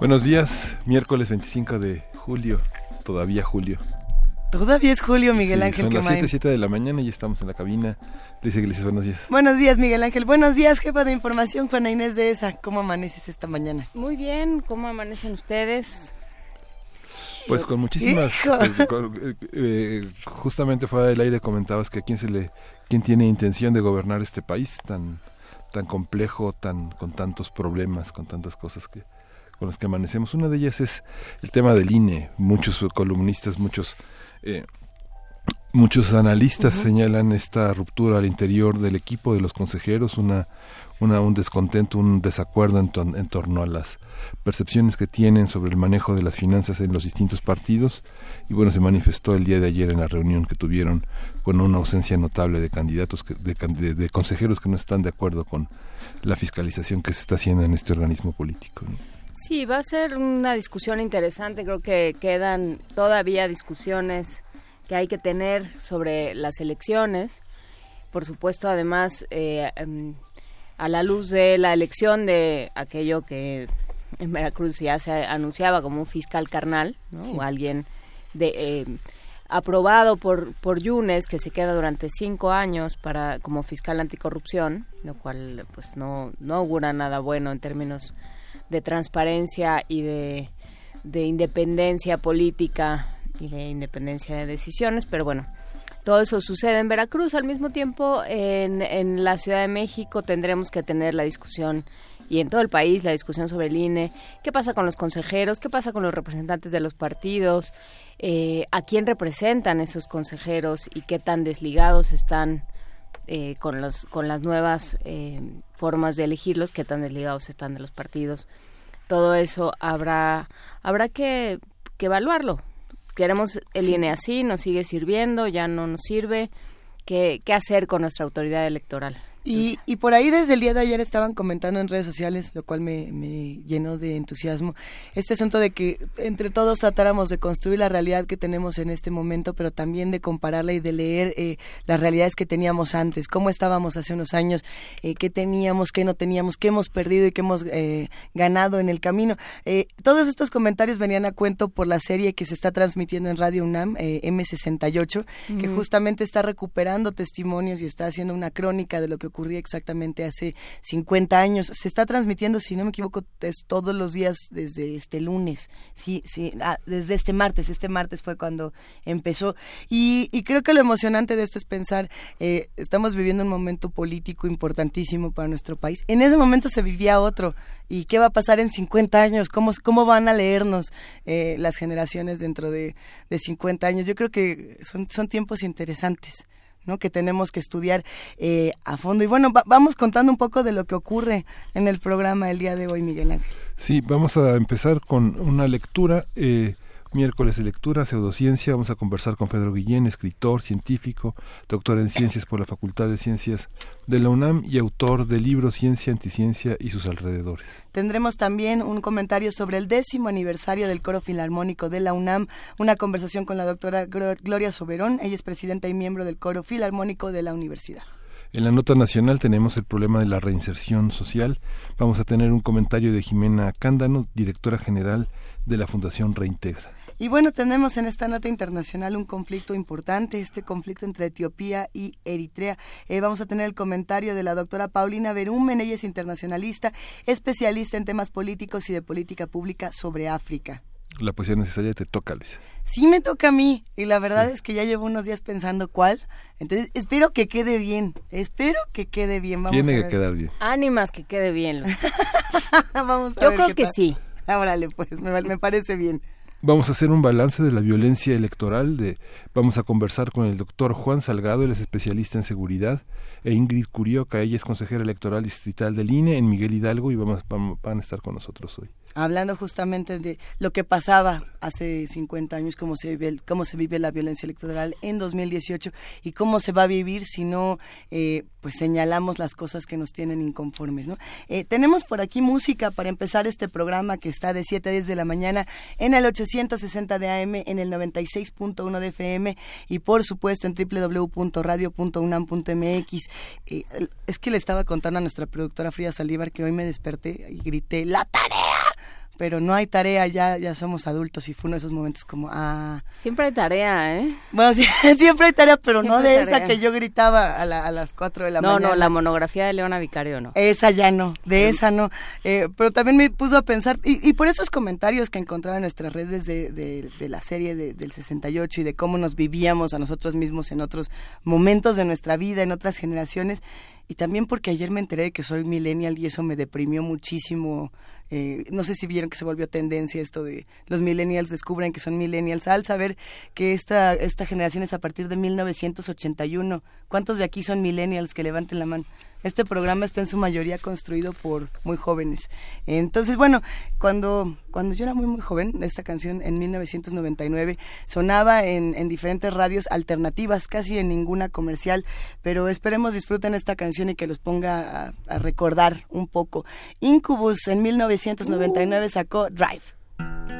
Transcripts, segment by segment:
Buenos días, miércoles 25 de julio, todavía julio. Todavía es julio, Miguel Ángel. Son las 7, 7 de la mañana y estamos en la cabina. Luis Iglesias, buenos días. Buenos días, Miguel Ángel. Buenos días, jefa de información, Juana Inés de ESA. ¿Cómo amaneces esta mañana? Muy bien, ¿cómo amanecen ustedes? Pues con muchísimas... Eh, eh, justamente fuera del aire comentabas que a quién se le... quién tiene intención de gobernar este país tan tan complejo, tan con tantos problemas, con tantas cosas que con las que amanecemos. Una de ellas es el tema del INE. Muchos columnistas, muchos eh, muchos analistas señalan esta ruptura al interior del equipo de los consejeros, una, una un descontento, un desacuerdo en, en, torno a las percepciones que tienen sobre el manejo de las finanzas en los distintos partidos y bueno se manifestó el día de ayer en la reunión que tuvieron con una ausencia notable de candidatos de, de, consejeros que no están de acuerdo con la fiscalización que se está haciendo en este organismo político. Sí, va a ser una discusión interesante. Creo que quedan todavía discusiones que hay que tener sobre las elecciones. Por supuesto, además, eh, em, a la luz de la elección de aquello que en Veracruz ya se anunciaba como un fiscal carnal, ¿no? o alguien de eh, aprobado por por Yunes que se queda durante cinco años para como fiscal anticorrupción, lo cual pues no no augura nada bueno en términos de transparencia y de, independencia política y de independencia de decisiones, pero bueno, todo eso sucede en Veracruz. Al mismo tiempo, en, en la Ciudad de México tendremos que tener la discusión y en todo el país la discusión sobre el INE, qué pasa con los consejeros, qué pasa con los representantes de los partidos, eh, a quién representan esos consejeros y qué tan desligados están eh, con, los, con las nuevas eh, formas de elegirlos, qué tan desligados están de los partidos. Todo eso habrá, habrá que, que evaluarlo. Queremos el INE así, nos sigue sirviendo, ya no nos sirve. ¿Qué, qué hacer con nuestra autoridad electoral? Y, y, por ahí desde el día de ayer estaban comentando en redes sociales, lo cual me, llenó de entusiasmo, este asunto de que entre todos tratáramos de construir la realidad que tenemos en este momento, pero también de compararla y de leer eh, las realidades que teníamos antes, cómo estábamos hace unos años, eh, qué teníamos, qué no teníamos, qué hemos perdido y qué hemos eh, ganado en el camino. todos estos comentarios venían a cuento por la serie que se está transmitiendo en Radio UNAM, M68, que justamente está recuperando testimonios y está haciendo una crónica de lo que ocurría exactamente hace 50 años. Se está transmitiendo, si no me equivoco, es todos los días desde este lunes, sí, sí, ah, desde este martes. Este martes fue cuando empezó. Y, creo que lo emocionante de esto es pensar, eh, estamos viviendo un momento político importantísimo para nuestro país. En ese momento se vivía otro. ¿Y qué va a pasar en 50 años? ¿Cómo, cómo van a leernos eh, las generaciones dentro de, de 50 años? Yo creo que son tiempos interesantes. ¿No? que tenemos que estudiar eh, a fondo. Y bueno, vamos contando un poco de lo que ocurre en el programa el día de hoy, Miguel Ángel. Sí, vamos a empezar con una lectura. Eh, miércoles de lectura, pseudociencia. Vamos a conversar con Pedro Guillén, escritor, científico, doctor en ciencias por la Facultad de Ciencias de la UNAM y autor del libro Ciencia, Anticiencia y sus alrededores. Tendremos también un comentario sobre el décimo aniversario del Coro Filarmónico de la UNAM, una conversación con la doctora Gloria Soberón. Ella es presidenta y miembro del Coro Filarmónico de la Universidad. En la nota nacional tenemos el problema de la reinserción social. Vamos a tener un comentario de Jimena Cándano, directora general de la Fundación Reintegra. Y bueno, tenemos en esta nota internacional un conflicto importante, este conflicto entre Etiopía y Eritrea. Eh, vamos a tener el comentario de la doctora Paulina Berumen, ella es internacionalista, especialista en temas políticos y de política pública sobre África. La poesía necesaria te toca, Luisa. Sí me toca a mí, y la verdad es que ya llevo unos días pensando cuál. Entonces, espero que quede bien, espero que quede bien. Vamos Tiene que quedar bien. Ánimas que quede bien, Vamos Yo creo que sí. Órale, pues, me, me parece bien. Vamos a hacer un balance de la violencia electoral. De, vamos a conversar con el doctor Juan Salgado, él es especialista en seguridad, e Ingrid Curioca, ella es consejera electoral distrital del INE en Miguel Hidalgo y vamos, van a estar con nosotros hoy hablando justamente de lo que pasaba hace 50 años, cómo se vive, cómo se vive la violencia electoral en 2018 y cómo se va a vivir si no eh, pues señalamos las cosas que nos tienen inconformes. ¿no? Eh, tenemos por aquí música para empezar este programa que está de 7 a 10 de la mañana en el 860 de AM, en el 96.1 de FM y por supuesto en www.radio.unam.mx. Eh, es que le estaba contando a nuestra productora Frida Saldívar que hoy me desperté y grité ¡La tarea! Pero no hay tarea, ya, ya somos adultos y fue uno de esos momentos como, ah... Siempre hay tarea, ¿eh? Bueno, sí, siempre hay tarea, pero no de esa que yo gritaba a, la, a las 4 de la mañana. No, no, la monografía de Leona Vicario no. Esa ya no, de esa no. Eh, pero también me puso a pensar, y, y por esos comentarios que encontraba en nuestras redes de, de, la serie del 68 y de cómo nos vivíamos a nosotros mismos en otros momentos de nuestra vida, en otras generaciones, y también porque ayer me enteré de que soy millennial y eso me deprimió muchísimo eh, no sé si vieron que se volvió tendencia esto de los millennials descubren que son millennials al saber que esta, esta generación es a partir de 1981. ¿Cuántos de aquí son millennials que levanten la mano? Este programa está en su mayoría construido por muy jóvenes. Entonces, bueno, cuando, cuando yo era muy, muy joven, esta canción en 1999 sonaba en, en diferentes radios alternativas, casi en ninguna comercial, pero esperemos disfruten esta canción y que los ponga a, a recordar un poco. Incubus en 1999 sacó Drive.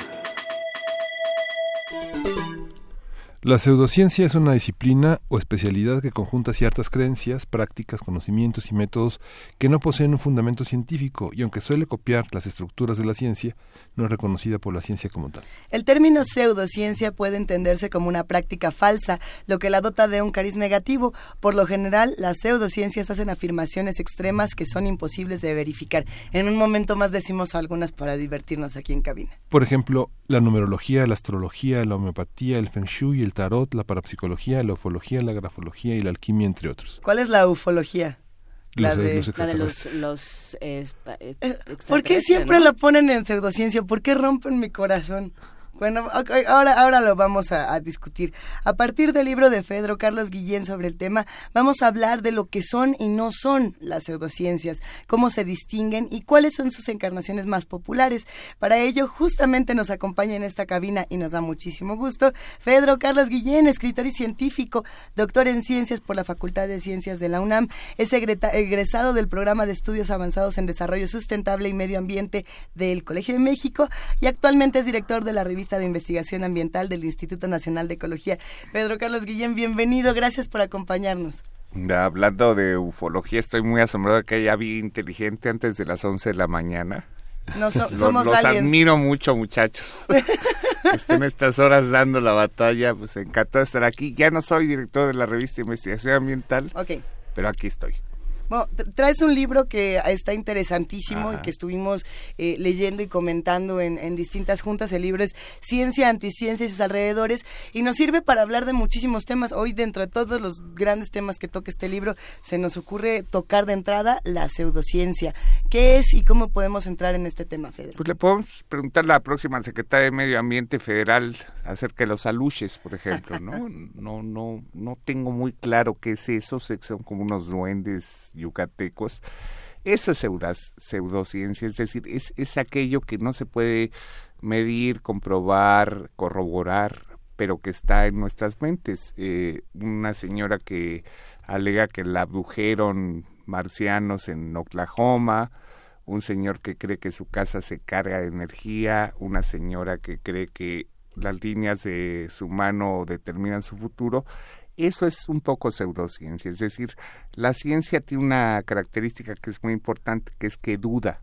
La pseudociencia es una disciplina o especialidad que conjunta ciertas creencias, prácticas, conocimientos y métodos que no poseen un fundamento científico y aunque suele copiar las estructuras de la ciencia, no es reconocida por la ciencia como tal. El término pseudociencia puede entenderse como una práctica falsa, lo que la dota de un cariz negativo. Por lo general, las pseudociencias hacen afirmaciones extremas que son imposibles de verificar. En un momento más decimos algunas para divertirnos aquí en cabina. Por ejemplo, la numerología, la astrología, la homeopatía, el feng shui, el tarot, la parapsicología, la ufología, la grafología y la alquimia, entre otros. ¿Cuál es la ufología? Los, La de- los La de los, los eh, eh, ¿Por qué siempre ¿no? lo ponen en pseudociencia? ¿Por qué rompen mi corazón? Bueno, ahora, ahora lo vamos a, a discutir. A partir del libro de Pedro Carlos Guillén sobre el tema, vamos a hablar de lo que son y no son las pseudociencias, cómo se distinguen y cuáles son sus encarnaciones más populares. Para ello, justamente nos acompaña en esta cabina y nos da muchísimo gusto Pedro Carlos Guillén, escritor y científico, doctor en ciencias por la Facultad de Ciencias de la UNAM, es egresado del programa de estudios avanzados en desarrollo sustentable y medio ambiente del Colegio de México y actualmente es director de la revista de investigación ambiental del Instituto Nacional de Ecología. Pedro Carlos Guillén, bienvenido, gracias por acompañarnos. Hablando de ufología, estoy muy asombrado de que haya vida inteligente antes de las 11 de la mañana. No so- somos los aliens. admiro mucho, muchachos. Estén estas horas dando la batalla, pues encantado de estar aquí. Ya no soy director de la revista de investigación ambiental, pero aquí estoy. Bueno, traes un libro que está interesantísimo y que estuvimos eh, leyendo y comentando en, en distintas juntas. El libro es Ciencia, Anticiencia y sus alrededores y nos sirve para hablar de muchísimos temas. Hoy, dentro de todos los grandes temas que toca este libro, se nos ocurre tocar de entrada la pseudociencia. ¿Qué es y cómo podemos entrar en este tema, Federico? Pues le podemos preguntar a la próxima secretaria de Medio Ambiente Federal acerca de los aluches, por ejemplo, ¿no? No, no, no tengo muy claro qué es eso, sé que son como unos duendes yucatecos. Eso es pseudociencia, es decir, es, es aquello que no se puede medir, comprobar, corroborar, pero que está en nuestras mentes. Eh, una señora que alega que la abdujeron marcianos en Oklahoma, un señor que cree que su casa se carga de energía, una señora que cree que las líneas de su mano determinan su futuro. Eso es un poco pseudociencia, es decir, la ciencia tiene una característica que es muy importante, que es que duda,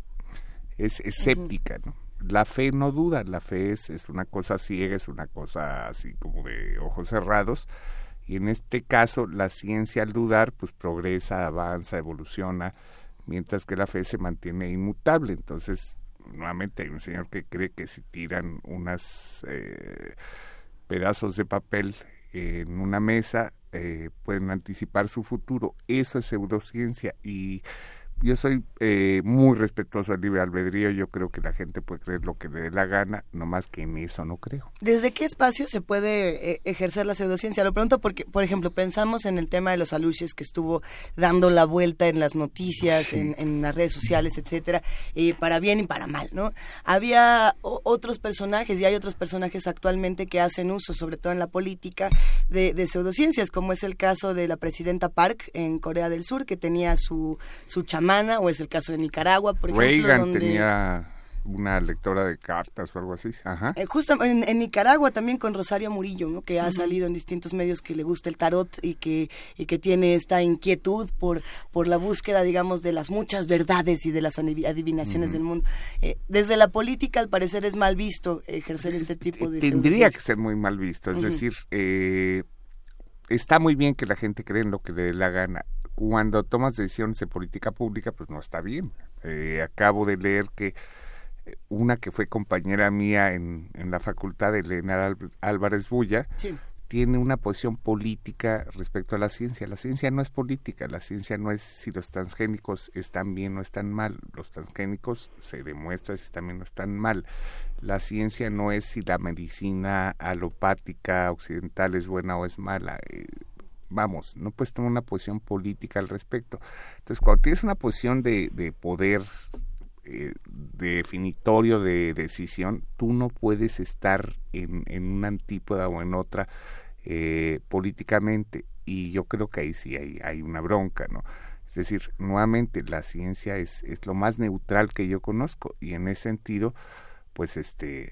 es escéptica, ¿no? La fe no duda, la fe es, es una cosa ciega, es una cosa así como de ojos cerrados, y en este caso la ciencia al dudar pues progresa, avanza, evoluciona, mientras que la fe se mantiene inmutable. Entonces, nuevamente hay un señor que cree que si tiran unas eh, pedazos de papel en una mesa eh, pueden anticipar su futuro. Eso es pseudociencia y yo soy eh, muy respetuoso del libre albedrío. Yo creo que la gente puede creer lo que le dé la gana, no más que en eso no creo. ¿Desde qué espacio se puede eh, ejercer la pseudociencia? Lo pregunto porque, por ejemplo, pensamos en el tema de los aluches que estuvo dando la vuelta en las noticias, Sí. en, en las redes sociales, etcétera, eh, para bien y para mal, ¿no? Había otros personajes y hay otros personajes actualmente que hacen uso, sobre todo en la política, de, de pseudociencias, como es el caso de la presidenta Park en Corea del Sur, que tenía su, su o es el caso de Nicaragua, por ejemplo, Reagan donde... tenía una lectora de cartas o algo así. Ajá. Eh, justo en, en Nicaragua también con Rosario Murillo, ¿no? que ha salido en distintos medios que le gusta el tarot y que, y que tiene esta inquietud por, por la búsqueda, digamos, de las muchas verdades y de las adiv- adivinaciones del mundo. Eh, desde la política, al parecer, es mal visto ejercer este tipo de Tendría que ser muy mal visto. Es decir, eh, está muy bien que la gente cree en lo que le dé la gana. Cuando tomas decisiones de política pública, pues no está bien. Eh, acabo de leer que eh, una que fue compañera mía en, en la facultad de Elena Álvarez Bulla, Sí. tiene una posición política respecto a la ciencia. La ciencia no es política, la ciencia no es si los transgénicos están bien o están mal. Los transgénicos se demuestra si están bien o están mal. La ciencia no es si la medicina alopática occidental es buena o es mala. Eh, vamos, no puedes tomar una posición política al respecto. Entonces, cuando tienes una posición de, de poder eh, definitorio de decisión, tú no puedes estar en, en una antípoda o en otra eh, políticamente y yo creo que ahí sí hay, hay una bronca, ¿no? Es decir, nuevamente la ciencia es, es lo más neutral que yo conozco y en ese sentido, pues este,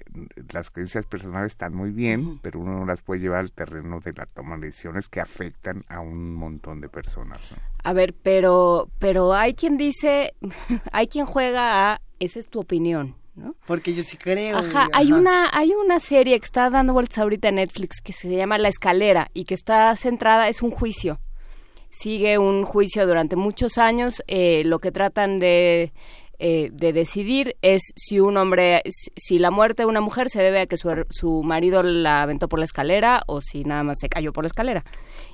las creencias personales están muy bien, pero uno no las puede llevar al terreno de la toma de decisiones que afectan a un montón de personas. A ver, pero, pero hay quien dice, hay quien juega a, esa es tu opinión, ¿no? Porque yo sí creo. Ajá, hay una hay una serie que está dando vueltas ahorita en Netflix que se llama La Escalera y que está centrada es un juicio. Sigue un juicio durante muchos años. Eh, lo que tratan de eh, de decidir es si un hombre, si la muerte de una mujer se debe a que su, su, marido la aventó por la escalera o si nada más se cayó por la escalera.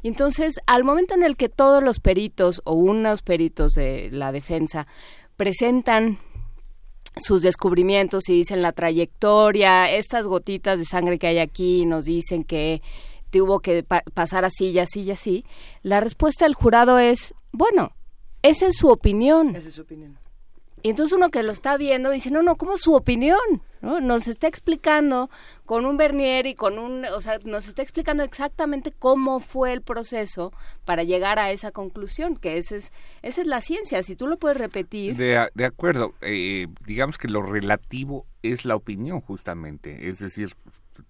Y entonces, al momento en el que todos los peritos o unos peritos de la defensa presentan sus descubrimientos y dicen la trayectoria, estas gotitas de sangre que hay aquí nos dicen que tuvo que pa pasar así y así y así, la respuesta del jurado es, bueno, esa es su opinión. Esa es su opinión. Y entonces uno que lo está viendo dice, no, no, ¿cómo su opinión? ¿No? Nos está explicando con un vernier y con un, o sea, nos está explicando exactamente cómo fue el proceso para llegar a esa conclusión, que esa es, esa es la ciencia, si tú lo puedes repetir. De, de acuerdo, eh, digamos que lo relativo es la opinión justamente, es decir,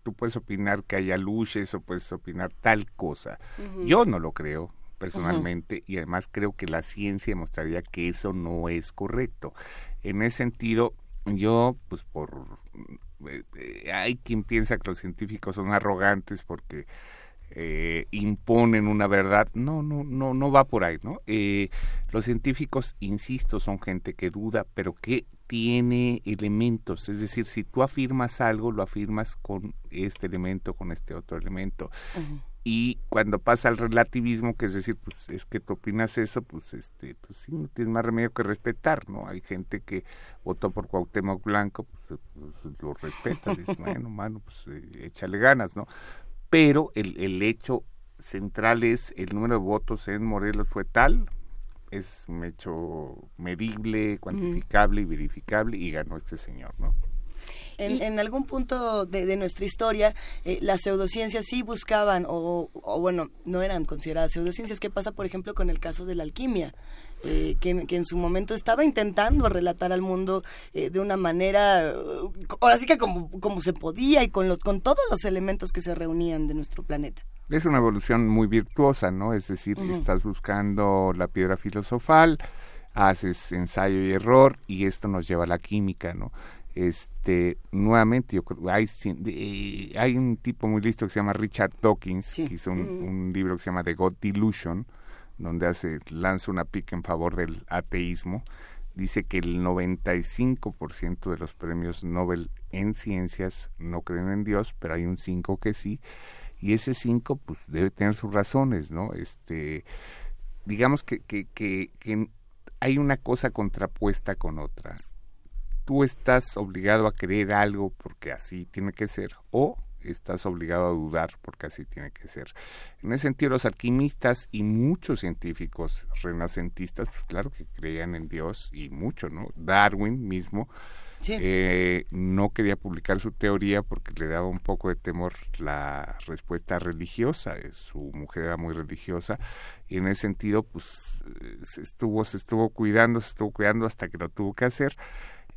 tú puedes opinar que haya luces o puedes opinar tal cosa. Uh -huh. Yo no lo creo, personalmente uh -huh. y además creo que la ciencia demostraría que eso no es correcto. En ese sentido, yo, pues por... Eh, hay quien piensa que los científicos son arrogantes porque eh, imponen una verdad. No, no, no, no va por ahí, ¿no? Eh, los científicos, insisto, son gente que duda, pero que tiene elementos, es decir, si tú afirmas algo, lo afirmas con este elemento, con este otro elemento. Uh -huh y cuando pasa al relativismo, que es decir, pues es que tú opinas eso, pues este, pues sí, no tienes más remedio que respetar, ¿no? Hay gente que votó por Cuauhtémoc Blanco, pues, pues lo respetas, dices, bueno, mano, pues eh, échale ganas, ¿no? Pero el, el hecho central es el número de votos en Morelos fue tal, es un hecho medible, cuantificable y verificable y ganó este señor, ¿no? En, en, algún punto de, de nuestra historia, eh, las pseudociencias sí buscaban, o, o, bueno, no eran consideradas pseudociencias. ¿Qué pasa, por ejemplo, con el caso de la alquimia? Eh, que, que, en su momento estaba intentando relatar al mundo eh, de una manera, ahora sí que como, como se podía y con, los, con todos los elementos que se reunían de nuestro planeta. Es una evolución muy virtuosa, ¿no? Es decir, uh -huh. estás buscando la piedra filosofal, haces ensayo y error y esto nos lleva a la química, ¿no? Este nuevamente yo creo hay eh, hay un tipo muy listo que se llama Richard Dawkins sí. que hizo un, mm. un, libro que se llama The God Delusion donde hace lanza una pica en favor del ateísmo dice que el 95% de los premios Nobel en ciencias no creen en Dios pero hay un 5 que sí y ese 5 pues debe tener sus razones no este digamos que, que, que, que hay una cosa contrapuesta con otra tú estás obligado a creer algo porque así tiene que ser o estás obligado a dudar porque así tiene que ser. En ese sentido, los alquimistas y muchos científicos renacentistas, pues claro que creían en Dios y mucho, ¿no? Darwin mismo sí. eh, no quería publicar su teoría porque le daba un poco de temor la respuesta religiosa. Su mujer era muy religiosa y en ese sentido, pues se estuvo, se estuvo cuidando, se estuvo cuidando hasta que lo tuvo que hacer.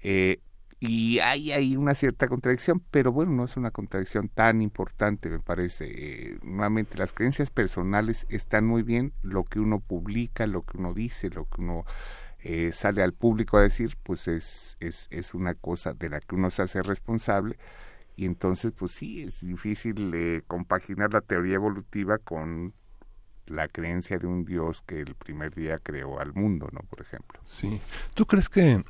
Eh, y hay, hay una cierta contradicción, pero bueno, no es una contradicción tan importante, me parece. Eh, nuevamente, las creencias personales están muy bien, lo que uno publica, lo que uno dice, lo que uno eh, sale al público a decir, pues es, es, es una cosa de la que uno se hace responsable. Y entonces, pues sí, es difícil eh, compaginar la teoría evolutiva con la creencia de un Dios que el primer día creó al mundo, ¿no? Por ejemplo. Sí. ¿Tú crees que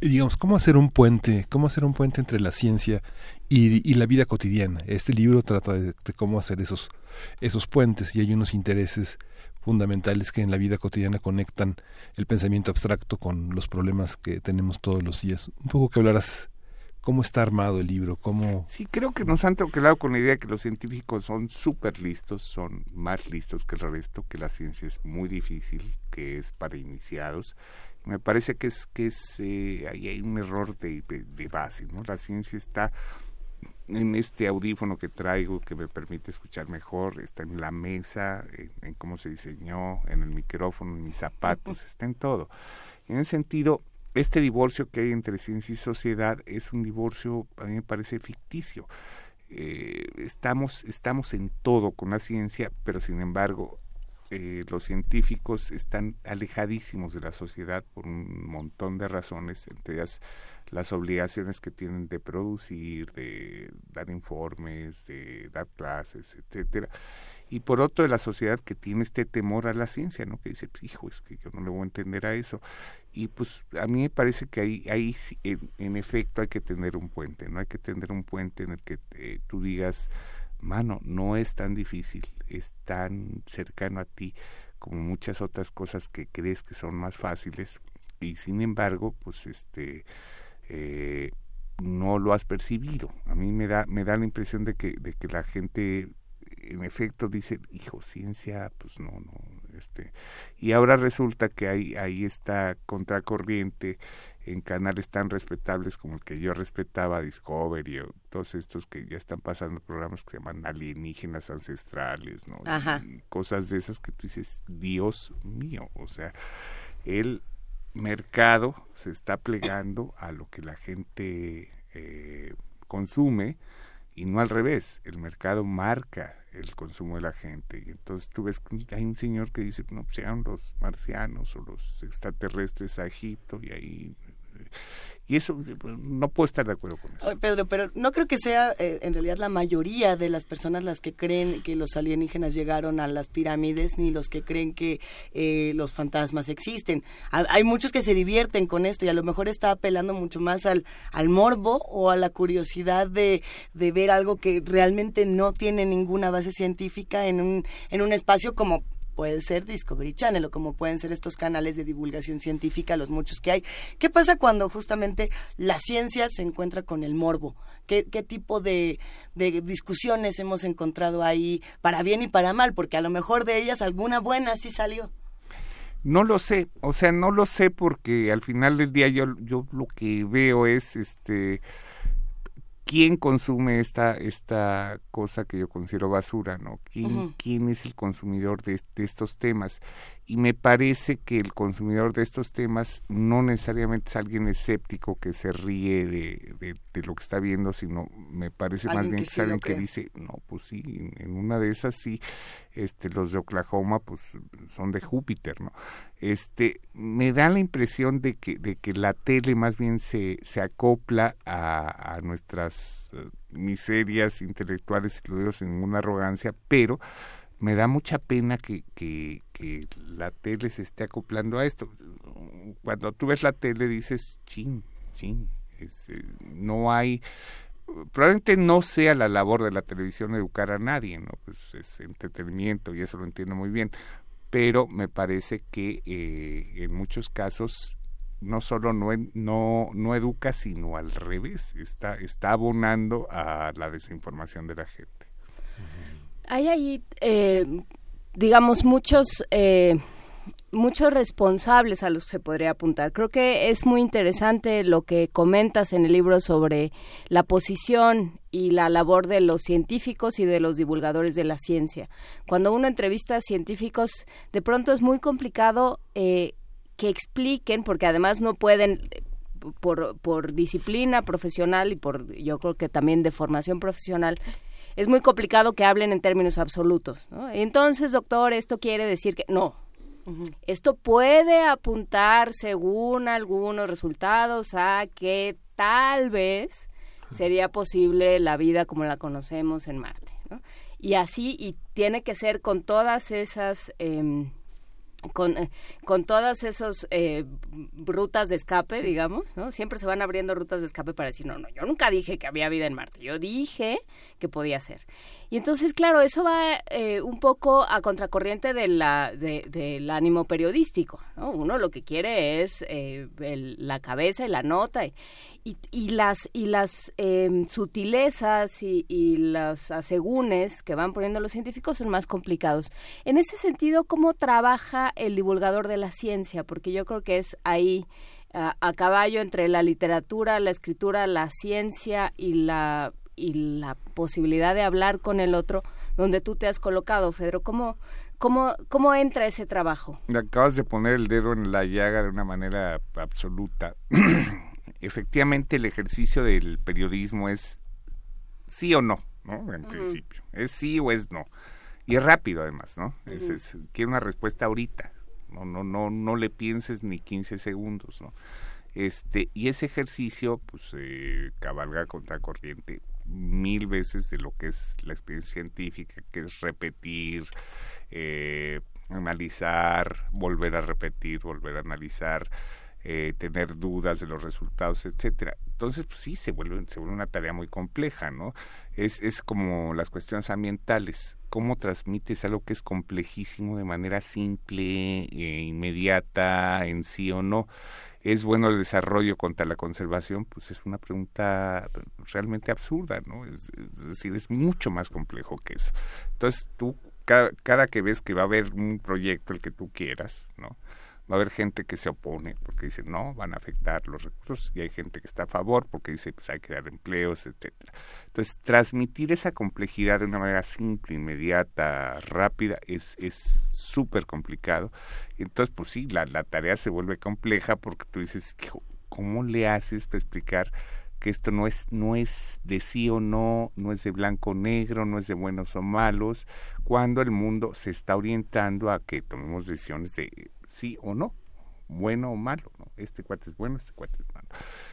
digamos, cómo hacer un puente, cómo hacer un puente entre la ciencia y, la vida cotidiana. Este libro trata de, cómo hacer esos, esos puentes y hay unos intereses fundamentales que en la vida cotidiana conectan el pensamiento abstracto con los problemas que tenemos todos los días. Un poco que hablaras cómo está armado el libro, cómo... Sí, creo que nos han troquelado con la idea de que los científicos son súper listos, son más listos que el resto, que la ciencia es muy difícil, que es para iniciados me parece que es que es eh, ahí hay un error de, de, de, base no la ciencia está en este audífono que traigo que me permite escuchar mejor, está en la mesa, en, cómo se diseñó, en el micrófono, en mis zapatos, está en todo. En ese sentido, este divorcio que hay entre ciencia y sociedad es un divorcio, a mí me parece ficticio. Eh, estamos, estamos en todo con la ciencia, pero sin embargo eh, los científicos están alejadísimos de la sociedad por un montón de razones, entre ellas las obligaciones que tienen de producir, de dar informes, de dar clases, etcétera. Y por otro, de la sociedad que tiene este temor a la ciencia, ¿no? Que dice, pues, hijo, es que yo no le voy a entender a eso. Y pues a mí me parece que ahí, ahí en, efecto hay que tener un puente, ¿no? Hay que tener un puente en el que eh, tú digas, mano, no es tan difícil, es tan cercano a ti como muchas otras cosas que crees que son más fáciles y sin embargo, pues este eh, no lo has percibido. A mí me da, me da la impresión de que, de que la gente en efecto dice, hijo, ciencia, pues no, no, este, y ahora resulta que hay, ahí está contracorriente en canales tan respetables como el que yo respetaba, Discovery o todos estos que ya están pasando programas que se llaman alienígenas ancestrales, ¿no? Y cosas de esas que tú dices, Dios mío, o sea, el mercado se está plegando a lo que la gente eh, consume y no al revés, el mercado marca el consumo de la gente. Y entonces tú ves, hay un señor que dice, no, sean los marcianos o los extraterrestres a Egipto y ahí y eso no puedo estar de acuerdo con eso. Pedro, pero no creo que sea eh, en realidad la mayoría de las personas las que creen que los alienígenas llegaron a las pirámides, ni los que creen que eh, los fantasmas existen. hay muchos que se divierten con esto y a lo mejor está apelando mucho más al, al morbo o a la curiosidad de, de ver algo que realmente no tiene ninguna base científica en un, en un espacio como puede ser Discovery Channel o como pueden ser estos canales de divulgación científica, los muchos que hay. ¿Qué pasa cuando justamente la ciencia se encuentra con el morbo? ¿Qué, qué tipo de, de discusiones hemos encontrado ahí, para bien y para mal? Porque a lo mejor de ellas alguna buena sí salió. No lo sé, o sea, no lo sé porque al final del día yo, yo lo que veo es este quién consume esta, esta cosa que yo considero basura, ¿no? ¿Quién, quién es el consumidor de, estos temas? Y me parece que el consumidor de estos temas no necesariamente es alguien escéptico que se ríe de, de, lo que está viendo, sino me parece más bien que, es alguien que dice, no, pues sí, en una de esas sí, este, los de Oklahoma pues son de Júpiter, ¿no? Este, me da la impresión de que, de que la tele más bien se, se acopla a, a nuestras eh, miserias intelectuales, y lo digo sin ninguna arrogancia, pero me da mucha pena que, que, la tele se esté acoplando a esto. Cuando tú ves la tele dices, chin, chin, eh, no hay, probablemente no sea la labor de la televisión educar a nadie, ¿no? Pues es entretenimiento y eso lo entiendo muy bien, pero me parece que eh, en muchos casos no solo no, no, no educa, sino al revés, está, está abonando a la desinformación de la gente. Hay ahí, eh, digamos, muchos... Eh, muchos responsables a los que se podría apuntar. Creo que es muy interesante lo que comentas en el libro sobre la posición y la labor de los científicos y de los divulgadores de la ciencia. Cuando uno entrevista a científicos, de pronto es muy complicado eh, que expliquen, porque además no pueden por, por disciplina profesional y por yo creo que también de formación profesional es muy complicado que hablen en términos absolutos. Entonces, doctor, esto quiere decir que no. Esto puede apuntar, según algunos resultados, a que tal vez sería posible la vida como la conocemos en Marte. Y así, y tiene que ser con todas esas... Em, con, eh, con todas esas eh, rutas de escape, digamos, ¿no? Siempre se van abriendo rutas de escape para decir, no, no, yo nunca dije que había vida en Marte, yo dije que podía ser. Y entonces, claro, eso va eh, un poco a contracorriente de la, del ánimo periodístico. ¿no? Uno lo que quiere es eh, la cabeza y la nota y, y, las, y las em, sutilezas y, y los asegúnes que van poniendo los científicos son más complicados. En ese sentido, ¿cómo trabaja el divulgador de la ciencia? Porque yo creo que es ahí a caballo entre la literatura, la escritura, la ciencia y la y la posibilidad de hablar con el otro donde tú te has colocado, Fedro. ¿Cómo, cómo, cómo entra ese trabajo? Acabas de poner el dedo en la llaga de una manera absoluta. Efectivamente, el ejercicio del periodismo es sí o no, ¿no? En principio. Es sí o es no. Y es rápido además, ¿no? es, quiere una respuesta ahorita. No, no, no, no le pienses ni 15 segundos, ¿no? Este, y ese ejercicio, pues, eh, cabalga contra corriente mil veces de lo que es la experiencia científica, que es repetir, eh, analizar, volver a repetir, volver a analizar, eh, tener dudas de los resultados, etcétera. Entonces, pues sí, se vuelve, se vuelve una tarea muy compleja, ¿no? Es, es como las cuestiones ambientales. ¿Cómo transmites algo que es complejísimo de manera simple, e inmediata, en sí o no? ¿Es bueno el desarrollo contra la conservación? Pues es una pregunta realmente absurda, ¿no? Es, decir, es mucho más complejo que eso. Entonces, tú, cada, cada que ves que va a haber un proyecto, el que tú quieras, ¿no? Va a haber gente que se opone porque dice no, van a afectar los recursos y hay gente que está a favor porque dice pues hay que dar empleos, etcétera. Entonces, transmitir esa complejidad de una manera simple, inmediata, rápida es es súper complicado. Entonces, pues sí, la, la tarea se vuelve compleja porque tú dices, ¿cómo le haces para explicar que esto no es no es de sí o no, no es de blanco o negro, no es de buenos o malos, cuando el mundo se está orientando a que tomemos decisiones de sí o no, bueno o malo, ¿no? Este cuate es bueno, este cuate es malo.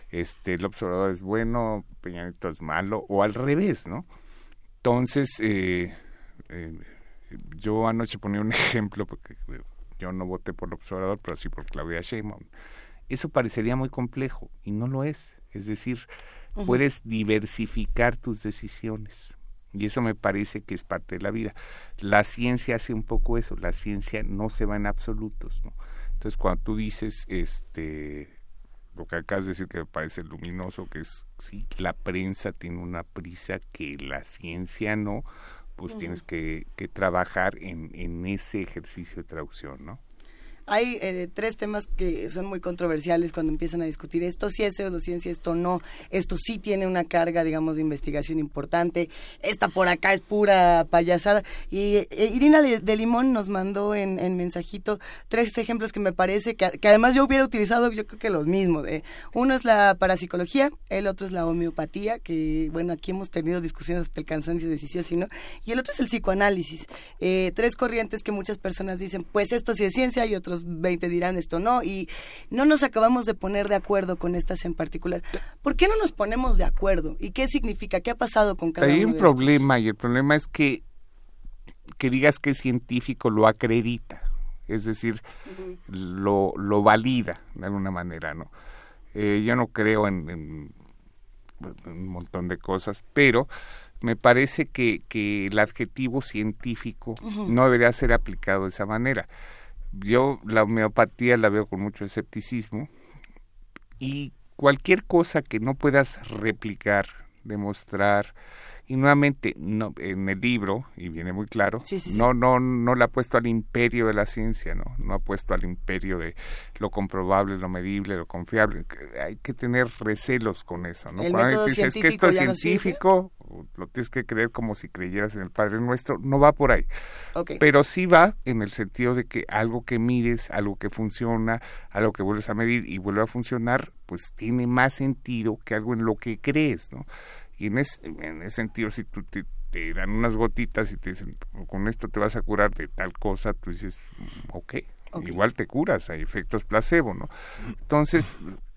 Este, el observador es bueno, Peñanito es malo, o al revés, ¿no? Entonces, eh, eh, yo anoche ponía un ejemplo, porque yo no voté por el observador, pero sí por Claudia Sheinbaum. Eso parecería muy complejo, y no lo es. Es decir, puedes diversificar tus decisiones. Y eso me parece que es parte de la vida. La ciencia hace un poco eso, la ciencia no se va en absolutos, ¿no? Entonces, cuando tú dices, este, lo que acabas de decir que me parece luminoso, que es, sí, la prensa tiene una prisa que la ciencia no, pues tienes que, que trabajar en, en ese ejercicio de traducción, ¿no? Hay eh, tres temas que son muy controversiales cuando empiezan a discutir esto sí es pseudociencia, esto no, esto sí tiene una carga, digamos, de investigación importante, esta por acá es pura payasada. Y eh, Irina de Limón nos mandó en, mensajito tres ejemplos que me parece que, además yo hubiera utilizado, yo creo que los mismos. Eh. Uno es la parapsicología, el otro es la homeopatía, que bueno, aquí hemos tenido discusiones hasta el cansancio de si sí no, y el otro es el psicoanálisis. tres corrientes que muchas personas dicen, pues esto sí es ciencia y otros 20 dirán esto no, y no nos acabamos de poner de acuerdo con estas en particular. ¿Por qué no nos ponemos de acuerdo? ¿Y qué significa? ¿Qué ha pasado con cada Hay uno un problema, y el problema es que, que digas que es científico lo acredita, es decir, lo, lo valida de alguna manera, ¿no? Eh, yo no creo en, un montón de cosas, pero me parece que, que el adjetivo científico no debería ser aplicado de esa manera yo la homeopatía la veo con mucho escepticismo y cualquier cosa que no puedas replicar, demostrar, y nuevamente no, en el libro y viene muy claro no no no le ha puesto al imperio de la ciencia no no ha puesto al imperio de lo comprobable lo medible lo confiable. Hay que tener recelos con eso no cuando dices que esto es científico lo tienes que creer como si creyeras en el Padre Nuestro no va por ahí. Pero sí va en el sentido de que algo que mides algo que funciona algo que vuelves a medir y vuelve a funcionar pues tiene más sentido que algo en lo que crees no y en, ese sentido, si tú te, dan unas gotitas y te dicen, con esto te vas a curar de tal cosa, tú dices, ok, igual te curas, hay efectos placebo, ¿no? Entonces,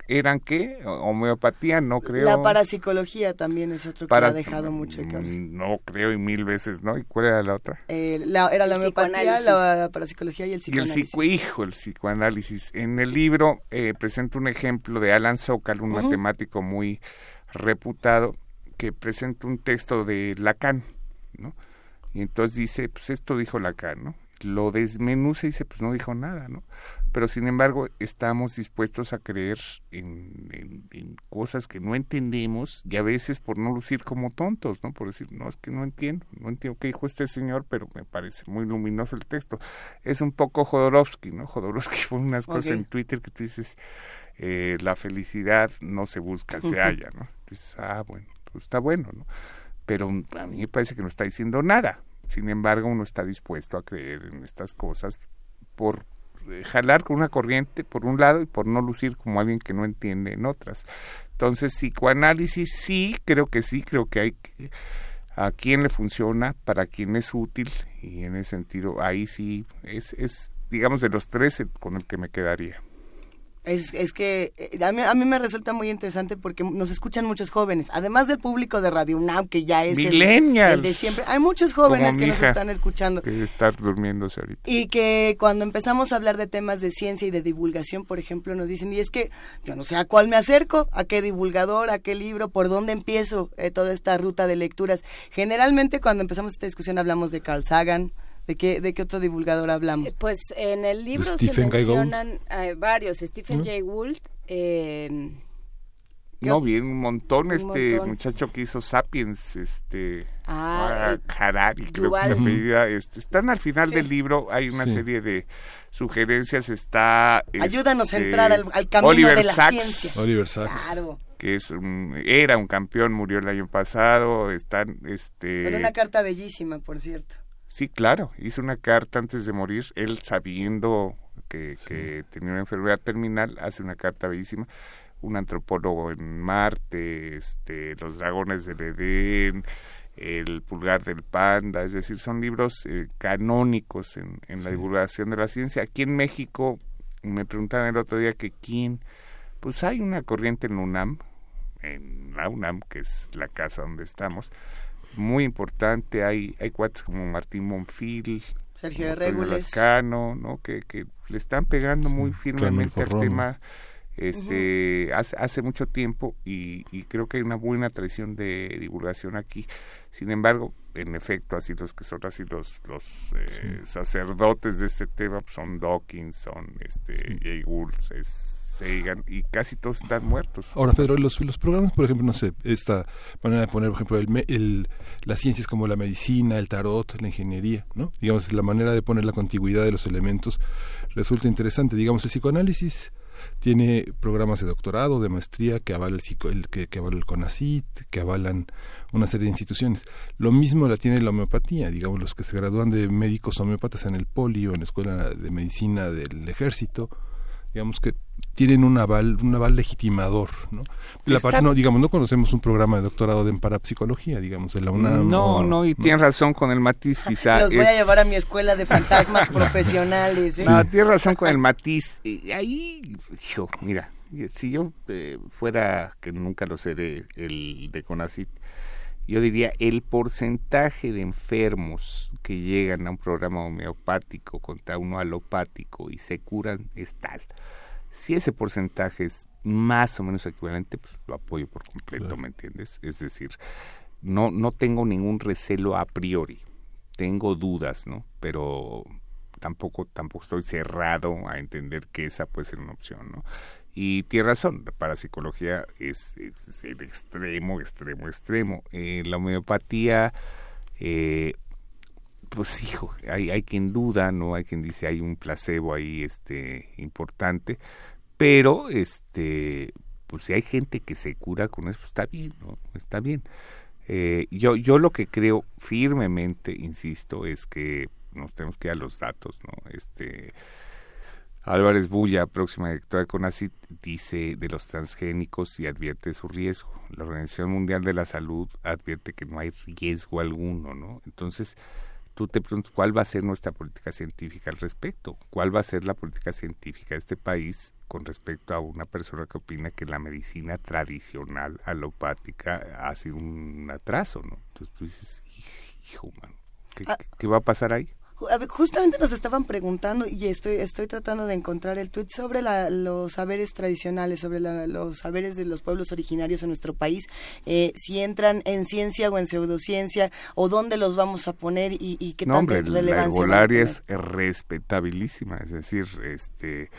¿eran qué? Homeopatía, no creo. La parapsicología también es otro que ha dejado mucho mm, No creo, y mil veces, ¿no? ¿Y cuál era la otra? Eh, era la homeopatía, la parapsicología y el psicoanálisis. Y el hijo, el psicoanálisis. En el libro eh, presento un ejemplo de Alan Sokal, un matemático muy reputado, que presenta un texto de Lacan, ¿no? Y entonces dice, pues esto dijo Lacan, ¿no? Lo desmenuza y dice, pues no dijo nada, ¿no? Pero sin embargo, estamos dispuestos a creer en, en, cosas que no entendemos y a veces por no lucir como tontos, ¿no? Por decir, no, es que no entiendo, no entiendo qué dijo este señor, pero me parece muy luminoso el texto. Es un poco Jodorowsky, ¿no? Jodorowsky pone unas cosas en Twitter que tú dices, eh, la felicidad no se busca, se halla, ¿no? Dices, ah, bueno, pues está bueno, ¿no? pero a mí me parece que no está diciendo nada. Sin embargo, uno está dispuesto a creer en estas cosas por eh, jalar con una corriente por un lado y por no lucir como alguien que no entiende en otras. Entonces, psicoanálisis sí, creo que sí, creo que hay a quién le funciona, para quién es útil y en ese sentido ahí sí es, es digamos de los tres con el que me quedaría. Es, es que eh, a mí, a mí, me resulta muy interesante porque nos escuchan muchos jóvenes, además del público de Radio UNAM, que ya es el, el, de siempre. Hay muchos jóvenes que nos están escuchando. Que estar durmiéndose ahorita. Y que cuando empezamos a hablar de temas de ciencia y de divulgación, por ejemplo, nos dicen, y es que yo no sé a cuál me acerco, a qué divulgador, a qué libro, por dónde empiezo eh, toda esta ruta de lecturas. Generalmente cuando empezamos esta discusión hablamos de Carl Sagan, ¿De qué, ¿De qué otro divulgador hablamos? Eh, pues en el libro se mencionan eh, varios, Stephen Jay Gould. Eh, no, bien, un montón, este muchacho que hizo Sapiens, este ah, Harari, creo que se apellida, este, están al final del libro, hay una serie de sugerencias, está... Ayúdanos a este, entrar al, camino de la ciencia. Oliver Sacks. Claro que es era un campeón, murió el año pasado, están este Pero una carta bellísima, por cierto. Sí, claro, hizo una carta antes de morir, él sabiendo que, tenía una enfermedad terminal, hace una carta bellísima, un antropólogo en Marte, este, los dragones del Edén, el pulgar del panda, es decir, son libros eh, canónicos en, la divulgación de la ciencia. Aquí en México, me preguntaban el otro día que quién, pues hay una corriente en UNAM, en la UNAM, que es la casa donde estamos, muy importante. Hay, hay cuates como Martín Monfil, Sergio Regules, ¿no? Que, que le están pegando muy firmemente al tema este hace, hace mucho tiempo y, y, creo que hay una buena tradición de divulgación aquí. Sin embargo, en efecto, así los que son así los los eh, sacerdotes de este tema pues, son Dawkins, son este Jay Gould, es y casi todos están muertos. Ahora, Pedro, los, los programas, por ejemplo, no sé, esta manera de poner, por ejemplo, el, el, las ciencias como la medicina, el tarot, la ingeniería, ¿no? Digamos, la manera de poner la contigüidad de los elementos resulta interesante. Digamos, el psicoanálisis tiene programas de doctorado, de maestría que avala el, psico, el que, que avala el CONACIT, que avalan una serie de instituciones. Lo mismo la tiene la homeopatía, digamos, los que se gradúan de médicos homeópatas en el polio, en la Escuela de Medicina del Ejército, digamos que tienen un aval, un aval legitimador, ¿no? La parte, no, digamos, no conocemos un programa de doctorado en parapsicología, digamos, en la UNAM. No, no, y tienes razón con el matiz, quizá. Los voy a llevar a mi escuela de fantasmas profesionales. ¿eh? No, tienes razón con el matiz. Y ahí, hijo, mira, si yo eh, fuera, que nunca lo seré, el de CONACIT, yo diría el porcentaje de enfermos que llegan a un programa homeopático contra uno alopático y se curan es tal. Si ese porcentaje es más o menos equivalente, pues lo apoyo por completo, ¿me entiendes? Es decir, no, no tengo ningún recelo a priori, tengo dudas, ¿no? Pero tampoco, tampoco estoy cerrado a entender que esa puede ser una opción, ¿no? Y tiene razón, la parapsicología es, el extremo, extremo, extremo. Eh, la homeopatía, eh, pues hijo, hay, hay quien duda, ¿no? Hay quien dice hay un placebo ahí este, importante, pero este, pues si hay gente que se cura con eso, pues, está bien, ¿no? Está bien. Eh, yo, yo lo que creo firmemente, insisto, es que nos tenemos que dar los datos, ¿no? Este, Álvarez Bulla, próxima directora de CONACYT, dice de los transgénicos y advierte su riesgo. La Organización Mundial de la Salud advierte que no hay riesgo alguno, ¿no? Entonces, tú te preguntas cuál va a ser nuestra política científica al respecto, cuál va a ser la política científica de este país con respecto a una persona que opina que la medicina tradicional alopática ha sido un atraso, ¿no? Entonces tú dices, hijo, mano, ¿qué, ah. ¿qué va a pasar ahí? Justamente nos estaban preguntando y estoy estoy tratando de encontrar el tweet sobre los saberes tradicionales, sobre los saberes de los pueblos originarios en nuestro país, eh, si entran en ciencia o en pseudociencia o dónde los vamos a poner y, y qué no, tanta relevancia. La es respetabilísima, es decir, este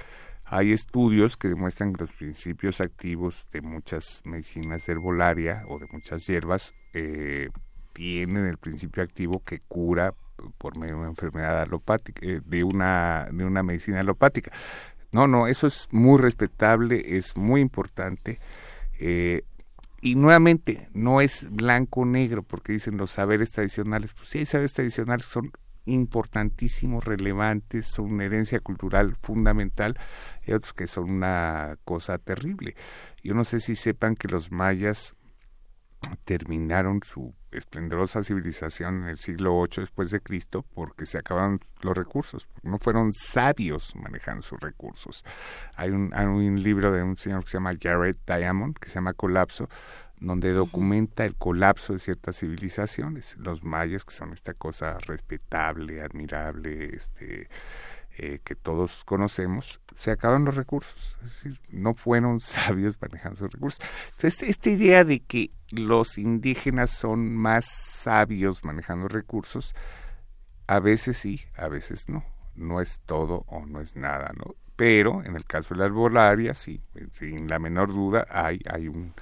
hay estudios que demuestran que los principios activos de muchas medicinas herbolaria o de muchas hierbas eh, tienen el principio activo que cura por medio de una enfermedad alopática, eh, de una, de una medicina alopática. No, no, eso es muy respetable, es muy importante. Eh, y nuevamente, no es blanco-negro, porque dicen los saberes tradicionales. Pues sí, hay saberes tradicionales que son importantísimos, relevantes, son una herencia cultural fundamental, y otros que son una cosa terrible. Yo no sé si sepan que los mayas terminaron su esplendorosa civilización en el siglo VIII después de Cristo porque se acabaron los recursos, no fueron sabios manejando sus recursos. Hay un, hay un libro de un señor que se llama Jared Diamond, que se llama Colapso, donde documenta el colapso de ciertas civilizaciones, los mayas que son esta cosa respetable, admirable, este eh, que todos conocemos, se acaban los recursos, es decir, no fueron sabios manejando sus recursos. Entonces, esta idea de que los indígenas son más sabios manejando recursos, a veces sí, a veces no, no es todo o no es nada, ¿no? Pero en el caso de la arbolaria, sí, sin la menor duda, hay, hay un,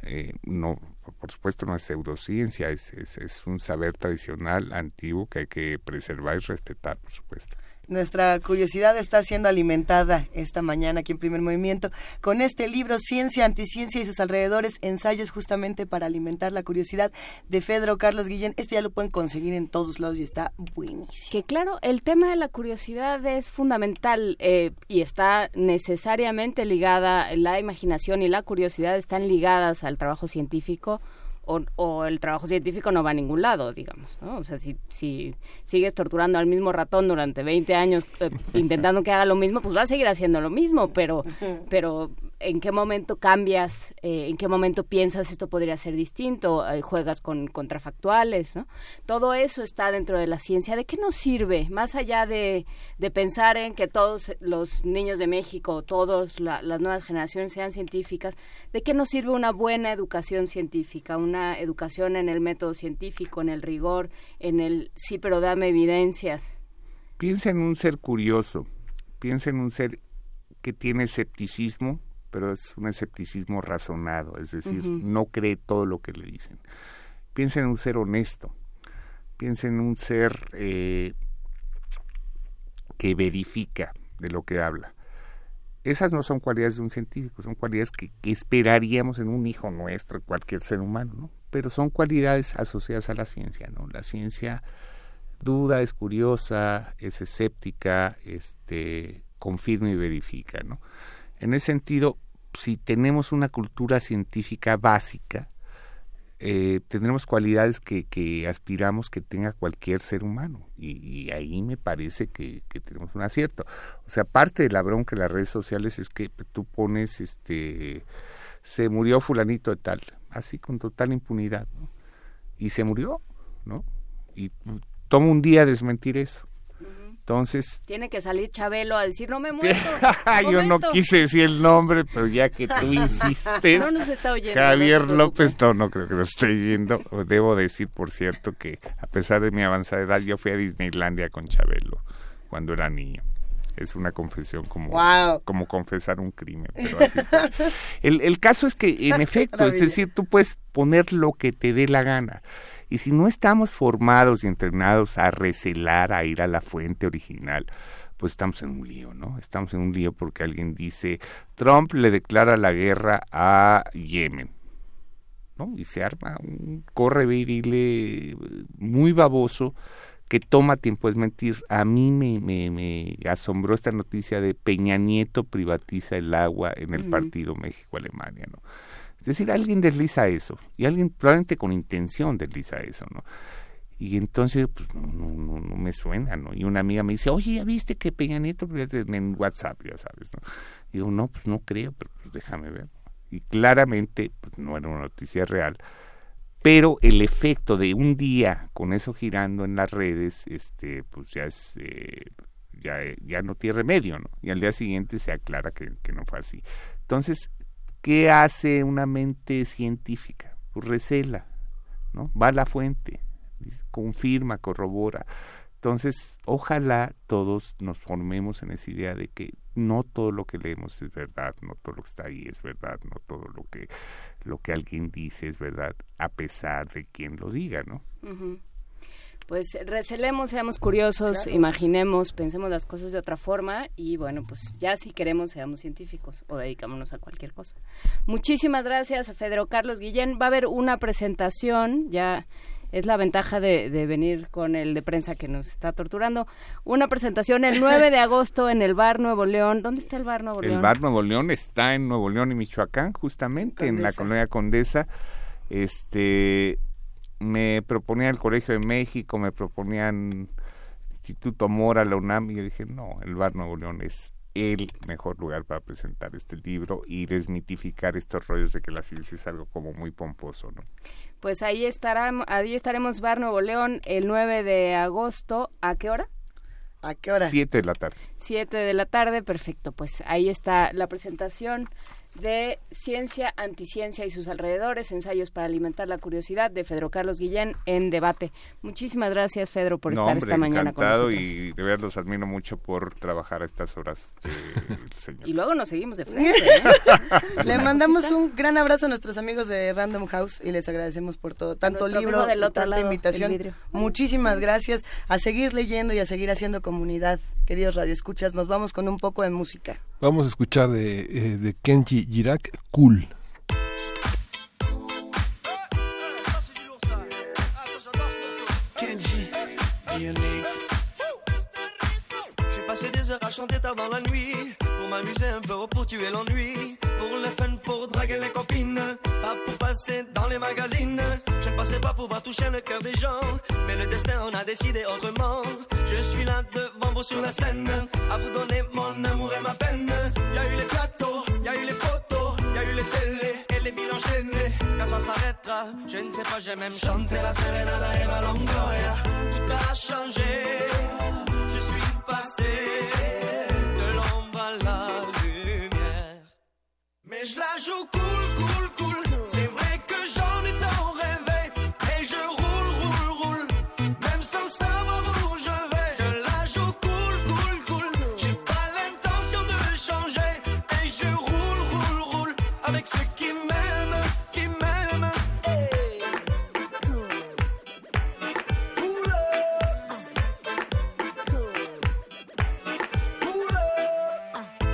eh, no, por supuesto no es pseudociencia, es, es un saber tradicional, antiguo, que hay que preservar y respetar, por supuesto. Nuestra curiosidad está siendo alimentada esta mañana aquí en Primer Movimiento con este libro Ciencia, Anticiencia y sus alrededores, ensayos justamente para alimentar la curiosidad de Pedro Carlos Guillén. Este ya lo pueden conseguir en todos lados y está buenísimo. Que claro, el tema de la curiosidad es fundamental eh, y está necesariamente ligada, la imaginación y la curiosidad están ligadas al trabajo científico o, el trabajo científico no va a ningún lado, digamos, ¿no? O sea, si, si sigues torturando al mismo ratón durante 20 años eh, intentando que haga lo mismo, pues va a seguir haciendo lo mismo, pero, pero en qué momento cambias, eh, en qué momento piensas esto podría ser distinto, eh, juegas con contrafactuales, ¿no? Todo eso está dentro de la ciencia. ¿De qué nos sirve? Más allá de, de pensar en que todos los niños de México, todas las nuevas generaciones sean científicas, ¿de qué nos sirve una buena educación científica, una educación en el método científico, en el rigor, en el sí, pero dame evidencias? Piensa en un ser curioso, piensa en un ser que tiene escepticismo, pero es un escepticismo razonado, es decir, no cree todo lo que le dicen. Piensa en un ser honesto, piensa en un ser eh, que verifica de lo que habla. Esas no son cualidades de un científico, son cualidades que, esperaríamos en un hijo nuestro, cualquier ser humano, ¿no? Pero son cualidades asociadas a la ciencia, ¿no? La ciencia duda, es curiosa, es escéptica, este, confirma y verifica, ¿no? En ese sentido, si tenemos una cultura científica básica, eh, tendremos cualidades que, aspiramos que tenga cualquier ser humano. Y, ahí me parece que, tenemos un acierto. O sea, parte de la bronca de las redes sociales es que tú pones, este, se murió fulanito de tal, así con total impunidad. Y se murió, ¿no? Y toma un día desmentir eso. Entonces... Tiene que salir Chabelo a decir, no me muero. Yo no quise decir el nombre, pero ya que tú insistes... no nos está oyendo. Javier López, no, no creo que lo esté oyendo. Debo decir, por cierto, que a pesar de mi avanzada edad, yo fui a Disneylandia con Chabelo cuando era niño. Es una confesión como, como confesar un crimen. Pero así el, el caso es que, en efecto, es decir, tú puedes poner lo que te dé la gana. Y si no estamos formados y entrenados a recelar, a ir a la fuente original, pues estamos en un lío, ¿no? Estamos en un lío porque alguien dice, Trump le declara la guerra a Yemen, ¿no? Y se arma un corre dile muy baboso que toma tiempo es mentir. A mí me, me, me, asombró esta noticia de Peña Nieto privatiza el agua en el partido México-Alemania, ¿no? Es decir, alguien desliza eso, y alguien probablemente con intención desliza eso, ¿no? Y entonces, pues no, no, no, me suena, ¿no? Y una amiga me dice, oye, ¿ya viste que Peña Nieto en WhatsApp, ya sabes, ¿no? Y digo, no, pues no creo, pero pues déjame ver. Y claramente, pues no era una noticia real, pero el efecto de un día con eso girando en las redes, este, pues ya es, eh, ya, ya no tiene remedio, ¿no? Y al día siguiente se aclara que, que no fue así. Entonces, ¿Qué hace una mente científica? Pues recela, ¿no? Va a la fuente, confirma, corrobora. Entonces, ojalá todos nos formemos en esa idea de que no todo lo que leemos es verdad, no todo lo que está ahí es verdad, no todo lo que lo que alguien dice es verdad, a pesar de quien lo diga, ¿no? Pues recelemos, seamos curiosos, imaginemos, pensemos las cosas de otra forma y bueno, pues ya si queremos seamos científicos o dedicámonos a cualquier cosa. Muchísimas gracias a Federo Carlos Guillén. Va a haber una presentación, ya es la ventaja de, venir con el de prensa que nos está torturando. Una presentación el 9 de agosto en el Bar Nuevo León. ¿Dónde está el Bar Nuevo León? El Bar Nuevo León está en Nuevo León y Michoacán, justamente en la colonia Condesa. Este me proponía el Colegio de México, me proponían Instituto Mora, la UNAM, y yo dije, no, el Bar Nuevo León es el mejor lugar para presentar este libro y desmitificar estos rollos de que la ciencia es algo como muy pomposo, ¿no? Pues ahí estará, ahí estaremos Bar Nuevo León el 9 de agosto. ¿A qué hora? ¿A qué hora? Siete de la tarde. Siete de la tarde, perfecto. Pues ahí está la presentación de Ciencia, Anticiencia y sus alrededores, ensayos para alimentar la curiosidad de Fedro Carlos Guillén en debate. Muchísimas gracias, Fedro, por estar esta mañana con nosotros. y de verdad los admiro mucho por trabajar a estas horas, señor. y luego nos seguimos de frente. ¿eh? Le mandamos un gran abrazo a nuestros amigos de Random House y les agradecemos por todo, tanto libro, tanta invitación. Muchísimas gracias. A seguir leyendo y a seguir haciendo comunidad, queridos radioescuchas. Nos vamos con un poco de música. Vamos a escuchar de, eh, de Kenji Girac, Cool. Passé des heures à chanter tard dans la nuit. Pour m'amuser un peu, pour tuer l'ennui. Pour le fun, pour draguer les copines. Pas pour passer dans les magazines. Je ne passais pas pouvoir toucher le cœur des gens. Mais le destin en a décidé autrement. Je suis là devant vous sur la scène. À vous donner mon amour et ma peine. Y a eu les plateaux, y a eu les photos Y a eu les télés et les villes enchaînées. Quand ça s'arrêtera, je ne sais pas, j'ai même chanté la serenada et ma longoria Tout a changé je la joue cool, cool, cool. C'est vrai que j'en ai tant rêvé. Et je roule, roule, roule. Même sans savoir où je vais Je la joue cool, cool, cool. J'ai pas l'intention de changer. Et je roule, roule, roule. Avec ceux qui m'aiment, qui m'aiment.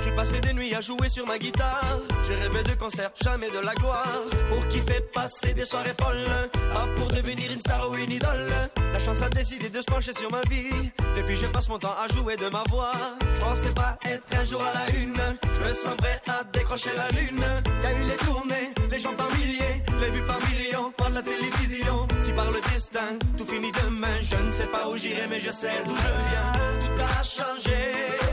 J'ai passé des nuits à jouer sur ma guitare. J'ai rêvé de concerts, jamais de la gloire. Pour kiffer, passer des soirées folles. Pas pour devenir une star ou une idole. La chance a décidé de se pencher sur ma vie. Depuis, je passe mon temps à jouer de ma voix. Je pensais pas être un jour à la une. Je me sens prêt à décrocher la lune. Y a eu les tournées, les gens par milliers, les vues par millions, par la télévision. Si par le destin, tout finit demain. Je ne sais pas où j'irai, mais je sais d'où je viens. Tout a changé.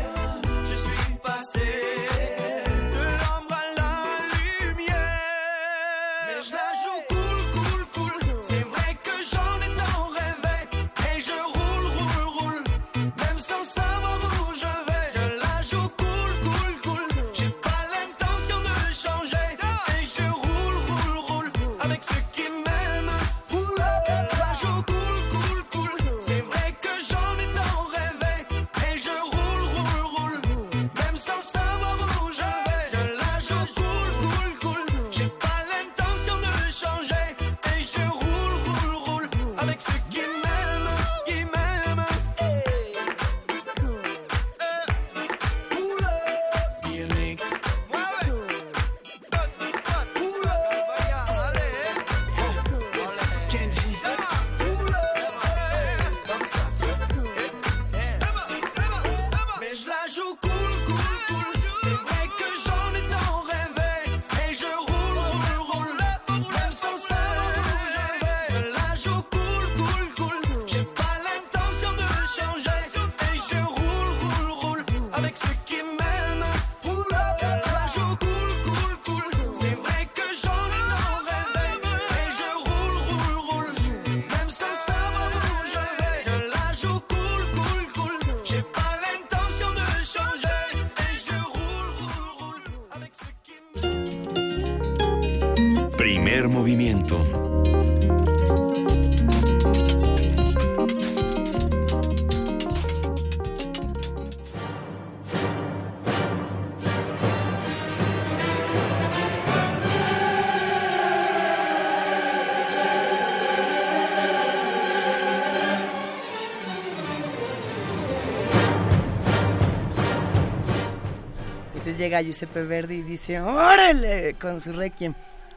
Giuseppe Verdi y dice, órale, con su requiem,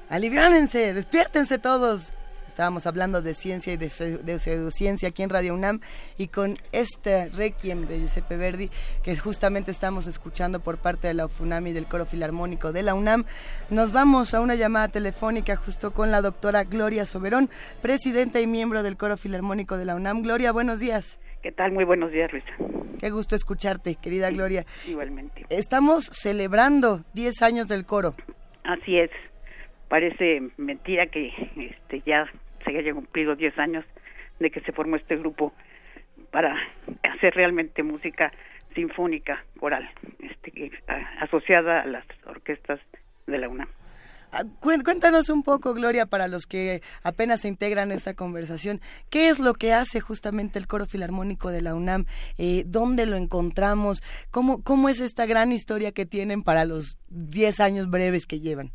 aliviánense, despiértense todos. Estábamos hablando de ciencia y de, pseudociencia aquí en Radio UNAM y con este requiem de Giuseppe Verdi que justamente estamos escuchando por parte de la y del Coro Filarmónico de la UNAM, nos vamos a una llamada telefónica justo con la doctora Gloria Soberón, presidenta y miembro del Coro Filarmónico de la UNAM. Gloria, buenos días. ¿Qué tal? Muy buenos días, Luisa. Qué gusto escucharte, querida Gloria. Igualmente. Estamos celebrando 10 años del coro. Así es. Parece mentira que este, ya se haya cumplido 10 años de que se formó este grupo para hacer realmente música sinfónica coral, este, asociada a las orquestas de la UNAM. Cuéntanos un poco, Gloria, para los que apenas se integran a esta conversación, ¿qué es lo que hace justamente el Coro Filarmónico de la UNAM? Eh, ¿Dónde lo encontramos? ¿Cómo, ¿Cómo es esta gran historia que tienen para los 10 años breves que llevan?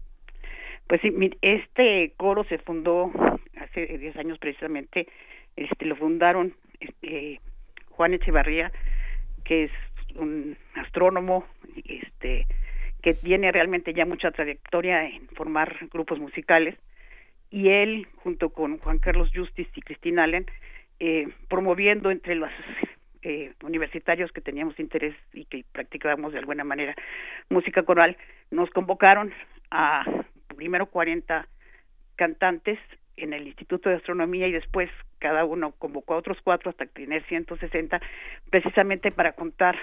Pues sí, este coro se fundó hace 10 años precisamente, este, lo fundaron este, Juan Echevarría, que es un astrónomo, este, que tiene realmente ya mucha trayectoria en formar grupos musicales y él junto con Juan Carlos Justice y Cristina Allen eh, promoviendo entre los eh, universitarios que teníamos interés y que practicábamos de alguna manera música coral nos convocaron a primero 40 cantantes en el Instituto de Astronomía y después cada uno convocó a otros cuatro hasta tener 160 precisamente para contar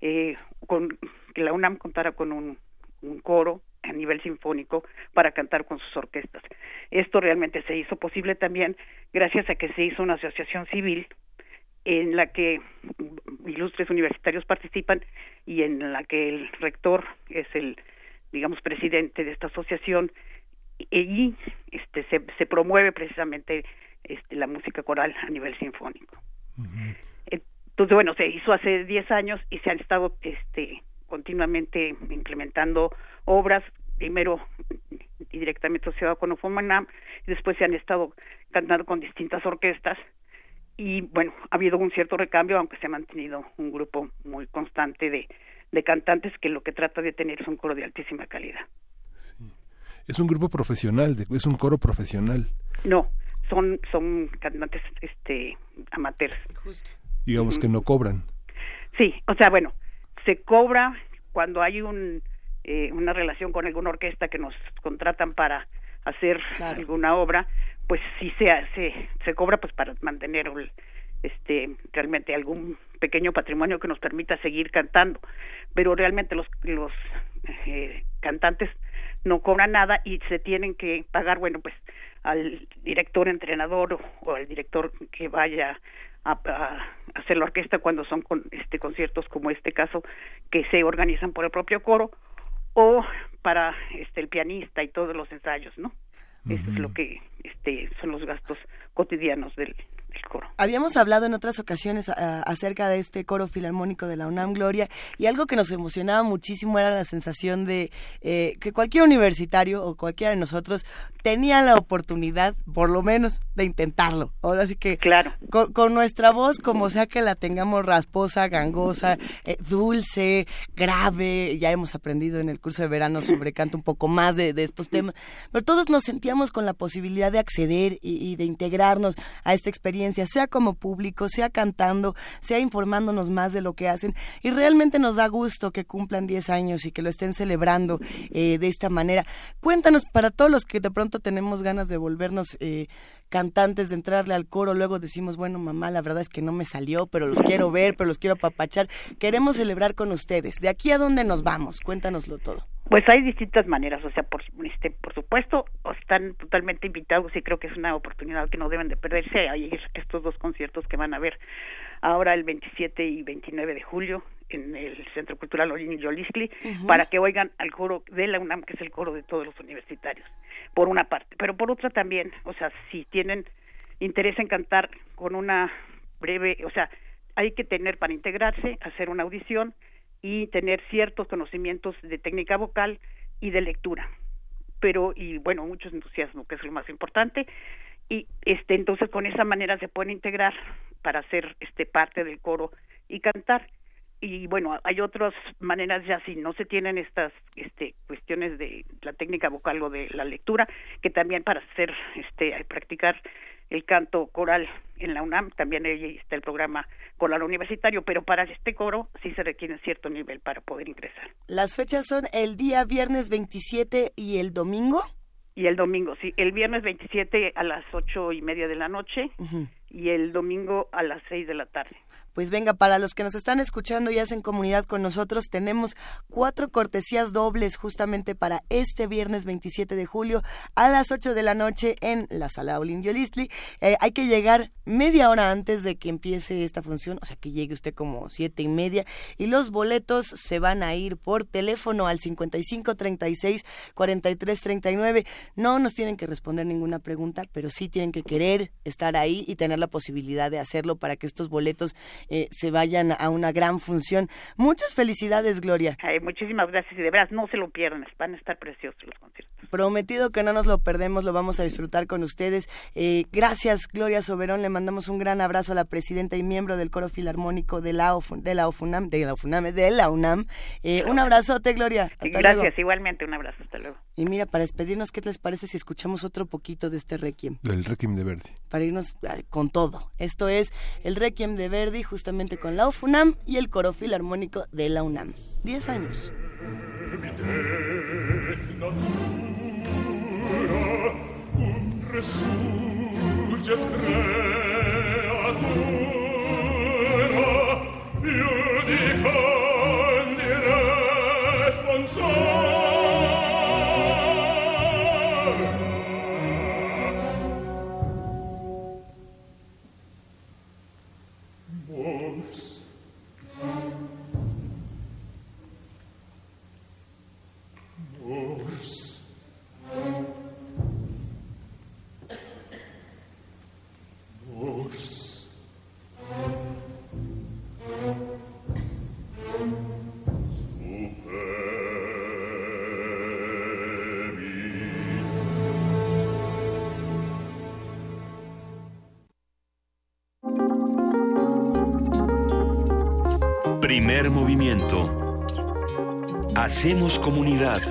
eh, con que la UNAM contara con un, coro a nivel sinfónico para cantar con sus orquestas. Esto realmente se hizo posible también gracias a que se hizo una asociación civil en la que ilustres universitarios participan y en la que el rector es el digamos presidente de esta asociación y este se, se promueve precisamente este, la música coral a nivel sinfónico. Entonces, bueno, se hizo hace 10 años y se han estado este, continuamente implementando obras, primero directamente asociado con Ufomanam, y después se han estado cantando con distintas orquestas, y bueno, ha habido un cierto recambio, aunque se ha mantenido un grupo muy constante de, de cantantes que lo que trata de tener es un coro de altísima calidad. Es un grupo profesional, es un coro profesional. No, son son cantantes este amateurs. Justo digamos que no cobran. Sí, o sea, bueno, se cobra cuando hay un, eh, una relación con alguna orquesta que nos contratan para hacer alguna obra, pues sí se hace, se cobra pues para mantener este realmente algún pequeño patrimonio que nos permita seguir cantando, pero realmente los los eh, cantantes no cobran nada y se tienen que pagar, bueno, pues al director entrenador o al director que vaya a, hacer la orquesta cuando son con, este conciertos como este caso que se organizan por el propio coro o para este el pianista y todos los ensayos, ¿no? Eso es lo que este son los gastos cotidianos del, Habíamos hablado en otras ocasiones acerca de este coro filarmónico de la UNAM Gloria y algo que nos emocionaba muchísimo era la sensación de eh, que cualquier universitario o cualquiera de nosotros tenía la oportunidad, por lo menos, de intentarlo. Ahora sí que claro. con, nuestra voz, como sea que la tengamos rasposa, gangosa, eh, dulce, grave, ya hemos aprendido en el curso de verano sobre canto un poco más de, estos temas, pero todos nos sentíamos con la posibilidad de acceder y de integrarnos a esta experiencia sea como público, sea cantando, sea informándonos más de lo que hacen. Y realmente nos da gusto que cumplan 10 años y que lo estén celebrando eh, de esta manera. Cuéntanos, para todos los que de pronto tenemos ganas de volvernos eh, cantantes, de entrarle al coro, luego decimos, bueno, mamá, la verdad es que no me salió, pero los quiero ver, pero los quiero papachar. Queremos celebrar con ustedes. ¿De aquí a dónde nos vamos? Cuéntanoslo todo. Pues hay distintas maneras, o sea, por, este, por supuesto, están totalmente invitados y creo que es una oportunidad que no deben de perderse a ir estos dos conciertos que van a ver ahora el 27 y 29 de julio en el Centro Cultural Orin Yolisli para que oigan al coro de la UNAM, que es el coro de todos los universitarios, por una parte, pero por otra también, o sea, si tienen interés en cantar con una breve, o sea, hay que tener para integrarse, hacer una audición, y tener ciertos conocimientos de técnica vocal y de lectura. Pero y bueno mucho entusiasmo que es lo más importante. Y este entonces con esa manera se pueden integrar para ser este parte del coro y cantar. Y bueno, hay otras maneras ya si no se tienen estas este, cuestiones de la técnica vocal o de la lectura, que también para hacer, este, practicar el canto coral en la UNAM, también ahí está el programa coral universitario, pero para este coro sí se requiere cierto nivel para poder ingresar. Las fechas son el día viernes 27 y el domingo. Y el domingo, sí, el viernes 27 a las ocho y media de la noche y el domingo a las seis de la tarde. Pues venga, para los que nos están escuchando y hacen comunidad con nosotros, tenemos cuatro cortesías dobles justamente para este viernes 27 de julio a las 8 de la noche en la sala Olin Yolistli. Eh, hay que llegar media hora antes de que empiece esta función, o sea que llegue usted como siete y media, y los boletos se van a ir por teléfono al 55 36 43 39. No nos tienen que responder ninguna pregunta, pero sí tienen que querer estar ahí y tener la posibilidad de hacerlo para que estos boletos eh, se vayan a una gran función. Muchas felicidades, Gloria. muchísimas gracias y de veras no se lo pierdan, van a estar preciosos los conciertos. Prometido que no nos lo perdemos, lo vamos a disfrutar con ustedes. Eh, gracias, Gloria Soberón. Le mandamos un gran abrazo a la presidenta y miembro del coro filarmónico de la, de la UFUNAM, de la UFUNAM, de la UNAM. Eh, un abrazote, Gloria. gracias, igualmente, un abrazo. Hasta luego. Y mira, para despedirnos, ¿qué les parece si escuchamos otro poquito de este Requiem? Del Requiem de Verdi. Para irnos ah, con todo. Esto es el Requiem de Verdi, justamente con la UFUNAM y el coro filarmónico de la UNAM. Diez años. Primer Hacemos comunidad.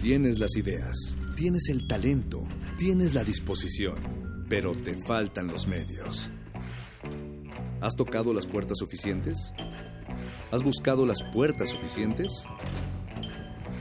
Tienes las ideas, tienes el talento, tienes la disposición, pero te faltan los medios. ¿Has tocado las puertas suficientes? ¿Has buscado las puertas suficientes?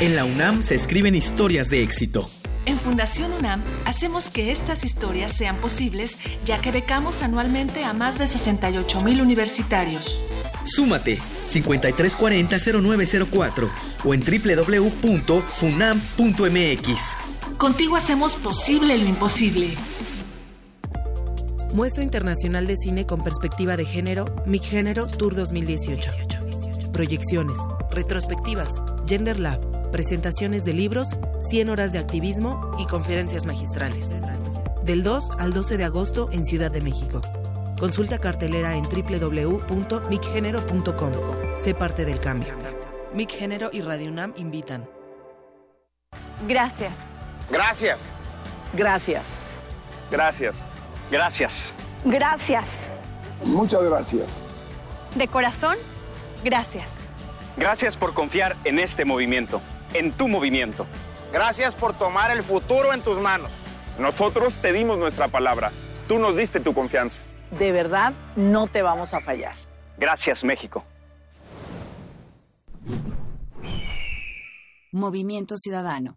En la UNAM se escriben historias de éxito. En Fundación UNAM hacemos que estas historias sean posibles ya que becamos anualmente a más de 68 mil universitarios. Súmate 5340-0904 o en www.funam.mx. Contigo hacemos posible lo imposible. Muestra Internacional de Cine con Perspectiva de Género, Mi Género Tour 2018. Proyecciones, retrospectivas, Gender Lab, presentaciones de libros, 100 horas de activismo y conferencias magistrales. Del 2 al 12 de agosto en Ciudad de México. Consulta cartelera en www.micgénero.com. Sé parte del cambio. Mic Género y Radio UNAM invitan. Gracias. Gracias. Gracias. Gracias. Gracias. Gracias. Muchas gracias. De corazón, gracias. Gracias por confiar en este movimiento, en tu movimiento. Gracias por tomar el futuro en tus manos. Nosotros te dimos nuestra palabra. Tú nos diste tu confianza. De verdad, no te vamos a fallar. Gracias, México. Movimiento Ciudadano.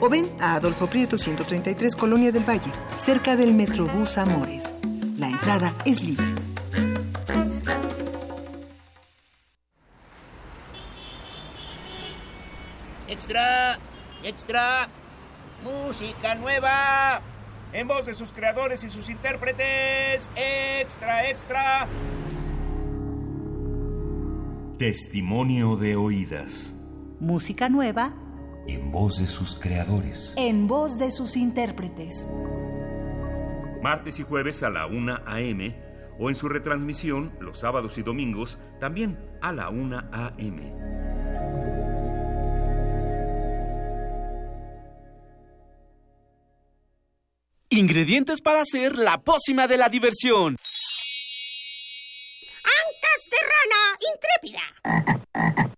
o ven a Adolfo Prieto 133 Colonia del Valle, cerca del Metrobús Amores. La entrada es libre. Extra, extra, música nueva. En voz de sus creadores y sus intérpretes. Extra, extra. Testimonio de oídas. Música nueva en voz de sus creadores. En voz de sus intérpretes. Martes y jueves a la 1 a.m. o en su retransmisión los sábados y domingos también a la 1 a.m. Ingredientes para hacer la pócima de la diversión. Ancas de rana intrépida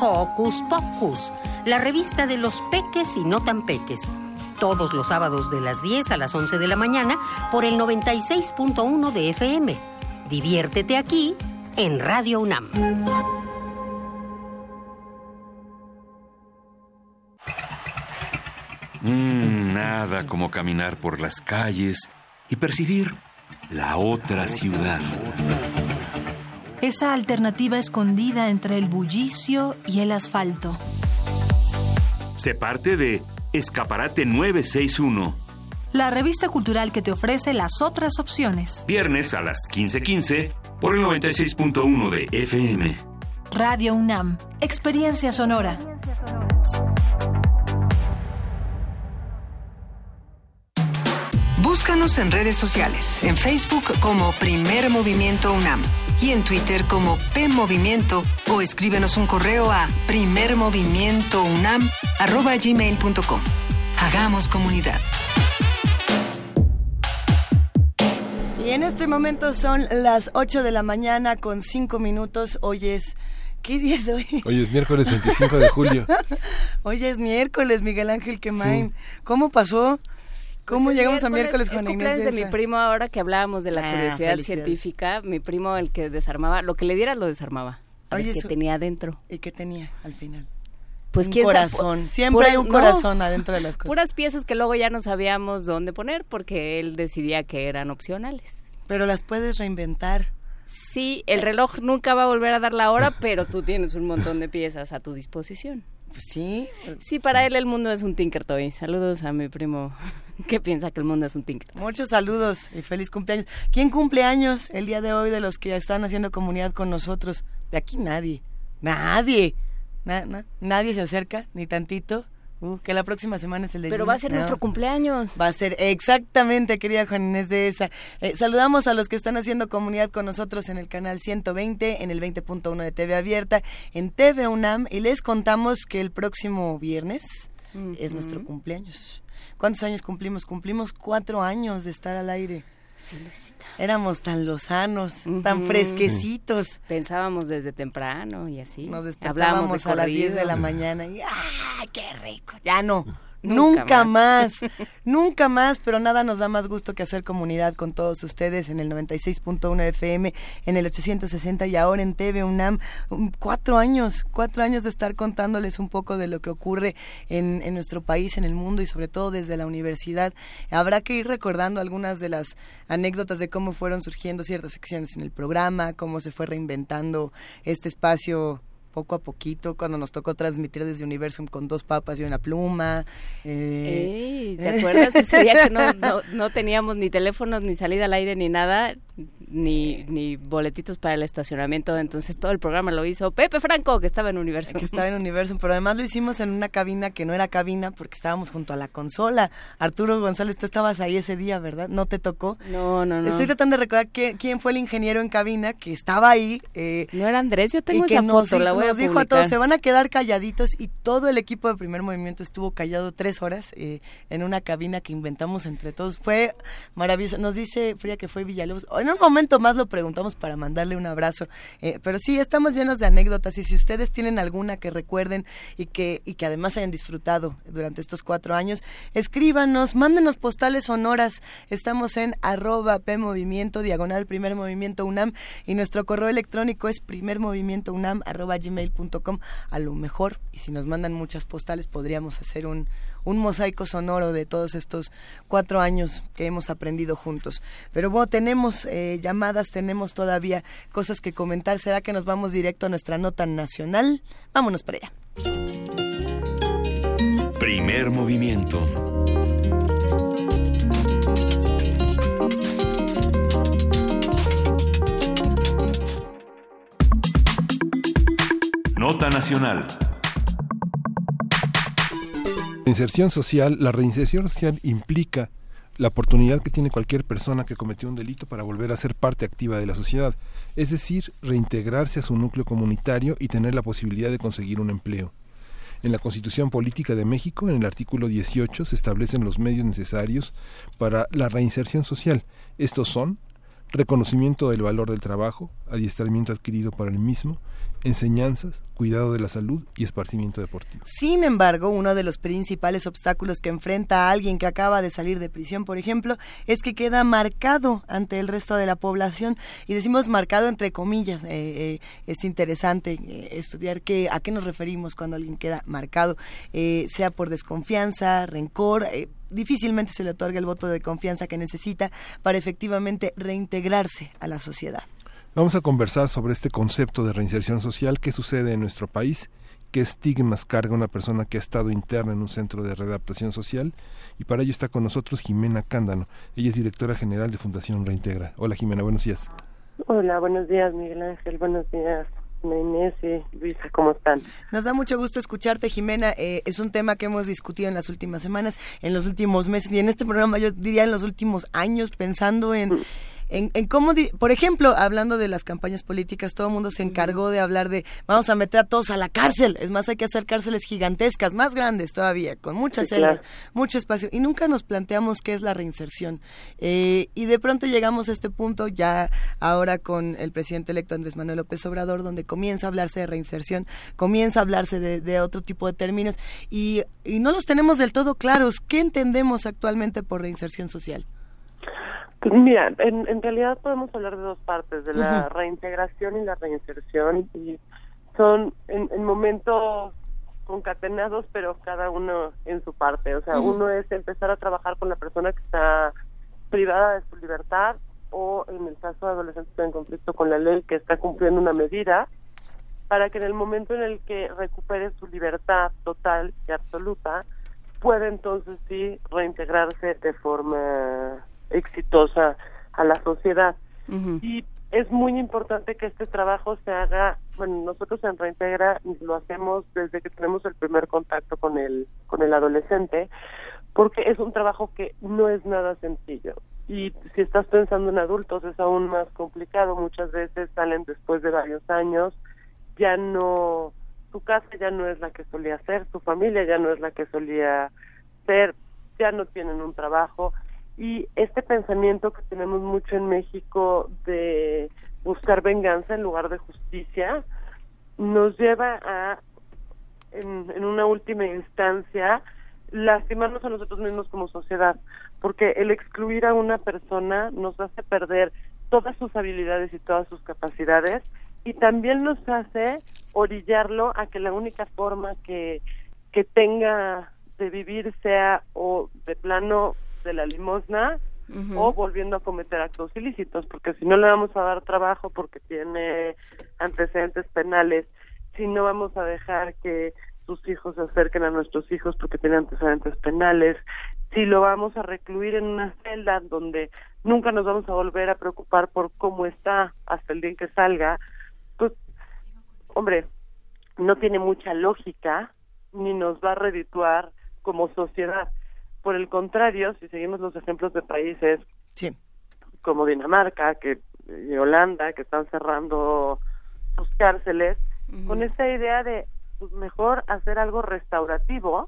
Hocus Pocus la revista de los peques y no tan peques. Todos los sábados de las 10 a las 11 de la mañana por el 96.1 de FM. Diviértete aquí en Radio UNAM. Mm, nada como caminar por las calles y percibir la otra ciudad. Esa alternativa escondida entre el bullicio y el asfalto se parte de Escaparate 961. La revista cultural que te ofrece las otras opciones. Viernes a las 15:15 por el 96.1 de FM. Radio UNAM, Experiencia Sonora. Búscanos en redes sociales, en Facebook como Primer Movimiento UNAM y en Twitter como P Movimiento o escríbenos un correo a primermovimientounam@gmail.com. Hagamos comunidad. Y en este momento son las 8 de la mañana con 5 minutos. Hoy es ¿Qué día es hoy? Hoy es miércoles 25 de julio. hoy es miércoles, Miguel Ángel Quemain. ¿Cómo pasó? ¿Cómo pues llegamos a miércoles con Inés? de, de mi primo ahora que hablábamos de la ah, curiosidad científica, mi primo el que desarmaba, lo que le diera lo desarmaba. Oye, que tenía adentro. ¿Y qué tenía al final? Pues un corazón. Siempre hay un corazón adentro de las cosas. Puras piezas que luego ya no sabíamos dónde poner porque él decidía que eran opcionales. Pero las puedes reinventar. Sí, el reloj nunca va a volver a dar la hora, pero tú tienes un montón de piezas a tu disposición. Pues sí. Sí, para él el mundo es un Tinker Toy. Saludos a mi primo que piensa que el mundo es un Tinker. Muchos saludos y feliz cumpleaños. ¿Quién cumple años el día de hoy de los que están haciendo comunidad con nosotros? De aquí nadie. Nadie. nadie se acerca, ni tantito. Uh, que la próxima semana es el de Pero va a ser nuestro cumpleaños. Va a ser exactamente, querida Juan Inés de esa. Eh, saludamos a los que están haciendo comunidad con nosotros en el canal 120, en el 20.1 de TV Abierta, en TV UNAM, y les contamos que el próximo viernes es nuestro cumpleaños. ¿Cuántos años cumplimos? Cumplimos cuatro años de estar al aire. Sí, Lucita. Éramos tan lozanos, tan fresquecitos. Pensábamos desde temprano y así. Nos despertábamos a las 10 de la mañana y ¡ah, qué rico! Ya no, Nunca, más. Nunca más, pero nada nos da más gusto que hacer comunidad con todos ustedes en el 96.1 FM, en el 860 y ahora en TV UNAM. Cuatro años, cuatro años de estar contándoles un poco de lo que ocurre en, en nuestro país, en el mundo y sobre todo desde la universidad. Habrá que ir recordando algunas de las anécdotas de cómo fueron surgiendo ciertas secciones en el programa, cómo se fue reinventando este espacio poco a poquito, cuando nos tocó transmitir desde Universum con dos papas y una pluma. Eh, ¿Te acuerdas ese día que no, no, no, teníamos ni teléfonos, ni salida al aire, ni nada? Ni, ni boletitos para el estacionamiento, entonces todo el programa lo hizo Pepe Franco, que estaba en Universum. Que estaba en Universum, pero además lo hicimos en una cabina que no era cabina porque estábamos junto a la consola. Arturo González, tú estabas ahí ese día, ¿verdad? ¿No te tocó? No, no, no. Estoy tratando de recordar quién fue el ingeniero en cabina que estaba ahí. Eh, no era Andrés, yo tengo esa foto, la voy nos dijo a todos, se van a quedar calladitos y todo el equipo de primer movimiento estuvo callado tres horas eh, en una cabina que inventamos entre todos. Fue maravilloso. Nos dice Fría que fue Villalobos. En un momento más lo preguntamos para mandarle un abrazo. Eh, pero sí, estamos llenos de anécdotas y si ustedes tienen alguna que recuerden y que, y que además hayan disfrutado durante estos cuatro años, escríbanos, mándenos postales sonoras. Estamos en arroba PMovimiento, diagonal primer movimiento UNAM y nuestro correo electrónico es primermovimientounam arroba gmail.com. A lo mejor, y si nos mandan muchas postales, podríamos hacer un, un mosaico sonoro de todos estos cuatro años que hemos aprendido juntos. Pero bueno, tenemos eh, llamadas, tenemos todavía cosas que comentar. ¿Será que nos vamos directo a nuestra nota nacional? Vámonos para allá. Primer movimiento. Nota nacional. Social, la reinserción social implica la oportunidad que tiene cualquier persona que cometió un delito para volver a ser parte activa de la sociedad, es decir, reintegrarse a su núcleo comunitario y tener la posibilidad de conseguir un empleo. En la Constitución Política de México, en el artículo 18, se establecen los medios necesarios para la reinserción social. Estos son reconocimiento del valor del trabajo, adiestramiento adquirido para el mismo, enseñanzas, cuidado de la salud y esparcimiento deportivo. Sin embargo, uno de los principales obstáculos que enfrenta a alguien que acaba de salir de prisión, por ejemplo, es que queda marcado ante el resto de la población. Y decimos marcado entre comillas. Eh, eh, es interesante eh, estudiar qué, a qué nos referimos cuando alguien queda marcado, sea por desconfianza, rencor difícilmente se le otorga el voto de confianza que necesita para efectivamente reintegrarse a la sociedad. Vamos a conversar sobre este concepto de reinserción social, qué sucede en nuestro país, qué estigmas carga una persona que ha estado interna en un centro de readaptación social y para ello está con nosotros Jimena Cándano. Ella es directora general de Fundación Reintegra. Hola Jimena, buenos días. Hola, buenos días Miguel Ángel, buenos días. Inés y Luisa, ¿cómo están? Nos da mucho gusto escucharte, Jimena. Eh, es un tema que hemos discutido en las últimas semanas, en los últimos meses y en este programa yo diría en los últimos años, pensando en... Mm en, en cómo, por ejemplo, hablando de las campañas políticas, todo el mundo se encargó de hablar de vamos a meter a todos a la cárcel. Es más, hay que hacer cárceles gigantescas, más grandes todavía, con muchas celdas, mucho espacio. Y nunca nos planteamos qué es la reinserción. Eh, y de pronto llegamos a este punto ya ahora con el presidente electo Andrés Manuel López Obrador, donde comienza a hablarse de reinserción, comienza a hablarse de, de otro tipo de términos y, y no los tenemos del todo claros. ¿Qué entendemos actualmente por reinserción social? Mira, en, en realidad podemos hablar de dos partes, de la reintegración y la reinserción, y son en, en, momentos concatenados, pero cada uno en su parte. O sea, uno es empezar a trabajar con la persona que está privada de su libertad, o en el caso de adolescentes en conflicto con la ley, que está cumpliendo una medida, para que en el momento en el que recupere su libertad total y absoluta, pueda entonces sí reintegrarse de forma exitosa a la sociedad. Y es muy importante que este trabajo se haga, bueno, nosotros en Reintegra lo hacemos desde que tenemos el primer contacto con el, con el adolescente, porque es un trabajo que no es nada sencillo. Y si estás pensando en adultos es aún más complicado, muchas veces salen después de varios años, ya no, su casa ya no es la que solía ser, su familia ya no es la que solía ser, ya no tienen un trabajo y este pensamiento que tenemos mucho en México de buscar venganza en lugar de justicia nos lleva a en, una última instancia lastimarnos a nosotros mismos como sociedad, porque el excluir a una persona nos hace perder todas sus habilidades y todas sus capacidades y también nos hace orillarlo a que la única forma que, que tenga de vivir sea o de plano de la limosna o volviendo a cometer actos ilícitos, porque si no le vamos a dar trabajo porque tiene antecedentes penales, si no vamos a dejar que sus hijos se acerquen a nuestros hijos porque tienen antecedentes penales, si lo vamos a recluir en una celda donde nunca nos vamos a volver a preocupar por cómo está hasta el día en que salga, pues, hombre, no tiene mucha lógica ni nos va a redituar como sociedad. Por el contrario, si seguimos los ejemplos de países como Dinamarca que, y Holanda, que están cerrando sus cárceles, con esa idea de pues, mejor hacer algo restaurativo,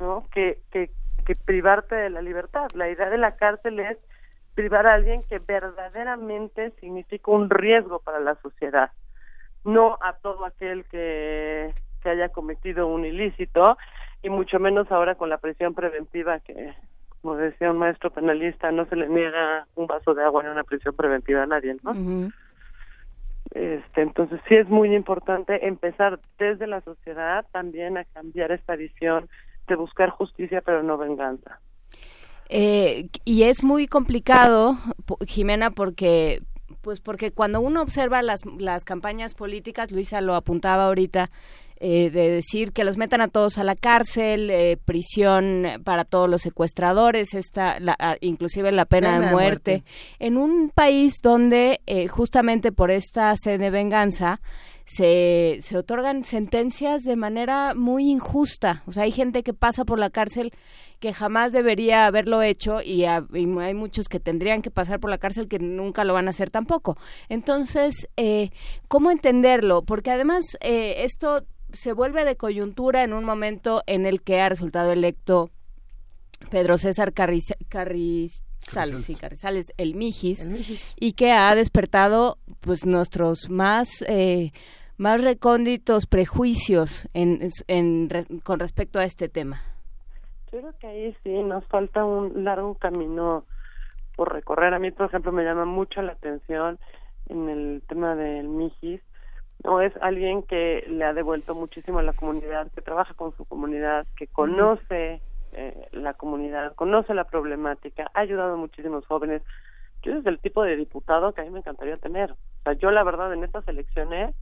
¿no? Que, que, que privarte de la libertad. La idea de la cárcel es privar a alguien que verdaderamente significa un riesgo para la sociedad, no a todo aquel que, que haya cometido un ilícito y mucho menos ahora con la prisión preventiva que, como decía un maestro penalista, no se le niega un vaso de agua en una prisión preventiva a nadie, ¿no? Este, entonces sí es muy importante empezar desde la sociedad también a cambiar esta visión de buscar justicia pero no venganza. Eh, y es muy complicado, Jimena, porque pues porque cuando uno observa las, las campañas políticas, Luisa lo apuntaba ahorita, eh, de decir que los metan a todos a la cárcel, eh, prisión para todos los secuestradores, esta, la, inclusive la pena, de muerte. En un país donde eh, justamente por esta sed de venganza se, se otorgan sentencias de manera muy injusta. O sea, hay gente que pasa por la cárcel que jamás debería haberlo hecho y, hay muchos que tendrían que pasar por la cárcel que nunca lo van a hacer tampoco. Entonces, eh, ¿cómo entenderlo? Porque además eh, esto se vuelve de coyuntura en un momento en el que ha resultado electo Pedro César Carrizales, el Mijis, y que ha despertado pues nuestros más eh, más recónditos prejuicios en, en, con respecto a este tema. Creo que ahí sí nos falta un largo camino por recorrer. A mí, por ejemplo, me llama mucho la atención en el tema del Mijis no es alguien que le ha devuelto muchísimo a la comunidad, que trabaja con su comunidad, que conoce eh, la comunidad, conoce la problemática, ha ayudado a muchísimos jóvenes. Yo es el tipo de diputado que a mí me encantaría tener. O sea, yo la verdad en estas elecciones,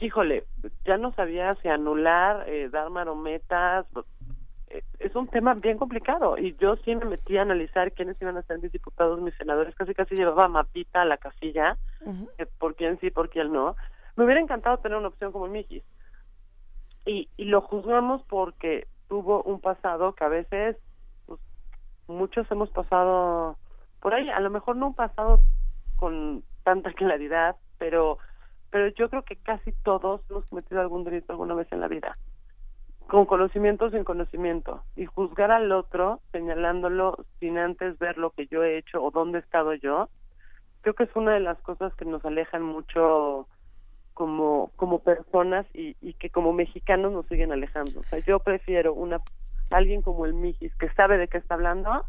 híjole, ya no sabía si anular, eh, dar marometas, es un tema bien complicado. Y yo sí me metí a analizar quiénes iban a ser mis diputados, mis senadores, casi casi llevaba mapita a la casilla, por quién sí, por quién no, me hubiera encantado tener una opción como Mijis. Y, y lo juzgamos porque tuvo un pasado que a veces pues, muchos hemos pasado por ahí, a lo mejor no un pasado con tanta claridad, pero pero yo creo que casi todos hemos cometido algún delito alguna vez en la vida, con conocimiento sin conocimiento, y juzgar al otro señalándolo sin antes ver lo que yo he hecho o dónde he estado yo, creo que es una de las cosas que nos alejan mucho como como personas y, y que como mexicanos nos siguen alejando. O sea, yo prefiero una alguien como el Mijis que sabe de qué está hablando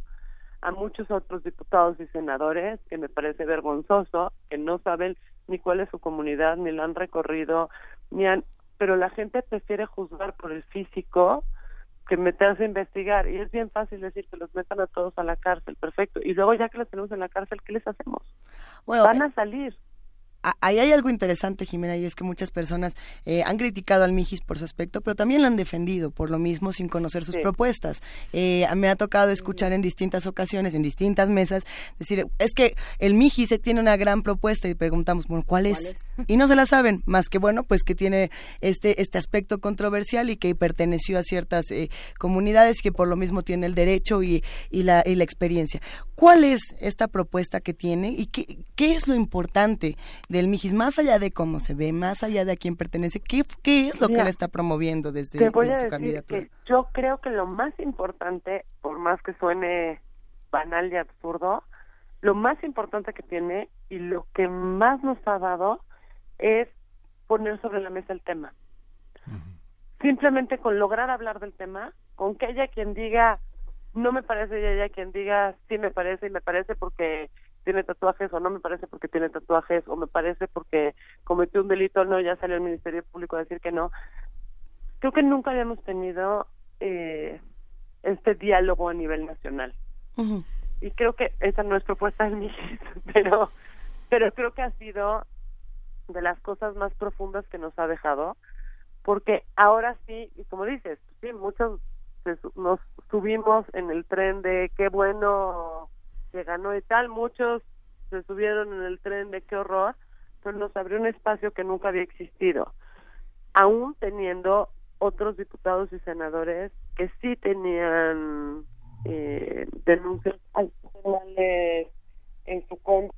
a muchos otros diputados y senadores que me parece vergonzoso que no saben ni cuál es su comunidad ni la han recorrido ni han pero la gente prefiere juzgar por el físico que meterse a investigar y es bien fácil decir que los metan a todos a la cárcel, perfecto. Y luego ya que los tenemos en la cárcel, ¿qué les hacemos? Bueno, van a salir ahí hay algo interesante, Jimena, y es que muchas personas eh, han criticado al Mijis por su aspecto, pero también lo han defendido por lo mismo sin conocer sus propuestas. Eh, me ha tocado escuchar en distintas ocasiones, en distintas mesas, decir, es que el Mijis tiene una gran propuesta y preguntamos, bueno, ¿cuál es? Y no se la saben, más que bueno, pues que tiene este, este aspecto controversial y que perteneció a ciertas eh, comunidades que por lo mismo tiene el derecho y, y, la, y la experiencia. ¿Cuál es esta propuesta que tiene y qué, qué es lo importante? Del Mijis, más allá de cómo se ve, más allá de a quién pertenece, ¿qué, qué es lo que le está promoviendo desde, su candidatura? yo creo que lo más importante, por más que suene banal y absurdo, lo más importante que tiene y lo que más nos ha dado es poner sobre la mesa el tema. Simplemente con lograr hablar del tema, con que haya quien diga no me parece y haya quien diga sí me parece y me parece porque tiene tatuajes o no me parece porque tiene tatuajes o me parece porque cometió un delito no ya salió el Ministerio Público a decir que no. Creo que nunca habíamos tenido eh, este diálogo a nivel nacional. Y creo que esa no es propuesta en mí pero pero creo que ha sido de las cosas más profundas que nos ha dejado porque ahora sí y como dices sí muchos nos subimos en el tren de qué bueno que ganó y tal muchos se subieron en el tren de qué horror pero nos abrió un espacio que nunca había existido aún teniendo otros diputados y senadores que sí tenían eh, denuncias en su contra.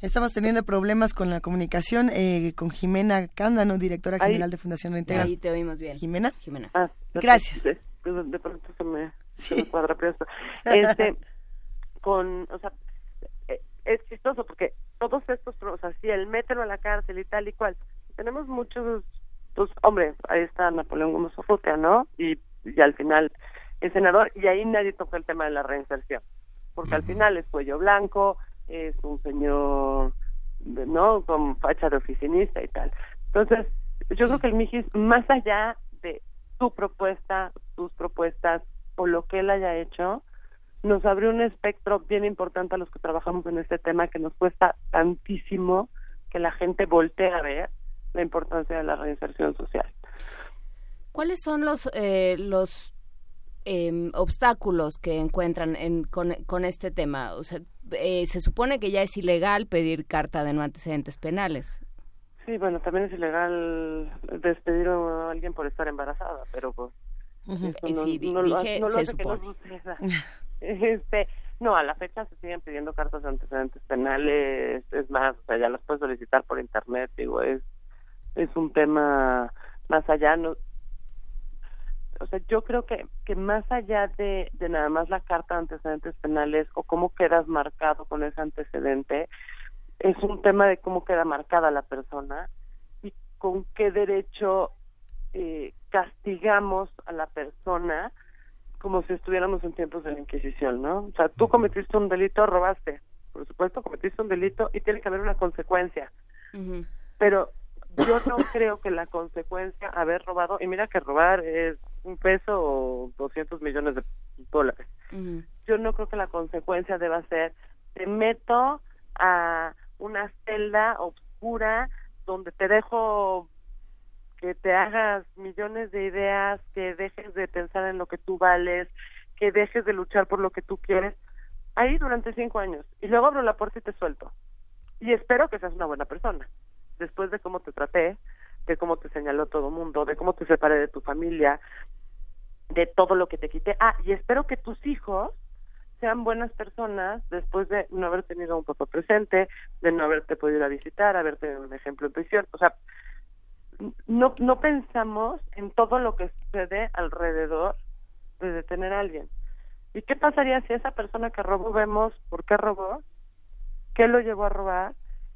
Estamos teniendo problemas con la comunicación eh, con Jimena Cándano, directora general de Fundación Integral. Ahí te oímos bien. Jimena. Jimena. Ah, Gracias. De, de, pronto se me, se me cuadra esto. Este, con, o sea, eh, es chistoso porque todos estos, o sea, sí, el mételo a la cárcel y tal y cual. Tenemos muchos, pues, hombre, ahí está Napoleón Gómez ¿no? Y, y al final el senador, y ahí nadie toca el tema de la reinserción, porque al final es cuello blanco, es un señor, ¿no? Con facha de oficinista y tal. Entonces, yo creo que el Mijis, más allá su propuesta, sus propuestas o lo que él haya hecho, nos abrió un espectro bien importante a los que trabajamos en este tema que nos cuesta tantísimo que la gente voltee a ver la importancia de la reinserción social. ¿Cuáles son los eh, los eh, obstáculos que encuentran en, con, con, este tema? O sea, eh, se supone que ya es ilegal pedir carta de no antecedentes penales. Sí, bueno, también es ilegal despedir a alguien por estar embarazada, pero pues uh -huh. no, sí, no, dije, no lo se supone. No este, no, a la fecha se siguen pidiendo cartas de antecedentes penales, es más, o sea, ya las puedes solicitar por internet, digo, es es un tema más allá, no, o sea, yo creo que, que más allá de, de nada más la carta de antecedentes penales o cómo quedas marcado con ese antecedente, es un tema de cómo queda marcada la persona y con qué derecho eh, castigamos a la persona como si estuviéramos en tiempos de la Inquisición, ¿no? O sea, tú cometiste un delito, robaste, por supuesto, cometiste un delito y tiene que haber una consecuencia. Uh -huh. Pero yo no creo que la consecuencia haber robado, y mira que robar es un peso o 200 millones de dólares. Uh -huh. Yo no creo que la consecuencia deba ser, te meto a una celda oscura donde te dejo que te hagas millones de ideas, que dejes de pensar en lo que tú vales, que dejes de luchar por lo que tú quieres, ahí durante cinco años. Y luego abro la puerta y te suelto. Y espero que seas una buena persona después de cómo te traté, de cómo te señaló todo el mundo, de cómo te separé de tu familia, de todo lo que te quité. Ah, y espero que tus hijos sean buenas personas después de no haber tenido un papá presente, de no haberte podido ir a visitar, haber tenido un ejemplo en prisión. O sea, no, no pensamos en todo lo que sucede alrededor de detener a alguien. ¿Y qué pasaría si esa persona que robó vemos por qué robó? ¿Qué lo llevó a robar?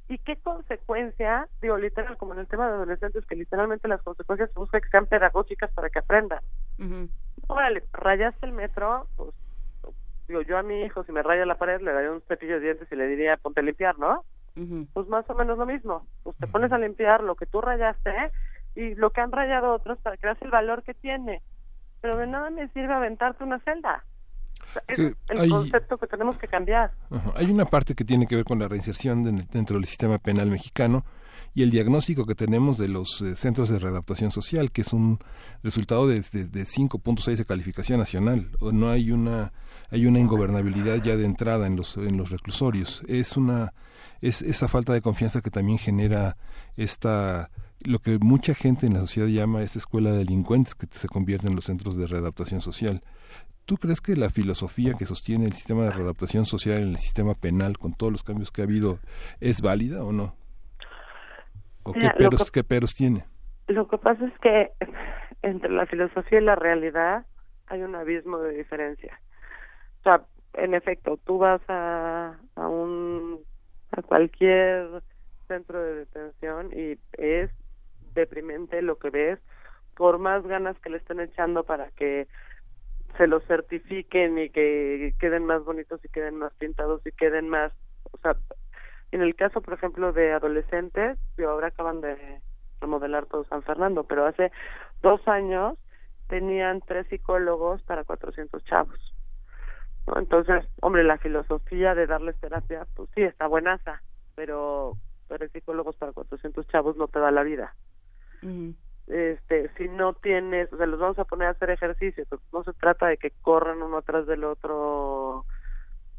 y qué consecuencia, digo literal, como en el tema de adolescentes, que literalmente las consecuencias se busca que sean pedagógicas para que aprendan. Uh -huh. Órale, rayaste el metro, pues digo yo a mi hijo, si me raya la pared, le daría un cepillo de dientes y le diría ponte a limpiar, ¿no? Uh -huh. Pues más o menos lo mismo. Pues te pones a limpiar lo que tú rayaste y lo que han rayado otros para que veas el valor que tiene. Pero de nada me sirve aventarte una celda. Es el hay, concepto que tenemos que cambiar. Hay una parte que tiene que ver con la reinserción de, dentro del sistema penal mexicano y el diagnóstico que tenemos de los eh, centros de readaptación social, que es un resultado de, de, de 5.6 de calificación nacional. O no hay una hay una ingobernabilidad ya de entrada en los en los reclusorios. Es una es esa falta de confianza que también genera esta lo que mucha gente en la sociedad llama esta escuela de delincuentes que se convierte en los centros de readaptación social. ¿Tú crees que la filosofía que sostiene el sistema de readaptación social en el sistema penal, con todos los cambios que ha habido, es válida o no? ¿O qué, peros, que, qué peros tiene? Lo que pasa es que entre la filosofía y la realidad hay un abismo de diferencia. O sea, en efecto, tú vas a, a un a cualquier centro de detención y es deprimente lo que ves por más ganas que le estén echando para que se los certifiquen y que queden más bonitos y queden más pintados y queden más, o sea, en el caso, por ejemplo, de adolescentes, yo ahora acaban de remodelar todo San Fernando, pero hace dos años tenían tres psicólogos para 400 chavos. ¿No? Entonces, hombre, la filosofía de darles terapia, pues sí, está buenaza, pero tres psicólogos para 400 chavos no te da la vida. Este si no tienes o sea los vamos a poner a hacer ejercicio pues no se trata de que corran uno atrás del otro o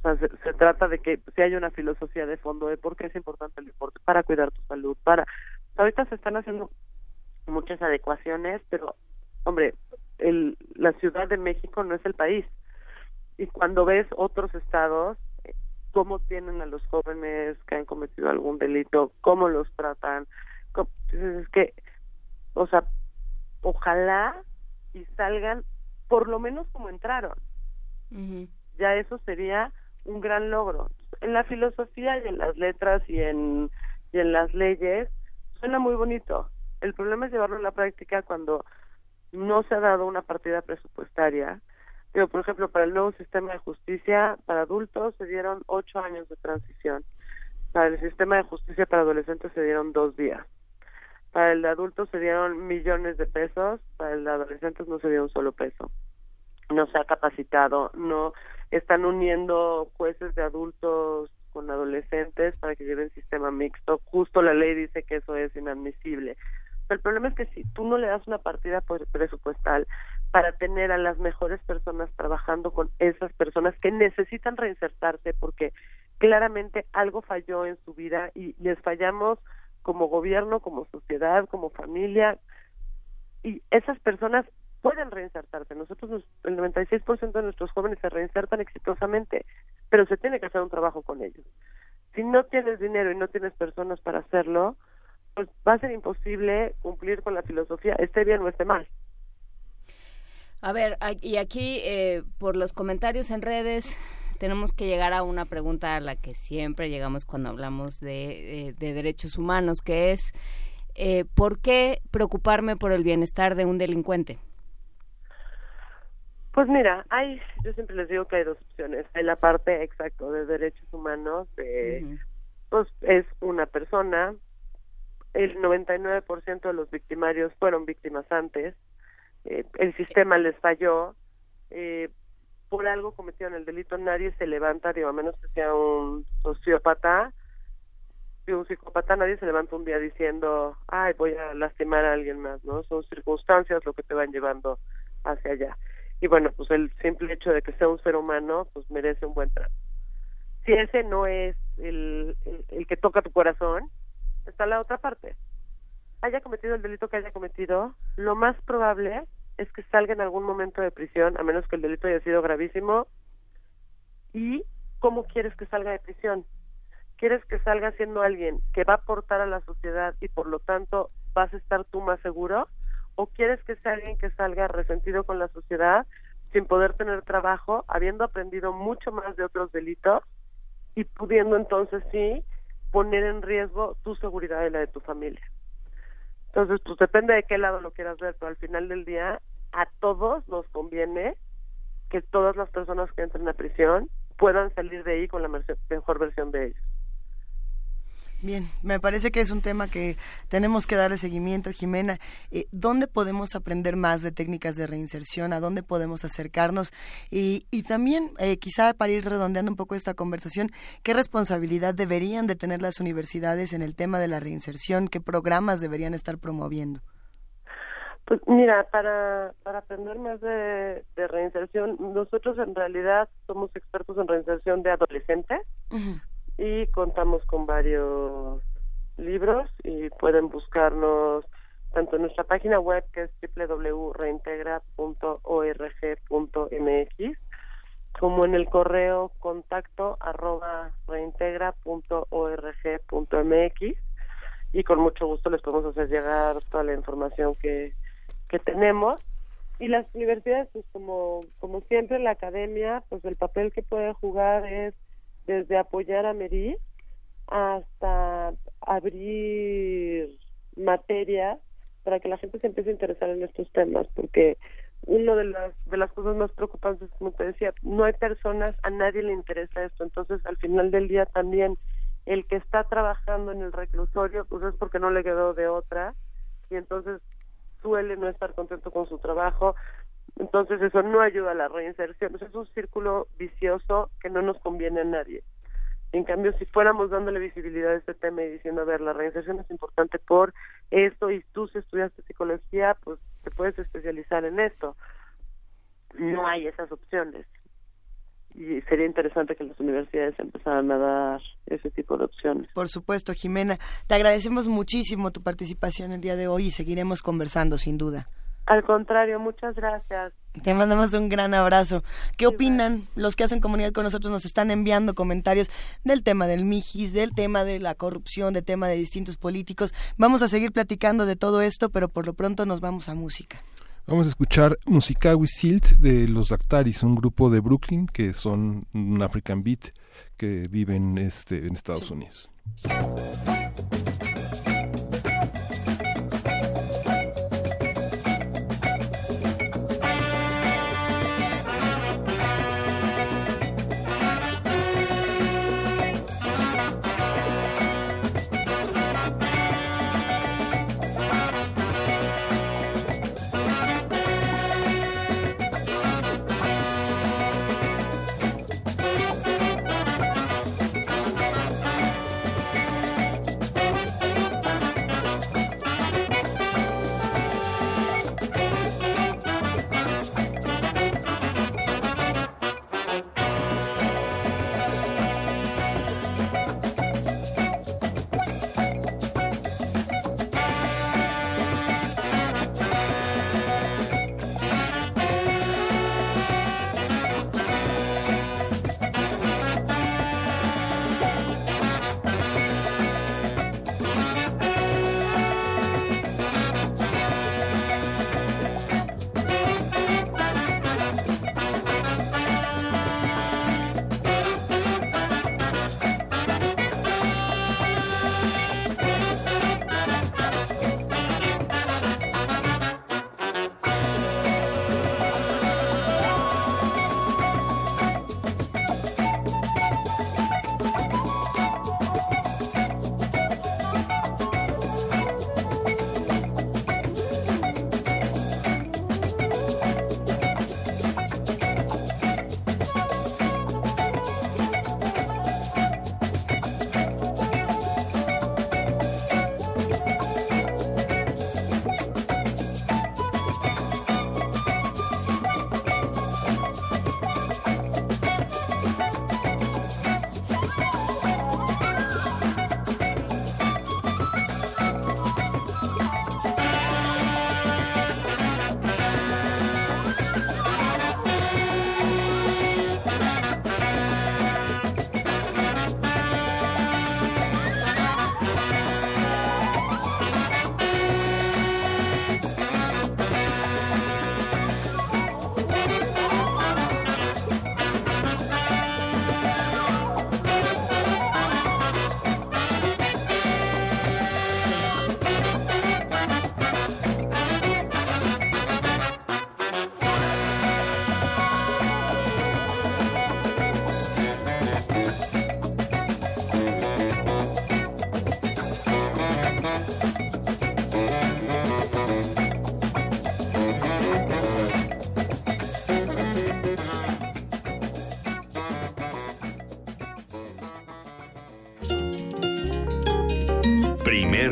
sea se, trata de que si hay una filosofía de fondo de por qué es importante el deporte para cuidar tu salud para ahorita se están haciendo muchas adecuaciones pero hombre el la Ciudad de México no es el país y cuando ves otros estados cómo tienen a los jóvenes que han cometido algún delito cómo los tratan es que o sea, ojalá y salgan por lo menos como entraron. Ya eso sería un gran logro. En la filosofía y en las letras y en, y en las leyes suena muy bonito. El problema es llevarlo a la práctica cuando no se ha dado una partida presupuestaria. Pero, por ejemplo, para el nuevo sistema de justicia para adultos se dieron ocho años de transición. Para el sistema de justicia para adolescentes se dieron dos días. Para el de adultos se dieron millones de pesos, para el de adolescentes no se dio un solo peso. No se ha capacitado, no están uniendo jueces de adultos con adolescentes para que lleven sistema mixto. Justo la ley dice que eso es inadmisible. Pero el problema es que si tú no le das una partida presupuestal para tener a las mejores personas trabajando con esas personas que necesitan reinsertarse porque claramente algo falló en su vida y les fallamos como gobierno, como sociedad, como familia, y esas personas pueden reinsertarse. Nosotros, el 96% de nuestros jóvenes se reinsertan exitosamente, pero se tiene que hacer un trabajo con ellos. Si no tienes dinero y no tienes personas para hacerlo, pues va a ser imposible cumplir con la filosofía, esté bien o esté mal. A ver, y aquí eh, por los comentarios en redes tenemos que llegar a una pregunta a la que siempre llegamos cuando hablamos de, eh, derechos humanos, que es eh, ¿por qué preocuparme por el bienestar de un delincuente? Pues mira, hay, yo siempre les digo que hay dos opciones. Hay la parte exacto de derechos humanos, de, pues es una persona, el 99% de los victimarios fueron víctimas antes, eh, el sistema les falló, eh, por algo cometieron el delito, nadie se levanta, digo, a menos que sea un sociópata, y un psicópata, nadie se levanta un día diciendo, ay, voy a lastimar a alguien más, ¿no? Son circunstancias lo que te van llevando hacia allá. Y bueno, pues el simple hecho de que sea un ser humano, pues merece un buen trato. Si ese no es el, el que toca tu corazón, está la otra parte. Haya cometido el delito que haya cometido, lo más probable es que salga en algún momento de prisión, a menos que el delito haya sido gravísimo. ¿Y cómo quieres que salga de prisión? ¿Quieres que salga siendo alguien que va a aportar a la sociedad y por lo tanto vas a estar tú más seguro? ¿O quieres que sea alguien que salga resentido con la sociedad, sin poder tener trabajo, habiendo aprendido mucho más de otros delitos y pudiendo entonces sí poner en riesgo tu seguridad y la de tu familia? Entonces, pues depende de qué lado lo quieras ver, pero al final del día a todos nos conviene que todas las personas que entren a prisión puedan salir de ahí con la mejor versión de ellos. Bien, me parece que es un tema que tenemos que darle seguimiento, Jimena. Eh, ¿Dónde podemos aprender más de técnicas de reinserción? ¿A dónde podemos acercarnos? Y, y también, eh, quizá para ir redondeando un poco esta conversación, ¿qué responsabilidad deberían de tener las universidades en el tema de la reinserción? ¿Qué programas deberían estar promoviendo? Pues mira, para, para aprender más de, reinserción, nosotros en realidad somos expertos en reinserción de adolescentes y contamos con varios libros y pueden buscarnos tanto en nuestra página web que es www.reintegra.org.mx como en el correo contacto arroba reintegra.org.mx y con mucho gusto les podemos hacer llegar toda la información que, que tenemos. Y las universidades pues como como siempre la academia pues el papel que puede jugar es desde apoyar a Merí hasta abrir materias para que la gente se empiece a interesar en estos temas, porque una de las de las cosas más preocupantes, como te decía, no hay personas, a nadie le interesa esto, entonces al final del día también el que está trabajando en el reclusorio, pues es porque no le quedó de otra, y entonces suele no estar contento con su trabajo, entonces eso no ayuda a la reinserción, es un círculo vicioso que no nos conviene a nadie. En cambio, si fuéramos dándole visibilidad a este tema y diciendo, a ver, la reinserción es importante por esto y tú si estudiaste psicología, pues te puedes especializar en esto. No hay esas opciones. Y sería interesante que las universidades empezaran a dar ese tipo de opciones. Por supuesto, Jimena. Te agradecemos muchísimo tu participación el día de hoy y seguiremos conversando, sin duda. Al contrario, muchas gracias. Te mandamos un gran abrazo. ¿Qué opinan los que hacen comunidad con nosotros? Nos están enviando comentarios del tema del Mijis, del tema de la corrupción, del tema de distintos políticos. Vamos a seguir platicando de todo esto, pero por lo pronto nos vamos a música. Vamos a escuchar Musicawi Silt de los Dactaris, un grupo de Brooklyn que son un African Beat que viven este, en Estados Unidos.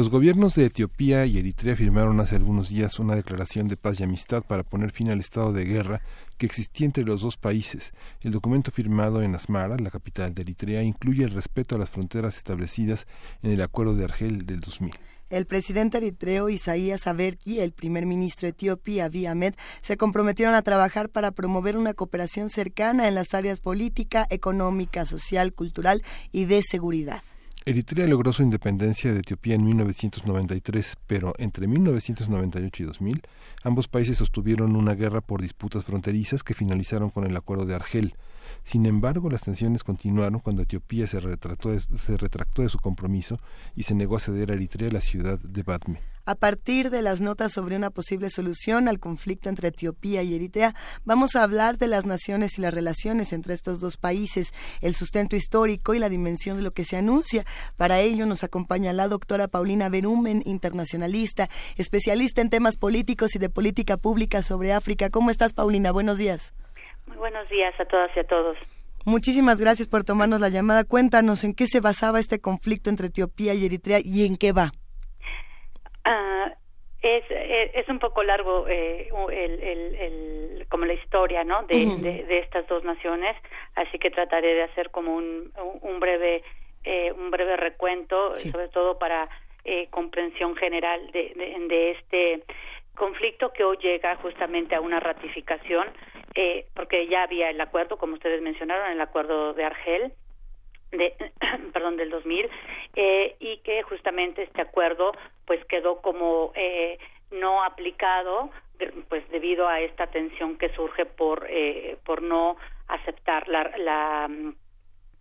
Los gobiernos de Etiopía y Eritrea firmaron hace algunos días una declaración de paz y amistad para poner fin al estado de guerra que existía entre los dos países. El documento firmado en Asmara, la capital de Eritrea, incluye el respeto a las fronteras establecidas en el Acuerdo de Argel del 2000. El presidente eritreo Isaías Averki y el primer ministro etíope Abiy Ahmed se comprometieron a trabajar para promover una cooperación cercana en las áreas política, económica, social, cultural y de seguridad. Eritrea logró su independencia de Etiopía en 1993, pero entre 1998 y 2000 ambos países sostuvieron una guerra por disputas fronterizas que finalizaron con el Acuerdo de Argel. Sin embargo, las tensiones continuaron cuando Etiopía se, retractó de, se retractó de su compromiso y se negó a ceder a Eritrea la ciudad de Batme. A partir de las notas sobre una posible solución al conflicto entre Etiopía y Eritrea, vamos a hablar de las naciones y las relaciones entre estos dos países, el sustento histórico y la dimensión de lo que se anuncia. Para ello nos acompaña la doctora Paulina Berumen, internacionalista, especialista en temas políticos y de política pública sobre África. ¿Cómo estás, Paulina? Buenos días. Muy buenos días a todas y a todos. Muchísimas gracias por tomarnos la llamada. Cuéntanos en qué se basaba este conflicto entre Etiopía y Eritrea y en qué va. Uh, es, es, un poco largo eh, el, el, el, como la historia no de, uh -huh. de, de, estas dos naciones así que trataré de hacer como un, un breve eh, un breve recuento sí. sobre todo para eh, comprensión general de, de, de este conflicto que hoy llega justamente a una ratificación eh, porque ya había el acuerdo, como ustedes mencionaron, el acuerdo de Argel, de, perdón, del 2000, eh, y que justamente este acuerdo pues quedó como eh, no aplicado pues debido a esta tensión que surge por eh, por no aceptar la, la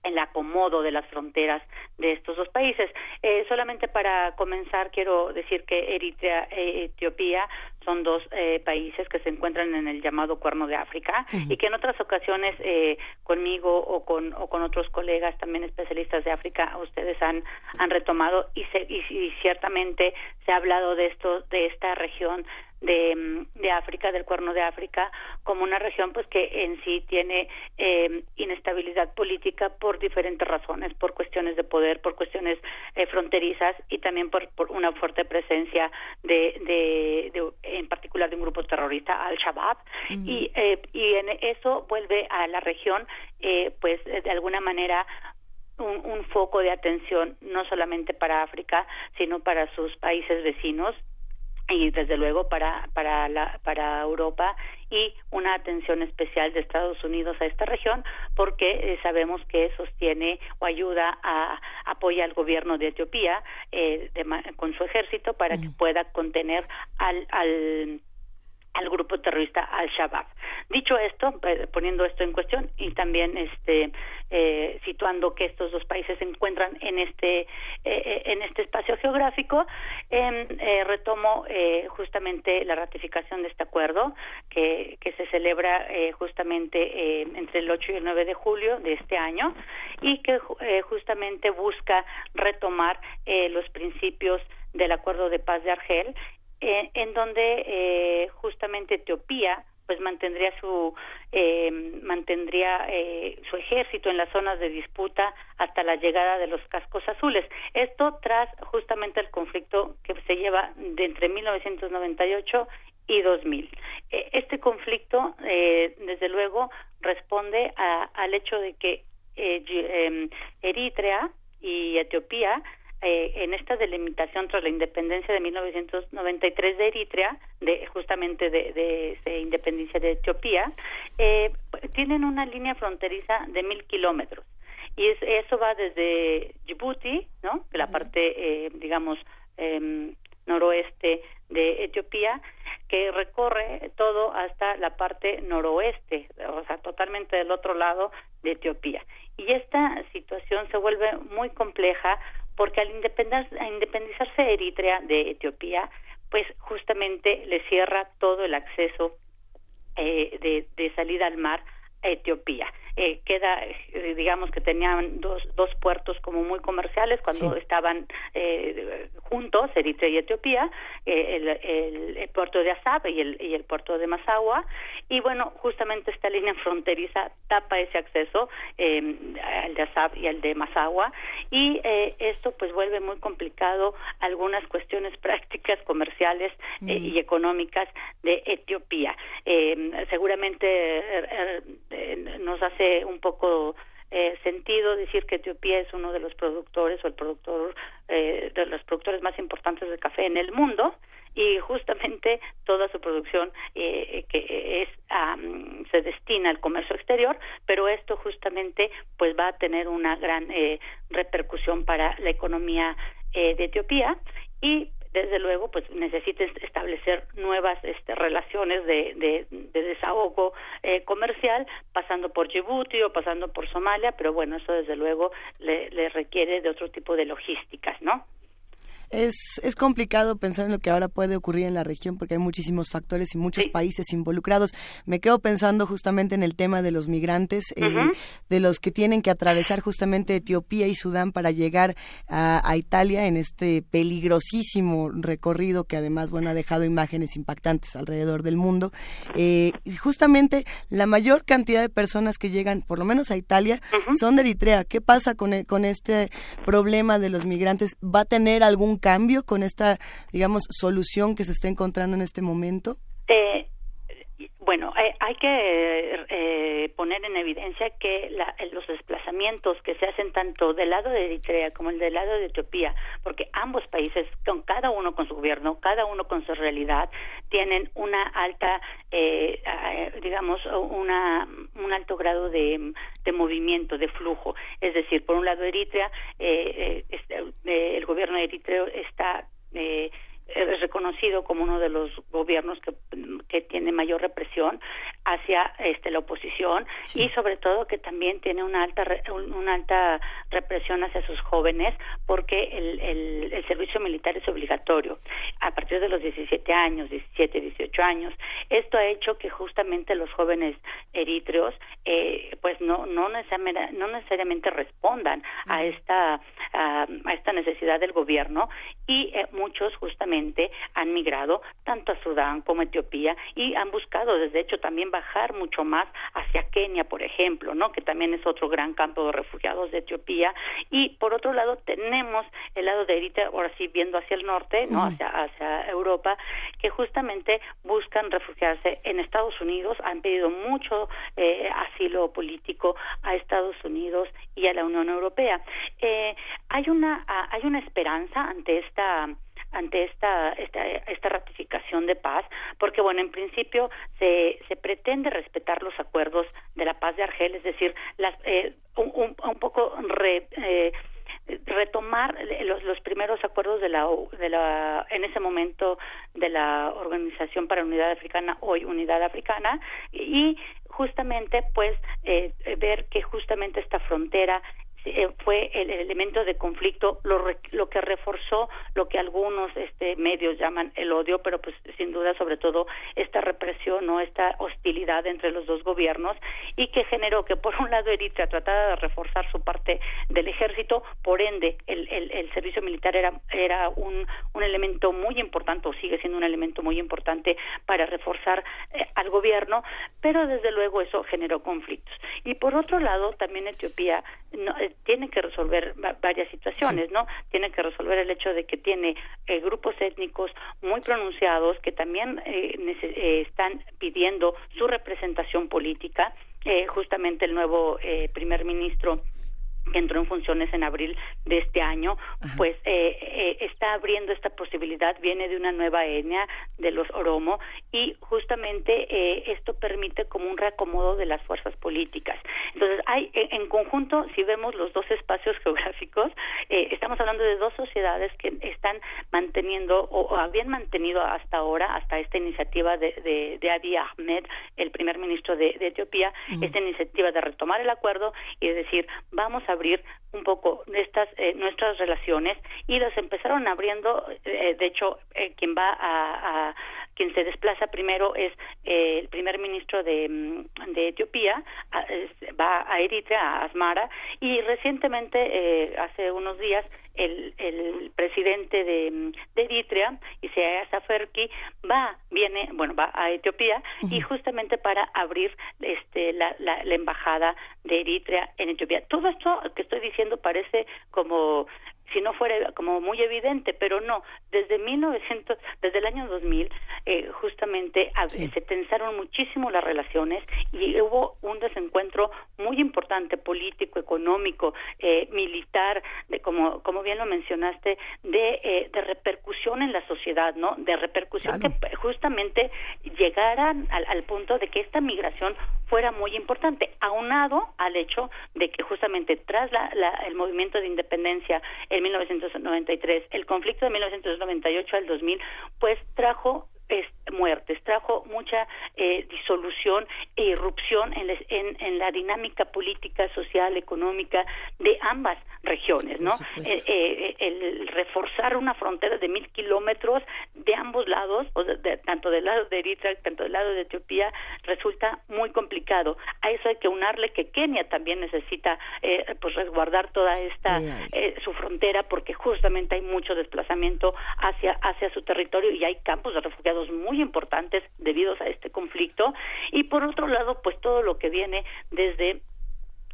el acomodo de las fronteras de estos dos países. Eh, solamente para comenzar quiero decir que Eritrea e Etiopía son dos eh, países que se encuentran en el llamado Cuerno de África uh -huh. y que en otras ocasiones eh, conmigo o con o con otros colegas también especialistas de África ustedes han han retomado y, se, y, y ciertamente se ha hablado de esto de esta región de, de África, del Cuerno de África, como una región pues que en sí tiene eh, inestabilidad política por diferentes razones, por cuestiones de poder, por cuestiones eh, fronterizas y también por, por, una fuerte presencia de, de, de, en particular de un grupo terrorista, Al-Shabaab, uh -huh. y, eh, y en eso vuelve a la región eh, pues de alguna manera un, un, foco de atención no solamente para África, sino para sus países vecinos y desde luego para para la para Europa y una atención especial de Estados Unidos a esta región porque eh, sabemos que sostiene o ayuda a apoya al gobierno de Etiopía eh, de, con su ejército para mm. que pueda contener al al al grupo terrorista Al-Shabaab. Dicho esto, eh, poniendo esto en cuestión y también este eh, situando que estos dos países se encuentran en este eh, en este espacio geográfico, eh, retomo eh, justamente la ratificación de este acuerdo que, que se celebra eh, justamente entre el 8 y el 9 de julio de este año y que justamente busca retomar los principios del acuerdo de paz de Argel eh, en donde eh, justamente Etiopía pues mantendría su eh, mantendría eh, su ejército en las zonas de disputa hasta la llegada de los cascos azules. Esto tras justamente el conflicto se lleva de entre 1998 y 2000. Eh, este conflicto, eh, desde luego, responde a, al hecho de que eh, eh, Eritrea y Etiopía eh, en esta delimitación tras la independencia de 1993 de Eritrea, de justamente de, de, de independencia de Etiopía, eh, tienen una línea fronteriza de mil kilómetros y es, eso va desde Djibouti, ¿no? La parte, eh, digamos, eh, noroeste de Etiopía, que recorre todo hasta la parte noroeste, o sea, totalmente del otro lado de Etiopía. Y esta situación se vuelve muy compleja porque al independizarse Eritrea de Etiopía, pues justamente le cierra todo el acceso eh, de, de salida al mar a Etiopía eh, queda, eh, digamos que tenían dos, dos puertos como muy comerciales cuando sí. estaban eh, juntos, Eritrea y Etiopía, eh, el, el, el, puerto de Asab y el, y el puerto de Masawa, y bueno, justamente esta línea fronteriza tapa ese acceso, eh, al de Asab y al de Masawa, y eh, esto pues vuelve muy complicado algunas cuestiones prácticas, comerciales mm. y económicas de Etiopía. seguramente nos hace un poco eh, sentido decir que Etiopía es uno de los productores o el productor eh, de los productores más importantes de café en el mundo y justamente toda su producción eh, que es se destina al comercio exterior pero esto justamente pues va a tener una gran repercusión para la economía de Etiopía. Y desde luego pues necesita establecer nuevas este, relaciones de, de, desahogo eh, comercial pasando por Djibouti o pasando por Somalia pero bueno eso desde luego le, le requiere de otro tipo de logísticas no es, es complicado pensar en lo que ahora puede ocurrir en la región porque hay muchísimos factores y muchos países involucrados. Me quedo pensando justamente en el tema de los migrantes, eh, de los que tienen que atravesar justamente Etiopía y Sudán para llegar a, Italia en este peligrosísimo recorrido que además bueno ha dejado imágenes impactantes alrededor del mundo. Eh, y justamente la mayor cantidad de personas que llegan, por lo menos a Italia, son de Eritrea. ¿Qué pasa con, e, con este problema de los migrantes? ¿Va a tener algún cambio con esta, digamos, solución que se está encontrando en este momento? Eh, bueno, eh, hay que eh, poner en evidencia que los desplazamientos que se hacen tanto del lado de Eritrea como el del lado de Etiopía, porque ambos países, con cada uno con su gobierno, cada uno con su realidad, tienen una alta, eh, digamos, una, un alto grado de, de, movimiento, de flujo. Es decir, por un lado Eritrea, este, el gobierno de Eritrea está eh, es reconocido como uno de los gobiernos que, que tiene mayor represión hacia este la oposición y sobre todo que también tiene una alta una alta represión hacia sus jóvenes porque el, el, el, servicio militar es obligatorio a partir de los 17 años 17 18 años. Esto ha hecho que justamente los jóvenes eritreos eh, pues no no necesariamente no necesariamente respondan a esta a, esta necesidad del gobierno y eh, muchos justamente han migrado tanto a Sudán como a Etiopía y han buscado, desde hecho, también bajar mucho más hacia Kenia, por ejemplo, ¿no? Que también es otro gran campo de refugiados de Etiopía. Y por otro lado tenemos el lado de Eritrea, ahora sí viendo hacia el norte, ¿no? Hacia, hacia Europa, que justamente buscan refugiarse en Estados Unidos, han pedido mucho eh, asilo político a Estados Unidos y a la Unión Europea. Eh, hay una hay una esperanza ante esta ante esta, esta, esta ratificación de paz, porque bueno, en principio se, se pretende respetar los acuerdos de la paz de Argel, es decir, las, eh, un, un, poco re, eh, retomar los, los primeros acuerdos de la, de la en ese momento de la Organización para la Unidad Africana hoy Unidad Africana y justamente pues eh, ver que justamente esta frontera eh, fue el, elemento de conflicto lo, lo que reforzó lo que algunos este medios llaman el odio pero pues sin duda sobre todo esta represión no esta hostilidad entre los dos gobiernos y que generó que por un lado Eritrea tratara de reforzar su parte del ejército por ende el, el, el servicio militar era era un, un elemento muy importante o sigue siendo un elemento muy importante para reforzar eh, al gobierno pero desde luego eso generó conflictos. Y por otro lado también Etiopía no, eh, tiene que resolver varias situaciones, ¿no? Tiene que resolver el hecho de que tiene eh, grupos étnicos muy pronunciados que también eh, eh, están pidiendo su representación política. justamente el nuevo primer ministro que entró en funciones en abril de este año, pues eh, eh, está abriendo esta posibilidad, viene de una nueva etnia, de los Oromo, y justamente eh, esto permite como un reacomodo de las fuerzas políticas. Entonces, hay en conjunto, si vemos los dos espacios geográficos, estamos hablando de dos sociedades que están manteniendo o, habían mantenido hasta ahora, hasta esta iniciativa de, de, de Abiy Ahmed, el primer ministro de, Etiopía, esta iniciativa de retomar el acuerdo y de decir, vamos a abrir un poco estas eh, nuestras relaciones y las empezaron abriendo eh, de hecho eh, quien va a, quien se desplaza primero es el primer ministro de, mm, de Etiopía va a Eritrea a Asmara y recientemente hace unos días el, el presidente de, de Eritrea, Isaías Afwerki, va, viene, bueno, va a Etiopía y justamente para abrir este la, la, la embajada de Eritrea en Etiopía. Todo esto que estoy diciendo parece como si no fuera como muy evidente, pero no, desde 1900, desde el año 2000, eh, justamente se tensaron muchísimo las relaciones y hubo un desencuentro muy importante político, económico, eh, militar, de como como bien lo mencionaste, de, eh, de repercusión en la sociedad, ¿no? De repercusión que justamente llegaran al, al punto de que esta migración fuera muy importante, aunado al hecho de que justamente tras la, el movimiento de independencia en 1993, el conflicto de 1998 al 2000, pues trajo muertes, trajo mucha eh, disolución e irrupción en, en, en, la dinámica política, social, económica de ambas regiones, ¿no? Eh, eh, el reforzar una frontera de mil kilómetros de ambos lados, o de, tanto del lado de Eritrea, tanto del lado de Etiopía, resulta muy complicado. A eso hay que unarle que Kenia también necesita, pues, resguardar toda esta su frontera, porque justamente hay mucho desplazamiento hacia hacia su territorio y hay campos de refugiados muy importantes debido a este conflicto. Y por otro lado pues todo lo que viene desde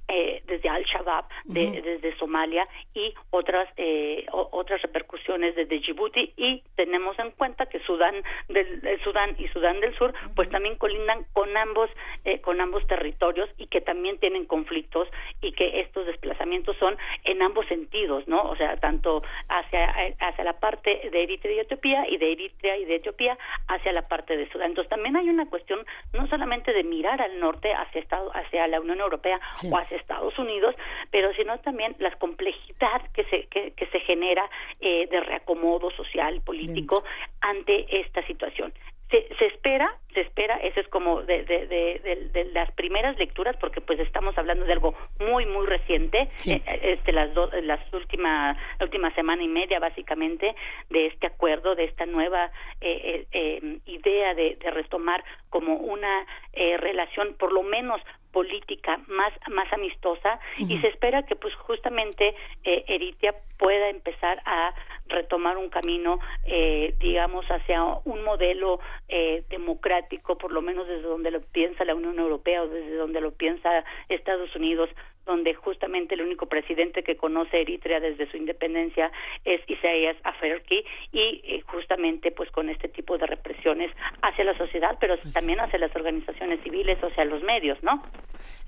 eh, desde Al-Shabaab, desde Somalia y otras eh, otras repercusiones desde Djibouti y tenemos en cuenta que Sudán del Sudán y Sudán del Sur pues también colindan con ambos eh, con ambos territorios y que también tienen conflictos y que estos desplazamientos son en ambos sentidos, ¿no? O sea, tanto hacia hacia la parte de Eritrea y Etiopía y de Eritrea y de Etiopía hacia la parte de Sudán. Entonces también hay una cuestión no solamente de mirar al norte hacia Estado, hacia la Unión Europea o hacia Estados Unidos, pero sino también la complejidad que se, que, se genera eh, de reacomodo social, político ante esta situación. Se, se, espera, se espera, eso es como de, de, de, las primeras lecturas, porque pues estamos hablando de algo muy, muy reciente, eh, este, las, dos las últimas, la última semana y media básicamente, de este acuerdo, de esta nueva eh, eh, idea de, retomar como una relación, por lo menos política más más amistosa y se espera que pues justamente eh, Eritia pueda empezar a retomar un camino eh, digamos hacia un modelo eh, democrático por lo menos desde donde lo piensa la Unión Europea o desde donde lo piensa Estados Unidos donde justamente el único presidente que conoce Eritrea desde su independencia es Isaías Afwerki y eh, justamente pues con este tipo de represiones hacia la sociedad, pero pues también hacia las organizaciones civiles, o sea, los medios, ¿no?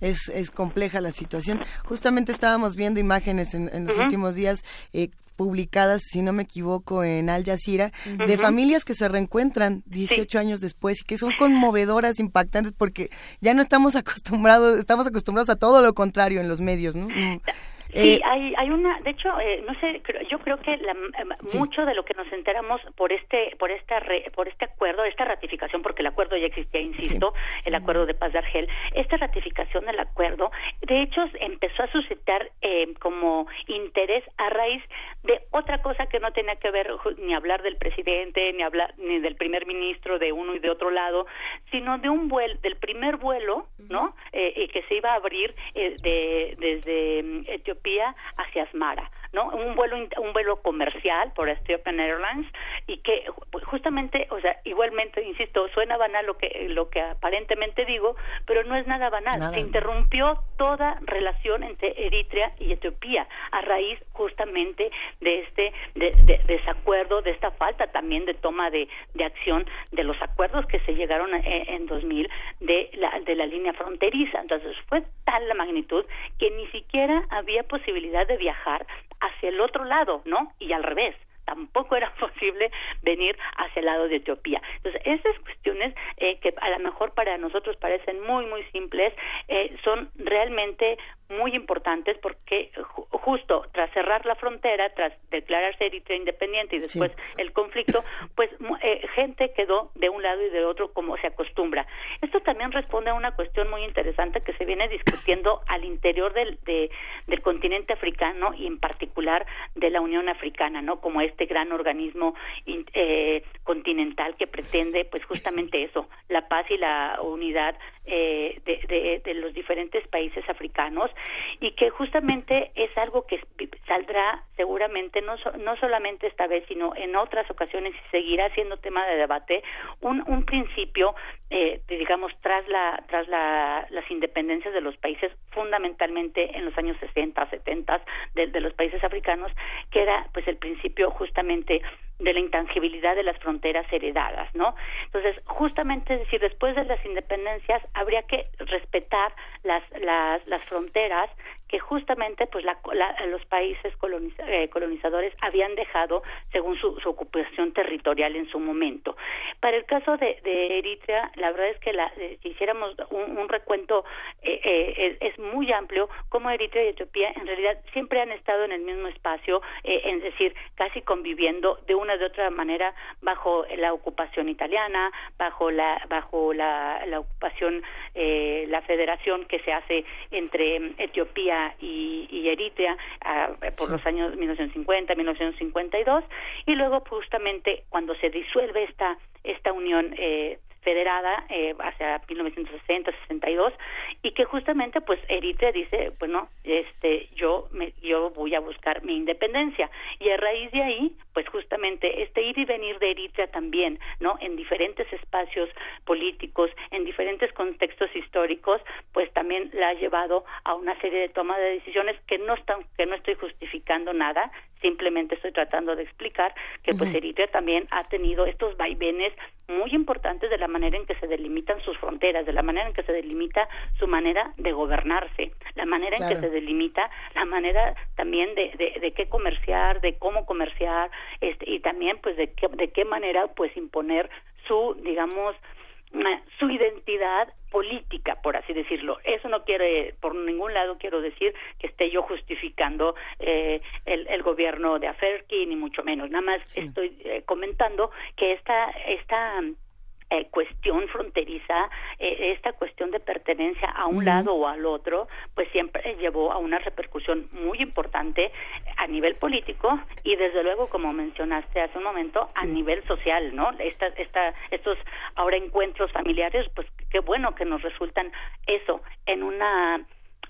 Es, es compleja la situación. Justamente estábamos viendo imágenes en, los últimos días eh, publicadas, si no me equivoco, en Al Jazeera, de familias que se reencuentran 18 años después y que son conmovedoras, impactantes, porque ya no estamos acostumbrados, estamos acostumbrados a todo lo contrario en los medios, ¿no? Sí, eh, hay, hay una, de hecho, eh, no sé, yo creo que la, mucho de lo que nos enteramos por este, por esta, por este acuerdo, esta ratificación, porque el acuerdo ya existía, insisto, el acuerdo de paz de Argel, esta ratificación del acuerdo, de hecho, empezó a suscitar eh, como interés a raíz de otra cosa que no tenía que ver ni hablar del presidente, ni hablar ni del primer ministro de uno y de otro lado, sino de un vuelo, del primer vuelo, ¿no? y que se iba a abrir de, desde mm, Etiopía hacia Asmara, ¿no? Un vuelo un vuelo comercial por Ethiopian Airlines y que justamente, o sea, igualmente insisto, suena banal lo que lo que aparentemente digo, pero no es nada banal. Se interrumpió toda relación entre Eritrea y Etiopía a raíz justamente de este de, desacuerdo, de esta falta también de toma de, de acción de los acuerdos que se llegaron en, en 2000 de la de la línea fronteriza. Entonces fue tal la magnitud que ni siquiera había posibilidad de viajar hacia el otro lado, ¿no? Y al revés tampoco era posible venir hacia el lado de Etiopía. Entonces, esas cuestiones eh, que a lo mejor para nosotros parecen muy, muy simples, eh, son realmente muy importantes porque justo tras cerrar la frontera, tras declararse Eritrea independiente y después el conflicto, pues eh, gente quedó de un lado y de otro como se acostumbra. Esto también responde a una cuestión muy interesante que se viene discutiendo al interior del, del continente africano y en particular de la Unión Africana, ¿no? Como este gran organismo eh, continental que pretende, pues justamente eso, la paz y la unidad eh, de, de, los diferentes países africanos y que justamente es algo que saldrá seguramente no, no solamente esta vez, sino en otras ocasiones y seguirá siendo tema de debate, un, un principio, eh, digamos, tras, la, tras la, las independencias de los países, fundamentalmente en los años 60, 70 de, de los países africanos, que era pues el principio justamente de la intangibilidad de las fronteras heredadas, ¿no? Entonces, justamente es decir, después de las independencias habría que respetar las, las, las fronteras que justamente pues la, los países eh, colonizadores habían dejado según su, ocupación territorial en su momento. Para el caso de, Eritrea, la verdad es que la, eh, si hiciéramos un, recuento eh, es, muy amplio, como Eritrea y Etiopía en realidad siempre han estado en el mismo espacio, es decir, casi conviviendo de una de otra manera bajo la ocupación italiana, bajo la bajo la, la ocupación, la federación que se hace entre Etiopía y, Eritrea ah, por los años 1950, 1952 y luego justamente cuando se disuelve esta esta unión eh, federada eh, hacia 1960 62 y que justamente pues Eritrea dice bueno este yo me, yo voy a buscar mi independencia. Y a raíz de ahí pues justamente este ir y venir de Eritrea también no en diferentes espacios políticos en diferentes contextos históricos pues también la ha llevado a una serie de tomas de decisiones que no están que no estoy justificando nada. Simplemente estoy tratando de explicar que pues Eritrea también ha tenido estos vaivenes muy importantes de la manera en que se delimitan sus fronteras, de la manera en que se delimita su manera de gobernarse, la manera en que se delimita la manera también de, de, de qué comerciar, de cómo comerciar, este, y también pues de qué, de qué manera pues imponer su, digamos, su identidad política, por así decirlo. Eso no quiere, por ningún lado quiero decir que esté yo justificando eh, el, el, gobierno de Aferki, ni mucho menos. Nada más estoy eh, comentando que esta, esta eh, cuestión fronteriza, eh, esta cuestión de pertenencia a un lado o al otro, pues siempre llevó a una repercusión muy importante a nivel político y desde luego, como mencionaste hace un momento, a nivel social, ¿no? Esta, esta, estos ahora encuentros familiares, pues qué bueno que nos resultan eso en una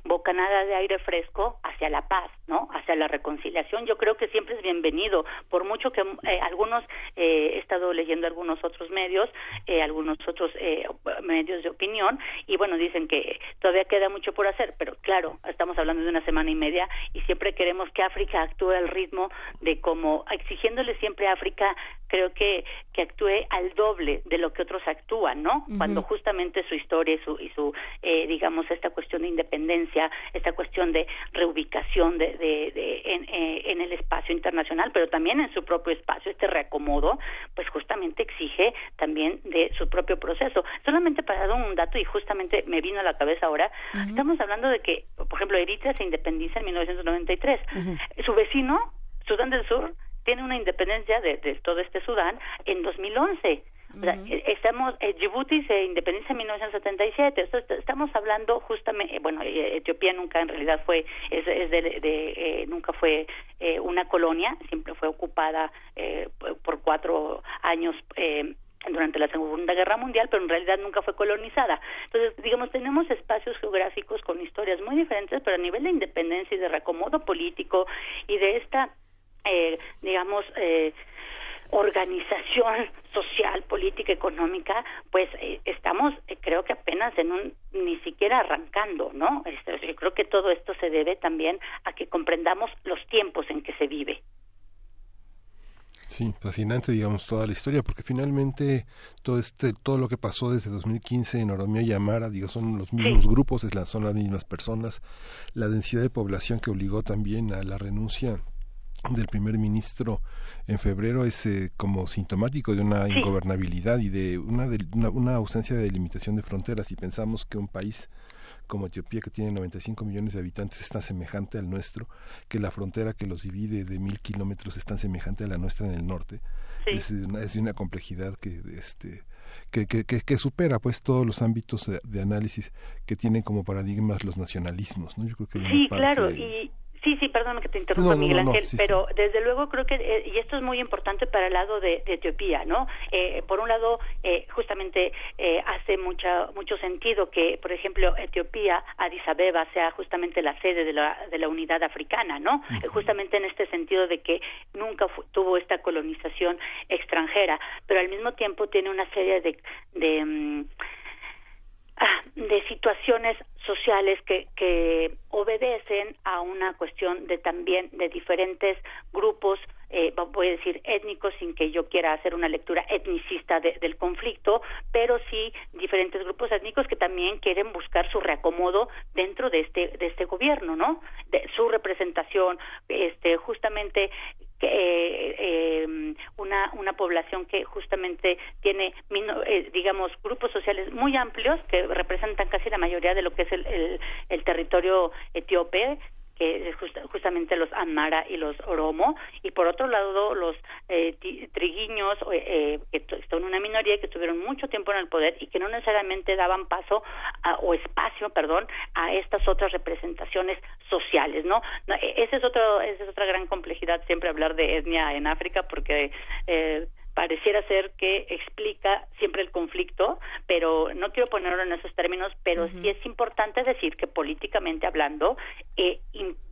bocanada de aire fresco hacia la paz, ¿no? Hacia la reconciliación. Yo creo que siempre es bienvenido, por mucho que eh, algunos, eh, he estado leyendo algunos otros medios, eh, algunos otros eh, medios de opinión, y bueno, dicen que todavía queda mucho por hacer, pero claro, estamos hablando de una semana y media y siempre queremos que África actúe al ritmo de como exigiéndole siempre a África creo que, que actúe al doble de lo que otros actúan, ¿no? Cuando justamente su historia y su, y su eh, digamos, esta cuestión de independencia, esta cuestión de reubicación de, de, de en, eh, en, el espacio internacional, pero también en su propio espacio, este reacomodo, pues justamente exige también de su propio proceso. Solamente para dar un dato, y justamente me vino a la cabeza ahora, estamos hablando de que, por ejemplo, Eritrea se independiza en 1993. Su vecino, Sudán del Sur, tiene una independencia de, todo este Sudán en 2011. E, estamos, eh, Djibouti se independiza en 1977. estamos hablando justamente, eh, bueno, eh, Etiopía nunca en realidad fue, es, de, nunca fue una colonia, siempre fue ocupada por cuatro años. durante la Segunda Guerra Mundial, pero en realidad nunca fue colonizada. Entonces, digamos, tenemos espacios geográficos con historias muy diferentes, pero a nivel de independencia y de reacomodo político y de esta eh, digamos, eh, organización social, política, económica, pues eh, estamos, eh, creo que apenas en un, ni siquiera arrancando, ¿no? Este, yo creo que todo esto se debe también a que comprendamos los tiempos en que se vive. Sí, fascinante, digamos, toda la historia, porque finalmente todo este, todo lo que pasó desde 2015 en Oromía y Amara, digo, son los mismos grupos, son las mismas personas, la densidad de población que obligó también a la renuncia del primer ministro en febrero es eh, como sintomático de una ingobernabilidad y de una, de una, ausencia de delimitación de fronteras y pensamos que un país como Etiopía, que tiene 95 millones de habitantes, es tan semejante al nuestro, que la frontera que los divide de mil kilómetros es tan semejante a la nuestra en el norte. Es, una, es de una complejidad que, este, que, que, que, supera pues todos los ámbitos de, análisis que tienen como paradigmas los nacionalismos. ¿no? Yo creo que sí, claro, y Sí, sí, perdóname que te interrumpa, Miguel Ángel, pero desde luego creo que, eh, y esto es muy importante para el lado de, Etiopía, ¿no? Eh, por un lado, eh, justamente hace mucha, mucho sentido que, por ejemplo, Etiopía, Addis Abeba, sea justamente la sede de la, de la unidad africana, ¿no? justamente en este sentido de que nunca tuvo esta colonización extranjera, pero al mismo tiempo tiene una serie de, de mm, de situaciones sociales que, que obedecen a una cuestión de también de diferentes grupos eh, voy a decir étnicos sin que yo quiera hacer una lectura etnicista del conflicto, pero sí diferentes grupos étnicos que también quieren buscar su reacomodo dentro de este de este gobierno, ¿no? De su representación, este justamente que eh, eh, una una población que justamente tiene eh, digamos grupos sociales muy amplios que representan casi la mayoría de lo que es el, el, el territorio etíope que es justamente los Amara y los Oromo, y por otro lado los eh, triguiños, eh, que son una minoría que tuvieron mucho tiempo en el poder y que no necesariamente daban paso o espacio, perdón, a estas otras representaciones sociales, ¿no? E, ese es otro, esa es otra gran complejidad siempre hablar de etnia en África porque eh, pareciera ser que explica siempre el conflicto, pero no quiero ponerlo en esos términos, pero sí es importante decir que políticamente hablando eh,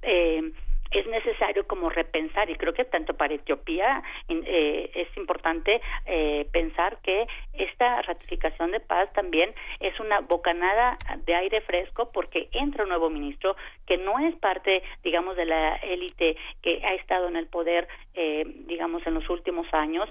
eh, es necesario como repensar y creo que tanto para Etiopía eh, es importante eh, pensar que esta ratificación de paz también es una bocanada de aire fresco porque entra un nuevo ministro que no es parte digamos de la élite que ha estado en el poder eh, digamos en los últimos años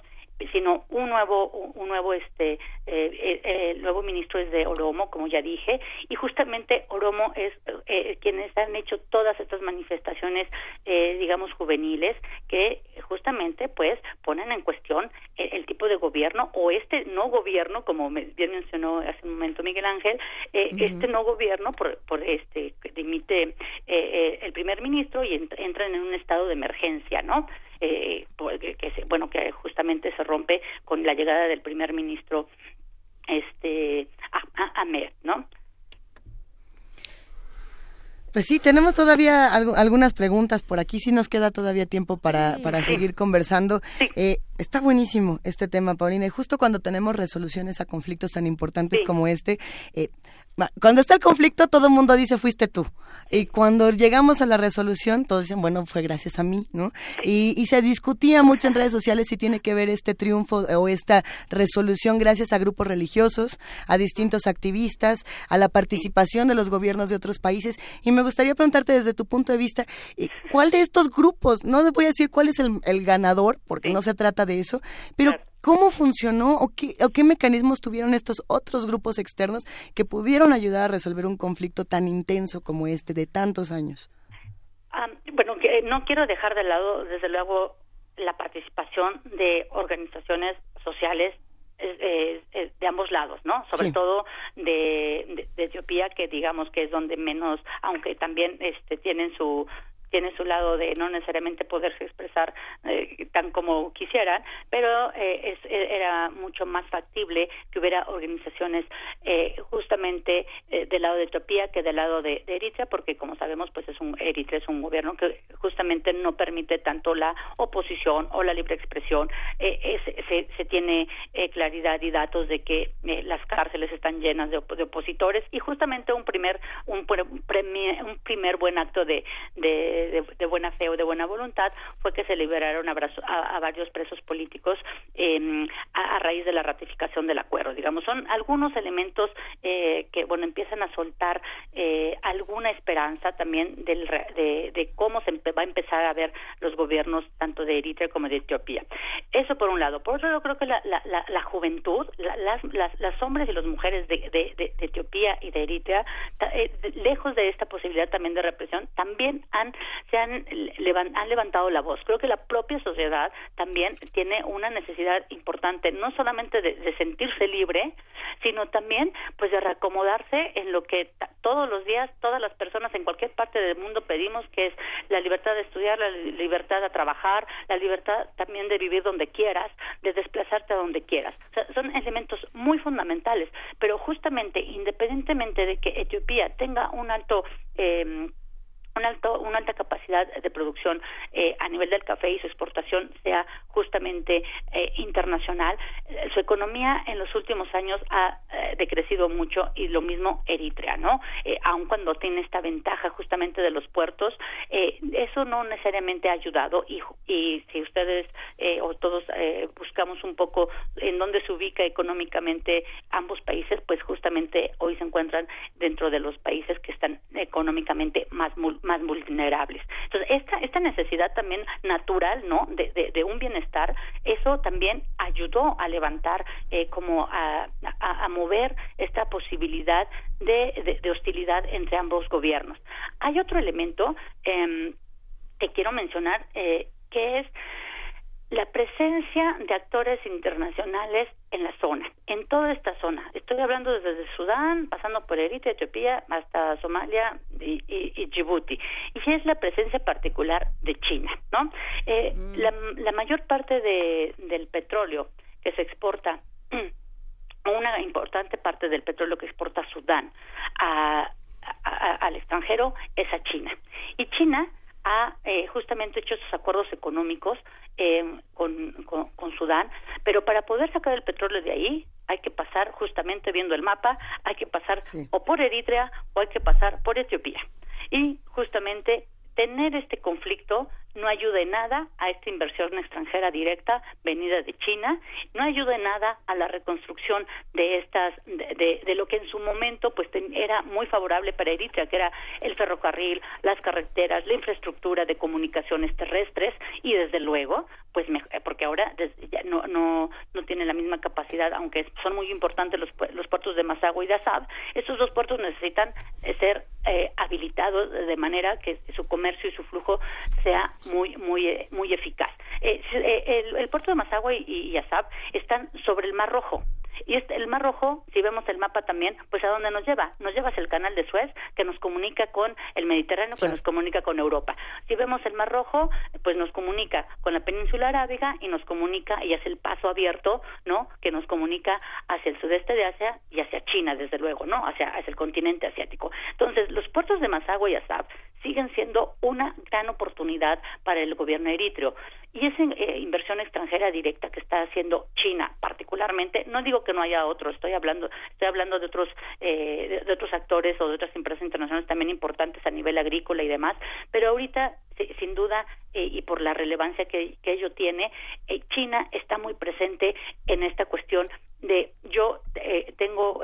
sino un nuevo un nuevo este eh, eh, el nuevo ministro es de Oromo como ya dije y justamente Oromo es eh, quienes han hecho todas estas manifestaciones eh, digamos juveniles que justamente pues ponen en cuestión el, tipo de gobierno o este no gobierno como bien mencionó hace un momento Miguel Ángel eh, este no gobierno por, por este dimite el primer ministro y entran en un estado de emergencia no eh, que, bueno que justamente se rompe con la llegada del primer ministro este Ahmed, ¿no? Pues sí, tenemos todavía algunas preguntas por aquí. Sí nos queda todavía tiempo para, para seguir conversando. Eh, está buenísimo este tema, Paulina. Y justo cuando tenemos resoluciones a conflictos tan importantes como este, eh, cuando está el conflicto, todo el mundo dice fuiste tú. Y cuando llegamos a la resolución, todos dicen, bueno, fue gracias a mí, ¿no? Y, y, se discutía mucho en redes sociales si tiene que ver este triunfo o esta resolución gracias a grupos religiosos, a distintos activistas, a la participación de los gobiernos de otros países. Y me gustaría preguntarte desde tu punto de vista, eh, ¿cuál de estos grupos, no voy a decir cuál es el, el ganador, porque no se trata de eso, pero ¿Cómo funcionó o qué, o qué mecanismos tuvieron estos otros grupos externos que pudieron ayudar a resolver un conflicto tan intenso como este de tantos años? bueno, que, no quiero dejar de lado, desde luego, la participación de organizaciones sociales de ambos lados, ¿no? Sobre todo de, de, Etiopía, que digamos que es donde menos, aunque también este, tienen su tiene su lado de no necesariamente poderse expresar eh, tan como quisieran, pero eh, es, e, era mucho más factible que hubiera organizaciones eh, justamente del lado de Etiopía que del lado de, Eritrea, porque como sabemos, pues es un Eritrea es un gobierno que justamente no permite tanto la oposición o la libre expresión. se, se, tiene claridad y datos de que las cárceles están llenas de, opositores y justamente un primer un, un primer buen acto de de, buena fe o de buena voluntad fue que se liberaron a, varios presos políticos em, a, raíz de la ratificación del acuerdo. Digamos, son algunos elementos eh, que, bueno, empiezan a soltar eh, alguna esperanza también del, de, cómo se va a empezar a ver los gobiernos tanto de Eritrea como de Etiopía. Eso por un lado. Por otro lado, creo que la, la, juventud, las, las, hombres y las mujeres de, de, Etiopía y de Eritrea, eh, lejos de esta posibilidad también de represión, también han se han, han levantado la voz. Creo que la propia sociedad también tiene una necesidad importante, no solamente de, sentirse libre, sino también pues de reacomodarse en lo que todos los días todas las personas en cualquier parte del mundo pedimos, que es la libertad de estudiar, la libertad de trabajar, la libertad también de vivir donde quieras, de desplazarte a donde quieras. son elementos muy fundamentales, pero justamente independientemente de que Etiopía tenga un alto eh, un alto, una alta capacidad de producción eh, a nivel del café y su exportación sea justamente eh, internacional. Eh, su economía en los últimos años ha decrecido mucho y lo mismo Eritrea, ¿no? aun cuando tiene esta ventaja justamente de los puertos, eso no necesariamente ha ayudado y, y si ustedes o todos buscamos un poco en dónde se ubica económicamente ambos países, pues justamente hoy se encuentran dentro de los países que están económicamente más más vulnerables. Entonces, esta esta necesidad también natural, ¿no? De, de, un bienestar, eso también ayudó a levantar eh, como a, a, mover esta posibilidad de, de, hostilidad entre ambos gobiernos. Hay otro elemento eh, que quiero mencionar eh, que es la presencia de actores internacionales en la zona, en toda esta zona. Estoy hablando desde Sudán, pasando por Eritrea, Etiopía, hasta Somalia y, y, Djibouti. Y es la presencia particular de China, ¿no? Eh, mm. la, mayor parte de, del petróleo que se exporta, una importante parte del petróleo que exporta Sudán al extranjero es a China. Y China ha eh, justamente hecho esos acuerdos económicos eh, con, con, Sudán, pero para poder sacar el petróleo de ahí hay que pasar, justamente viendo el mapa, hay que pasar o por Eritrea o hay que pasar por Etiopía. Y justamente tener este conflicto no ayuda en nada a esta inversión extranjera directa venida de China, no ayuda en nada a la reconstrucción de estas de, de, lo que en su momento pues era muy favorable para Eritrea, que era el ferrocarril, las carreteras, la infraestructura de comunicaciones terrestres y desde luego pues porque ahora no no no tiene la misma capacidad, aunque son muy importantes los los puertos de Masagua y de Assab, estos dos puertos necesitan eh, ser eh, habilitados de manera que su comercio y su flujo sea muy muy eh, muy eficaz. Eh, eh, el, puerto de Masagua y, y están sobre el Mar Rojo y este, el Mar Rojo, si vemos el mapa también, pues a dónde nos lleva? Nos lleva hacia el canal de Suez, que nos comunica con el Mediterráneo, que nos comunica con Europa. Si vemos el Mar Rojo, pues nos comunica con la península arábiga y nos comunica y hace el paso abierto, ¿no? Que nos comunica hacia el sudeste de Asia y hacia China, desde luego, ¿no? Hacia, hacia el continente asiático. Entonces, los puertos de Masagua y Assab siguen siendo una gran oportunidad para el gobierno eritreo. Y esa eh, inversión extranjera directa que está haciendo China, particularmente, no digo que no haya otro, estoy hablando, estoy hablando de otros, eh, de, otros actores o de otras empresas internacionales también importantes a nivel agrícola y demás, pero ahorita, sin duda, eh, y por la relevancia que, que ello tiene, China está muy presente en esta cuestión de yo tengo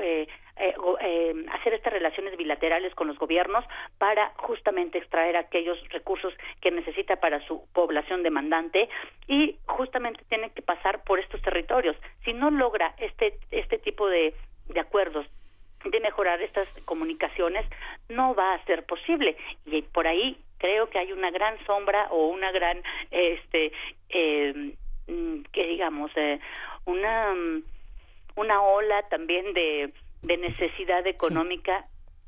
eh, eh, hacer estas relaciones bilaterales con los gobiernos para justamente extraer aquellos recursos que necesita para su población demandante y justamente tiene que pasar por estos territorios. Si no logra este este tipo de, de acuerdos de mejorar estas comunicaciones no va a ser posible y por ahí creo que hay una gran sombra o una gran este eh, mm, que digamos eh, una una ola también de de necesidad económica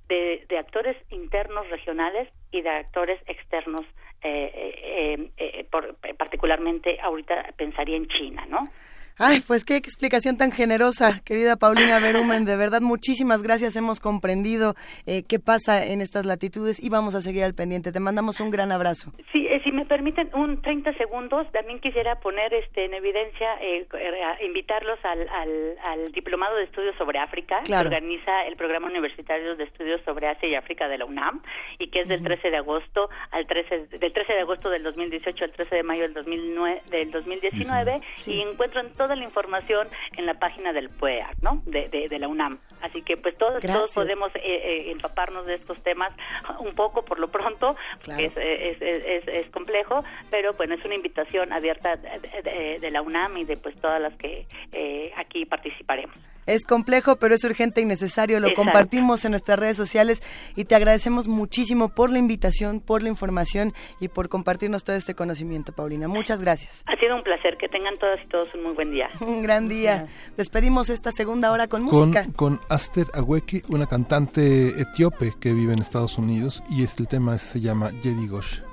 de, de, actores internos regionales y de actores externos, eh, eh, eh, por, particularmente ahorita pensaría en China, ¿no? Ay, pues qué explicación tan generosa, querida Paulina Berumen. De verdad, muchísimas gracias. Hemos comprendido eh, qué pasa en estas latitudes y vamos a seguir al pendiente. Te mandamos un gran abrazo. Sí, eh, si me permiten un 30 segundos, también quisiera poner este en evidencia, eh, invitarlos al, al, Diplomado de Estudios sobre África, que organiza el Programa Universitario de Estudios sobre Asia y África de la UNAM, y que es del 13 de agosto al 13, del 13 de agosto del 2018 al 13 de mayo del, 2009, del 2019, y encuentran toda la información en la página del PUEAC, ¿no? De, de, la UNAM. Así que pues todos, todos podemos eh, eh, empaparnos de estos temas un poco por lo pronto. Es, es, es, es, complejo, pero bueno, es una invitación abierta de, de, la UNAM y de pues todas las que eh, aquí participaremos. Es complejo, pero es urgente y necesario. Lo compartimos en nuestras redes sociales y te agradecemos muchísimo por la invitación, por la información y por compartirnos todo este conocimiento, Paulina. Muchas gracias. Ha sido un placer. Que tengan todas y todos un muy buen día. Un gran día. Despedimos esta segunda hora con, música. Con Aster Aweki, una cantante etíope que vive en Estados Unidos y este tema se llama Jedi Gosh.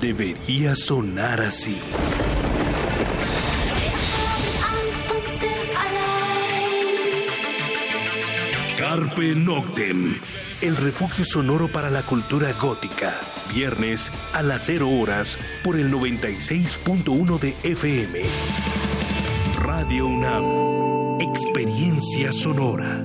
debería sonar así. Carpe Noctem, el refugio sonoro para la cultura gótica. Viernes a las 0 horas por el 96.1 de FM. Radio UNAM, experiencia sonora.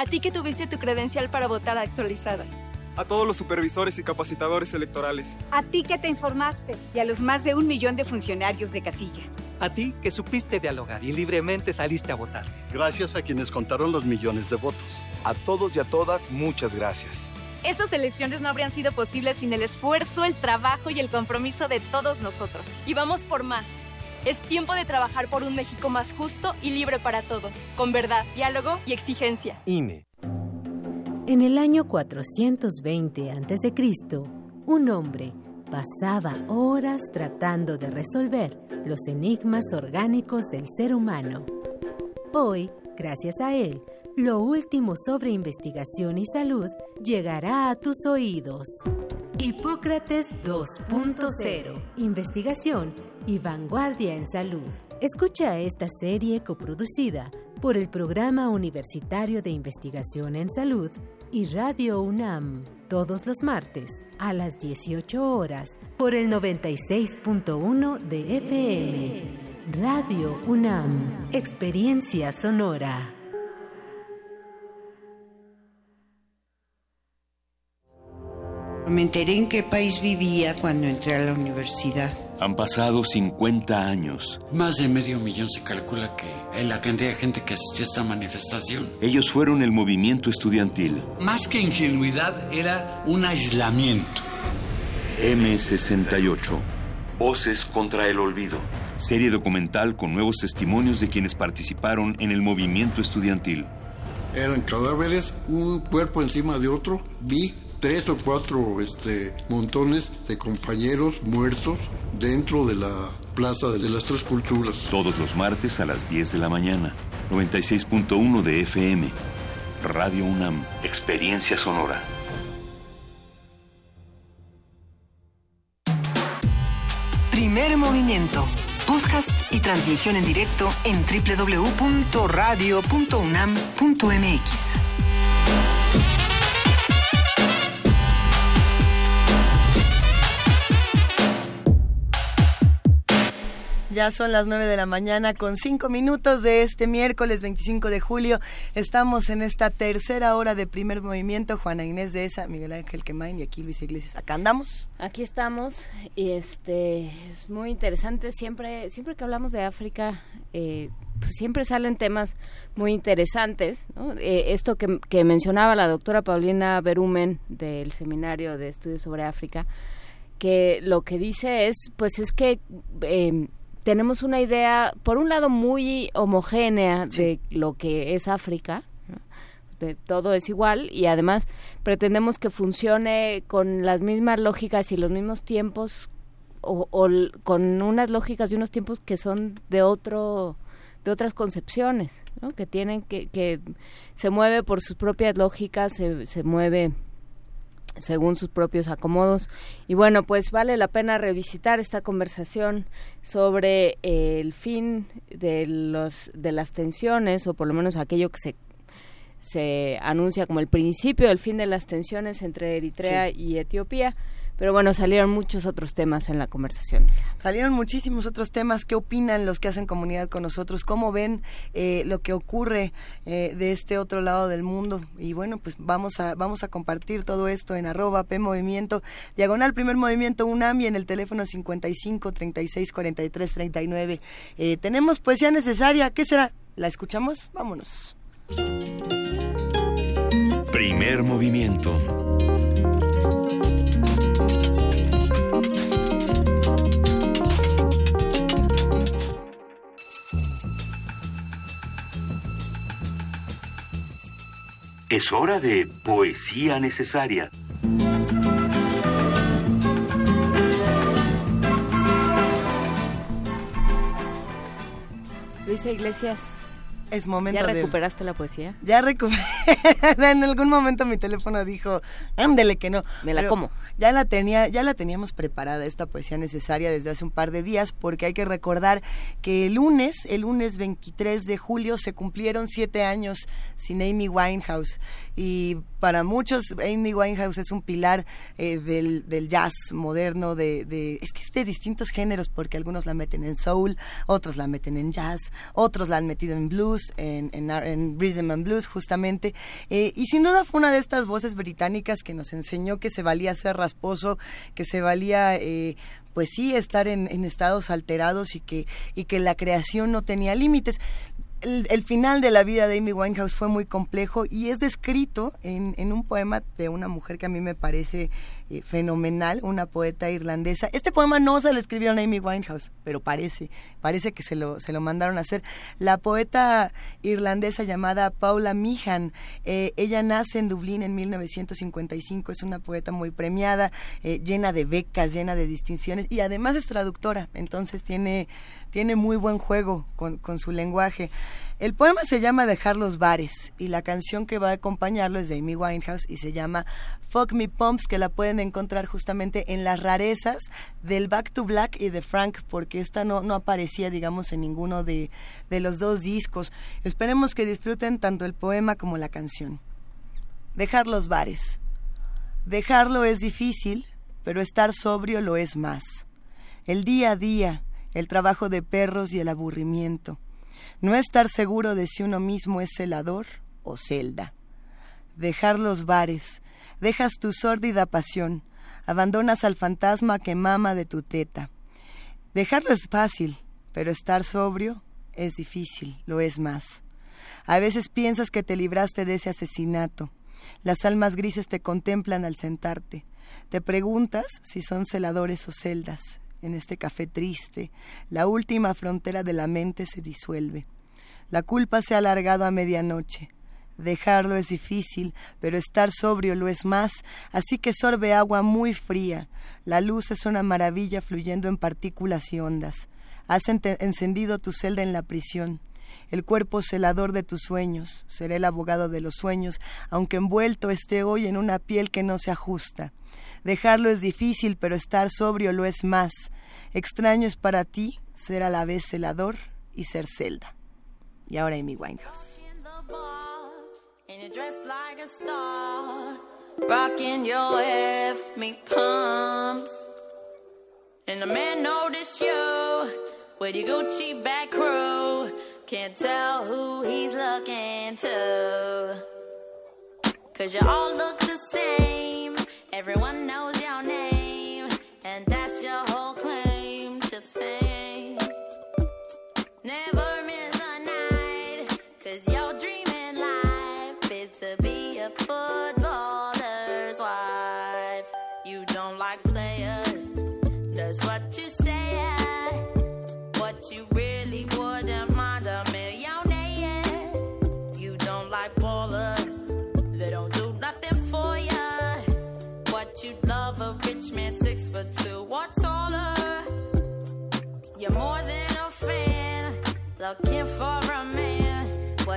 A ti que tuviste tu credencial para votar actualizada. A todos los supervisores y capacitadores electorales. A ti que te informaste y a los más de un millón de funcionarios de casilla. A ti que supiste dialogar y libremente saliste a votar. Gracias a quienes contaron los millones de votos. A todos y a todas, muchas gracias. Estas elecciones no habrían sido posibles sin el esfuerzo, el trabajo y el compromiso de todos nosotros. Y vamos por más. Es tiempo de trabajar por un México más justo y libre para todos, con verdad, diálogo y exigencia. INE. En el año 420 a.C., un hombre pasaba horas tratando de resolver los enigmas orgánicos del ser humano. Hoy, gracias a él, lo último sobre investigación y salud llegará a tus oídos. Hipócrates 2.0. Investigación y vanguardia en salud. Escucha esta serie coproducida por el Programa Universitario de Investigación en Salud y Radio UNAM todos los martes a las 18 horas por el 96.1 de FM. Radio UNAM, Experiencia Sonora. Me enteré en qué país vivía cuando entré a la universidad. Han pasado 50 años. Más de medio millón se calcula que es la cantidad de gente que asistió a esta manifestación. Ellos fueron el movimiento estudiantil. Más que ingenuidad, era un aislamiento. M68. Voces contra el olvido. Serie documental con nuevos testimonios de quienes participaron en el movimiento estudiantil. Eran cadáveres, un cuerpo encima de otro. Vi tres o cuatro este, montones de compañeros muertos dentro de la Plaza de las Tres Culturas. Todos los martes a las 10 de la mañana. 96.1 de FM. Radio UNAM. Experiencia sonora. Primer movimiento. Podcast y transmisión en directo en www.radio.unam.mx. Ya son las 9 de la mañana con 5 minutos de este miércoles 25 de julio. Estamos en esta tercera hora de primer movimiento. Juana Inés de esa, Miguel Ángel Quemain y aquí Luis Iglesias. Acá andamos. Aquí estamos y este es muy interesante. Siempre, siempre que hablamos de África, eh, pues siempre salen temas muy interesantes. ¿no? Eh, esto que, mencionaba la doctora Paulina Berumen del Seminario de Estudios sobre África, que lo que dice es, pues es que eh, tenemos una idea, por un lado, muy homogénea de lo que es África. ¿no? De, todo es igual y además pretendemos que funcione con las mismas lógicas y los mismos tiempos o, con unas lógicas de unos tiempos que son de otro de otras concepciones, ¿no? que tienen que, que se mueve por sus propias lógicas, se, se mueve según sus propios acomodos. Y bueno, pues vale la pena revisitar esta conversación sobre eh, el fin de los de las tensiones o por lo menos aquello que se se anuncia como el principio del fin de las tensiones entre Eritrea y Etiopía. Pero bueno, salieron muchos otros temas en la conversación. Salieron muchísimos otros temas. ¿Qué opinan los que hacen comunidad con nosotros? ¿Cómo ven eh, lo que ocurre eh, de este otro lado del mundo? Y bueno, pues vamos a, vamos a compartir todo esto en arroba P Movimiento, diagonal primer movimiento UNAM y en el teléfono 55 36 43 39. tenemos poesía necesaria. ¿Qué será? ¿La escuchamos? Vámonos. Primer movimiento. Es hora de poesía necesaria. Luisa Iglesias es momento ¿Ya recuperaste la poesía? Ya recuperé. en algún momento mi teléfono dijo, ándele que no. Me la como. Ya la tenía, ya la teníamos preparada esta poesía necesaria desde hace un par de días, porque hay que recordar que el lunes, el lunes 23 de julio, se cumplieron siete años sin Amy Winehouse y para muchos Amy Winehouse es un pilar eh, del, del, jazz moderno, de, de, es que es de distintos géneros, porque algunos la meten en soul, otros la meten en jazz, otros la han metido en blues, en, en, rhythm and blues justamente, eh, y sin duda fue una de estas voces británicas que nos enseñó que se valía ser rasposo, que se valía... Eh, pues sí, estar en, en, estados alterados y que, y que la creación no tenía límites el, final de la vida de Amy Winehouse fue muy complejo y es descrito en, en un poema de una mujer que a mí me parece eh, fenomenal, una poeta irlandesa. Este poema no se lo escribió a Amy Winehouse, pero parece, parece que se lo, se lo mandaron a hacer. La poeta irlandesa llamada Paula Meehan, eh, ella nace en Dublín en 1955, es una poeta muy premiada, eh, llena de becas, llena de distinciones y además es traductora, entonces tiene tiene muy buen juego con, con, su lenguaje. El poema se llama Dejar los bares y la canción que va a acompañarlo es de Amy Winehouse y se llama Fuck Me Pumps, que la pueden encontrar justamente en las rarezas del Back to Black y de Frank, porque esta no, no aparecía, digamos, en ninguno de, de los dos discos. Esperemos que disfruten tanto el poema como la canción. Dejar los bares. Dejarlo es difícil, pero estar sobrio lo es más. El día a día, el trabajo de perros y el aburrimiento. No estar seguro de si uno mismo es celador o celda. Dejar los bares, dejas tu sórdida pasión, abandonas al fantasma que mama de tu teta. Dejarlo es fácil, pero estar sobrio es difícil, lo es más. A veces piensas que te libraste de ese asesinato. Las almas grises te contemplan al sentarte. Te preguntas si son celadores o celdas en este café triste, la última frontera de la mente se disuelve. La culpa se ha alargado a medianoche. Dejarlo es difícil, pero estar sobrio lo es más, así que sorbe agua muy fría. La luz es una maravilla fluyendo en partículas y ondas. Has encendido tu celda en la prisión. El cuerpo celador de tus sueños. Seré el abogado de los sueños, aunque envuelto esté hoy en una piel que no se ajusta. Dejarlo es difícil, pero estar sobrio lo es más. Extraño es para ti ser a la vez celador y ser celda. Y ahora Amy Winehouse. And the man you back. Can't tell who he's looking to. Cause you all look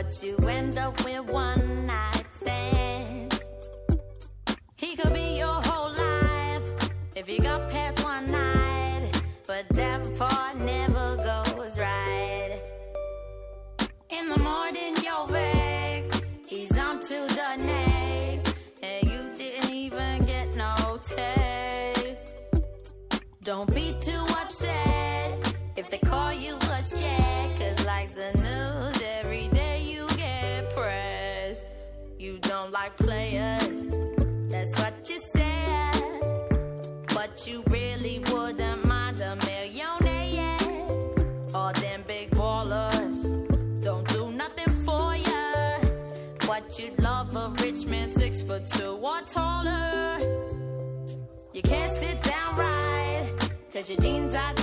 but you end up with one night stand. He could be your whole life if you got past one night, but that part never goes right. In the morning, you're vexed, he's on to the next, and you didn't even get no taste. Don't be too upset if they call you a scared, cause like the news, 是精彩。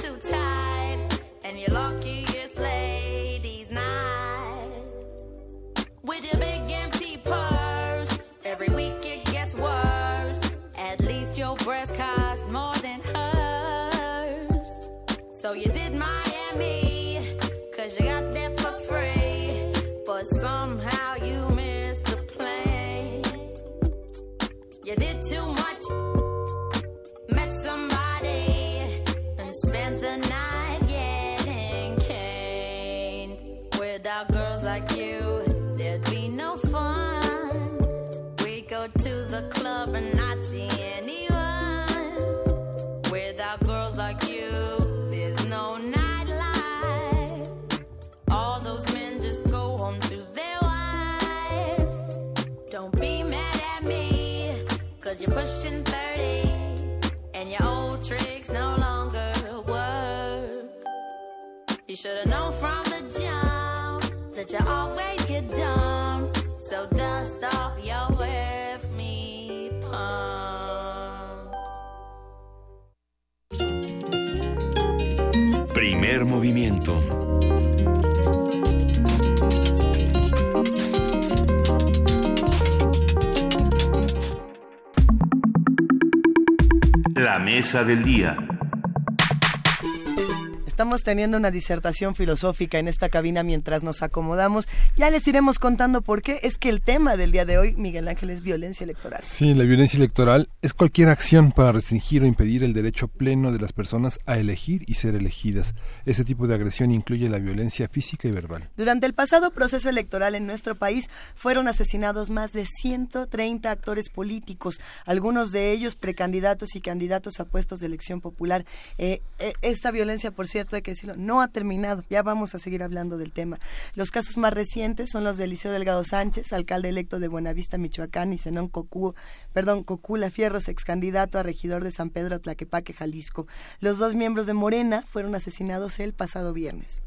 Primer movimiento. La mesa del día. Estamos teniendo una disertación filosófica en esta cabina mientras nos acomodamos. Ya les iremos contando por qué. Es que el tema del día de hoy, Miguel Ángel, es violencia electoral. Sí, la violencia electoral es cualquier acción para restringir o impedir el derecho pleno de las personas a elegir y ser elegidas. Ese tipo de agresión incluye la violencia física y verbal. Durante el pasado proceso electoral en nuestro país fueron asesinados más de 130 actores políticos, algunos de ellos precandidatos y candidatos a puestos de elección popular. Eh, eh, esta violencia, por cierto, hay que decirlo, no ha terminado. Ya vamos a seguir hablando del tema. Los casos más recientes son los de Eliseo Delgado Sánchez, alcalde electo de Buenavista, Michoacán, y Zenón Cocú, perdón, Cocula Fierros, ex candidato a regidor de San Pedro Tlaquepaque, Jalisco. Los dos miembros de Morena fueron asesinados el pasado viernes.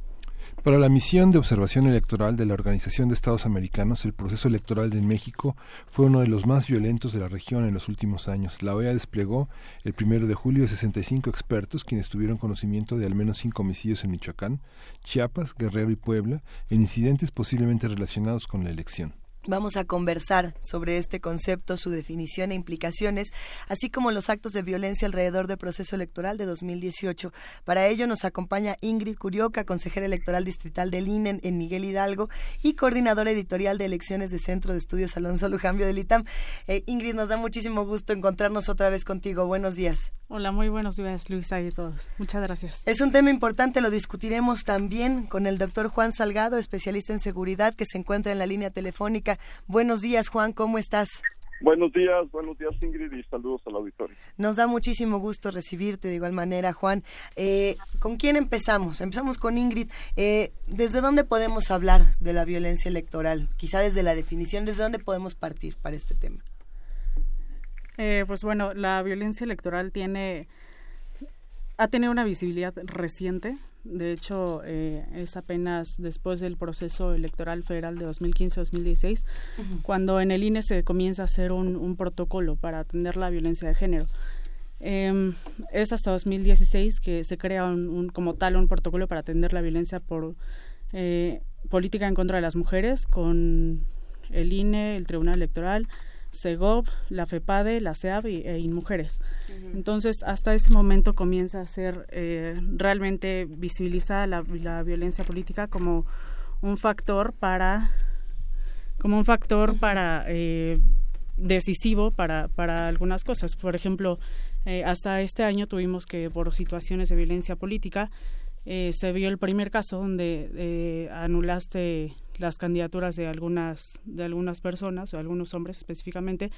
Para la misión de observación electoral de la Organización de Estados Americanos, el proceso electoral en México fue uno de los más violentos de la región en los últimos años. La OEA desplegó el primero de julio 65 expertos quienes tuvieron conocimiento de al menos cinco homicidios en Michoacán, Chiapas, Guerrero y Puebla, en incidentes posiblemente relacionados con la elección. Vamos a conversar sobre este concepto, su definición e implicaciones, así como los actos de violencia alrededor del proceso electoral de 2018. Para ello nos acompaña Ingrid Curioca, consejera electoral distrital del INE en Miguel Hidalgo y coordinadora editorial de elecciones de Centro de Estudios Alonso Lujambio del ITAM. Eh, Ingrid, nos da muchísimo gusto encontrarnos otra vez contigo. Buenos días. Hola, muy buenos días, Luisa y todos. Muchas gracias. Es un tema importante, lo discutiremos también con el doctor Juan Salgado, especialista en seguridad, que se encuentra en la línea telefónica. Buenos días, Juan, ¿cómo estás? Buenos días, buenos días Ingrid y saludos al auditorio. Nos da muchísimo gusto recibirte de igual manera, Juan. Eh, ¿Con quién empezamos? Empezamos con Ingrid. Eh, ¿Desde dónde podemos hablar de la violencia electoral? Quizá desde la definición, ¿desde dónde podemos partir para este tema? Eh, pues bueno, la violencia electoral tiene ha tenido una visibilidad reciente. De hecho, eh, es apenas después del proceso electoral federal de 2015-2016 cuando en el INE se comienza a hacer un, un protocolo para atender la violencia de género. Eh, es hasta 2016 que se crea un, un, como tal un protocolo para atender la violencia por eh, política en contra de las mujeres con el INE, el Tribunal Electoral, CEGOP, la FEPADE, la CEAB y, e INMUJERES. Entonces, hasta ese momento comienza a ser eh, realmente visibilizada la, la, violencia política como un factor para como un factor para eh, decisivo para, para algunas cosas. Por ejemplo, eh, hasta este año tuvimos que, por situaciones de violencia política, eh, se vio el primer caso donde eh, anulaste las candidaturas de algunas de algunas personas o algunos hombres específicamente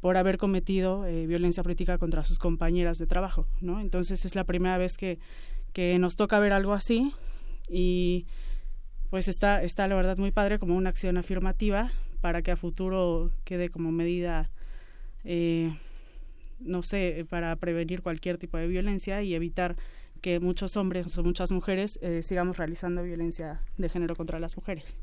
por haber cometido eh, violencia política contra sus compañeras de trabajo, ¿no? Entonces es la primera vez que, que nos toca ver algo así y pues está está la verdad muy padre como una acción afirmativa para que a futuro quede como medida no sé para prevenir cualquier tipo de violencia y evitar que muchos hombres o muchas mujeres eh, sigamos realizando violencia de género contra las mujeres.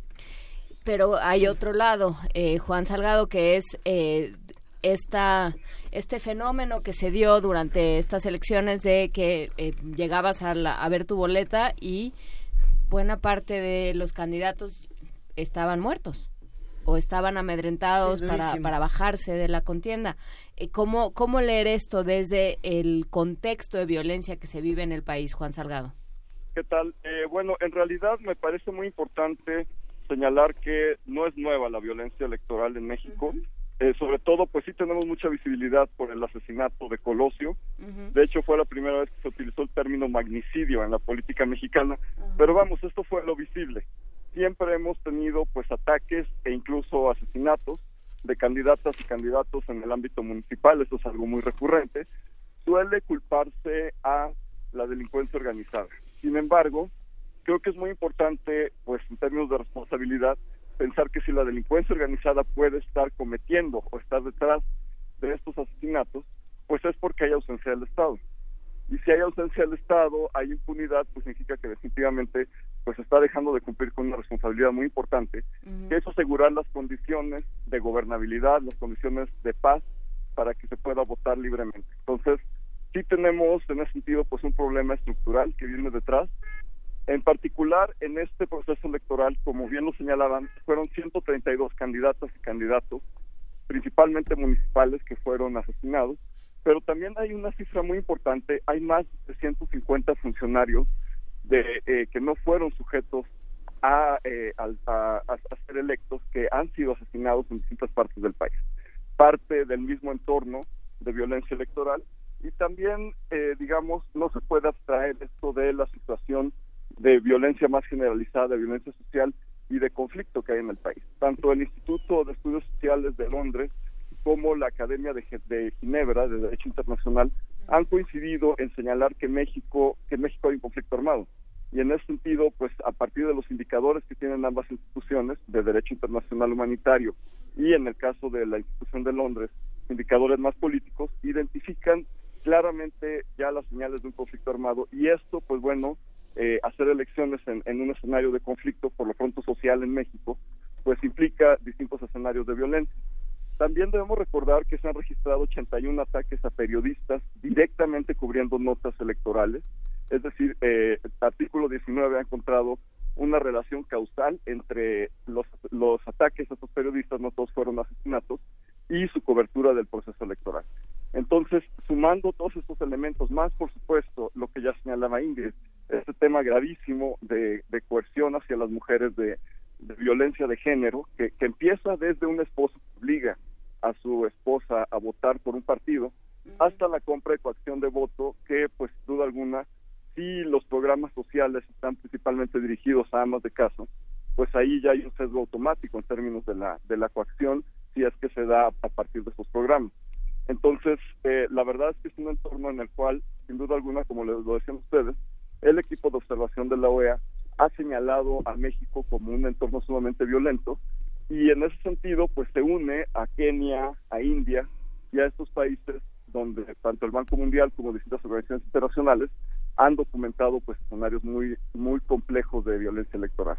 Pero hay otro lado, eh, Juan Salgado, que es eh, esta, este fenómeno que se dio durante estas elecciones de que eh, llegabas a, la, a ver tu boleta y buena parte de los candidatos estaban muertos o estaban amedrentados Sí, para, para bajarse de la contienda. Eh, ¿Cómo, ¿Cómo leer esto desde el contexto de violencia que se vive en el país, Juan Salgado? ¿Qué tal? Eh, bueno, en realidad me parece muy importante señalar que no es nueva la violencia electoral en México. Eh, sobre todo, pues sí tenemos mucha visibilidad por el asesinato de Colosio. De hecho, fue la primera vez que se utilizó el término magnicidio en la política mexicana. Pero vamos, esto fue lo visible. Siempre hemos tenido pues ataques e incluso asesinatos de candidatas y candidatos en el ámbito municipal. Esto es algo muy recurrente. Suele culparse a la delincuencia organizada. Sin embargo, creo que es muy importante, pues en términos de responsabilidad, pensar que si la delincuencia organizada puede estar cometiendo o estar detrás de estos asesinatos, pues es porque hay ausencia del Estado. Y si hay ausencia del Estado, hay impunidad, pues significa que definitivamente pues está dejando de cumplir con una responsabilidad muy importante, que es asegurar las condiciones de gobernabilidad, las condiciones de paz para que se pueda votar libremente. Entonces, sí tenemos en ese sentido pues un problema estructural que viene detrás. En particular, en este proceso electoral, como bien lo señalaban, fueron 132 candidatas y candidatos, principalmente municipales, que fueron asesinados, pero también hay una cifra muy importante, hay más de 150 funcionarios de, eh, que no fueron sujetos a, eh, a, a- ser electos que han sido asesinados en distintas partes del país. Parte del mismo entorno de violencia electoral y también, eh, digamos, no se puede abstraer esto de la situación de violencia más generalizada, de violencia social y de conflicto que hay en el país. Tanto el Instituto de Estudios Sociales de Londres como la Academia de, de Ginebra de Derecho Internacional han coincidido en señalar que México que en México hay un conflicto armado. Y en ese sentido pues a partir de los indicadores que tienen ambas instituciones de derecho internacional humanitario y en el caso de la institución de Londres indicadores más políticos identifican claramente ya las señales de un conflicto armado. Y esto pues bueno eh, hacer elecciones en, en un escenario de conflicto por lo pronto social en México pues implica distintos escenarios de violencia también debemos recordar que se han registrado 81 ataques a periodistas directamente cubriendo notas electorales. Es decir, eh, el artículo 19 ha encontrado una relación causal entre los, los ataques a estos periodistas, no todos fueron asesinatos, y su cobertura del proceso electoral. Entonces, sumando todos estos elementos, más por supuesto lo que ya señalaba Ingrid, este tema gravísimo de, de coerción hacia las mujeres, de, de violencia de género, que, que empieza desde un esposo que obliga a su esposa a votar por un partido, hasta la compra y coacción de voto, que pues sin duda alguna, si los programas sociales están principalmente dirigidos a amas de casa, pues ahí ya hay un sesgo automático en términos de la, de la coacción, si es que se da a partir de estos programas. Entonces, eh, la verdad es que es un entorno en el cual, sin duda alguna, como les lo decían ustedes, el equipo de observación de la OEA ha señalado a México como un entorno sumamente violento y en ese sentido, pues se une a Kenia, a India y a estos países donde tanto el Banco Mundial como distintas organizaciones internacionales han documentado pues escenarios muy muy complejos de violencia electoral.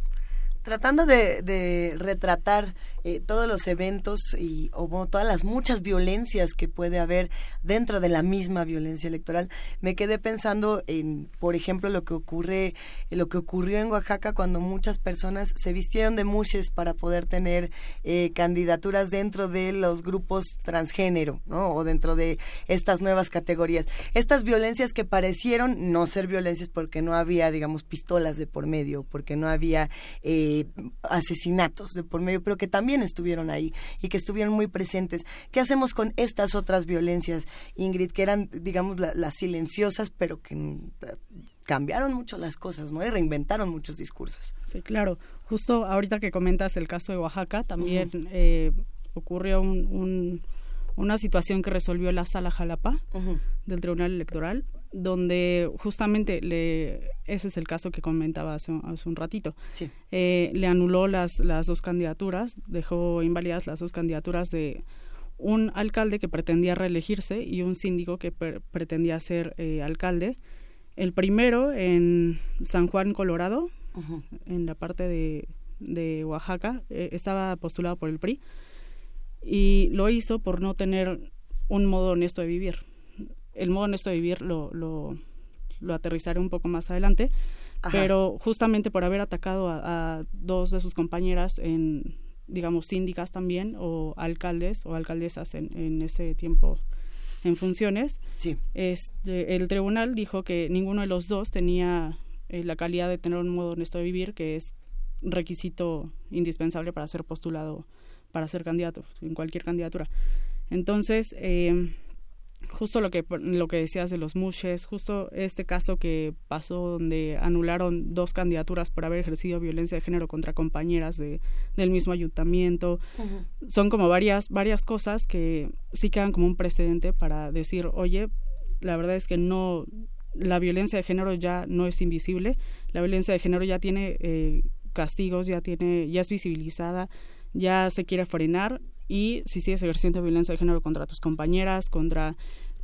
Tratando de, retratar eh, todos los eventos y o todas las muchas violencias que puede haber dentro de la misma violencia electoral, me quedé pensando en, por ejemplo, lo que ocurre, lo que ocurrió en Oaxaca cuando muchas personas se vistieron de mushes para poder tener eh, candidaturas dentro de los grupos transgénero, ¿no? O dentro de estas nuevas categorías. Estas violencias que parecieron no ser violencias porque no había, digamos, pistolas de por medio, porque no había eh, asesinatos de por medio, pero que también estuvieron ahí y que estuvieron muy presentes. ¿Qué hacemos con estas otras violencias, Ingrid, que eran, digamos, las silenciosas, pero que mm, cambiaron mucho las cosas, ¿no? Y reinventaron muchos discursos. Sí, claro. Justo ahorita que comentas el caso de Oaxaca, también eh, ocurrió una situación que resolvió la Sala Jalapa del Tribunal Electoral, donde justamente le, ese es el caso que comentaba hace, un ratito, eh, le anuló las, las dos candidaturas, dejó inválidas las dos candidaturas de un alcalde que pretendía reelegirse y un síndico que pretendía ser eh, alcalde. El primero en San Juan, Colorado, en la parte de, de Oaxaca, eh, estaba postulado por el PRI y lo hizo por no tener un modo honesto de vivir el modo honesto de vivir lo, lo, lo aterrizaré un poco más adelante, pero justamente por haber atacado a, dos de sus compañeras en, digamos, síndicas también, o alcaldes o alcaldesas en, en ese tiempo en funciones, sí. este, el tribunal dijo que ninguno de los dos tenía eh, la calidad de tener un modo honesto de vivir, que es requisito indispensable para ser postulado, para ser candidato, en cualquier candidatura. Entonces, eh, justo lo que lo que decías de los mushes, justo este caso que pasó donde anularon dos candidaturas por haber ejercido violencia de género contra compañeras de, del mismo ayuntamiento. Son como varias varias cosas que sí quedan como un precedente para decir, "Oye, la verdad es que no la violencia de género ya no es invisible, la violencia de género ya tiene eh, castigos, ya tiene ya es visibilizada, ya se quiere frenar y si sigues ejerciendo violencia de género contra tus compañeras, contra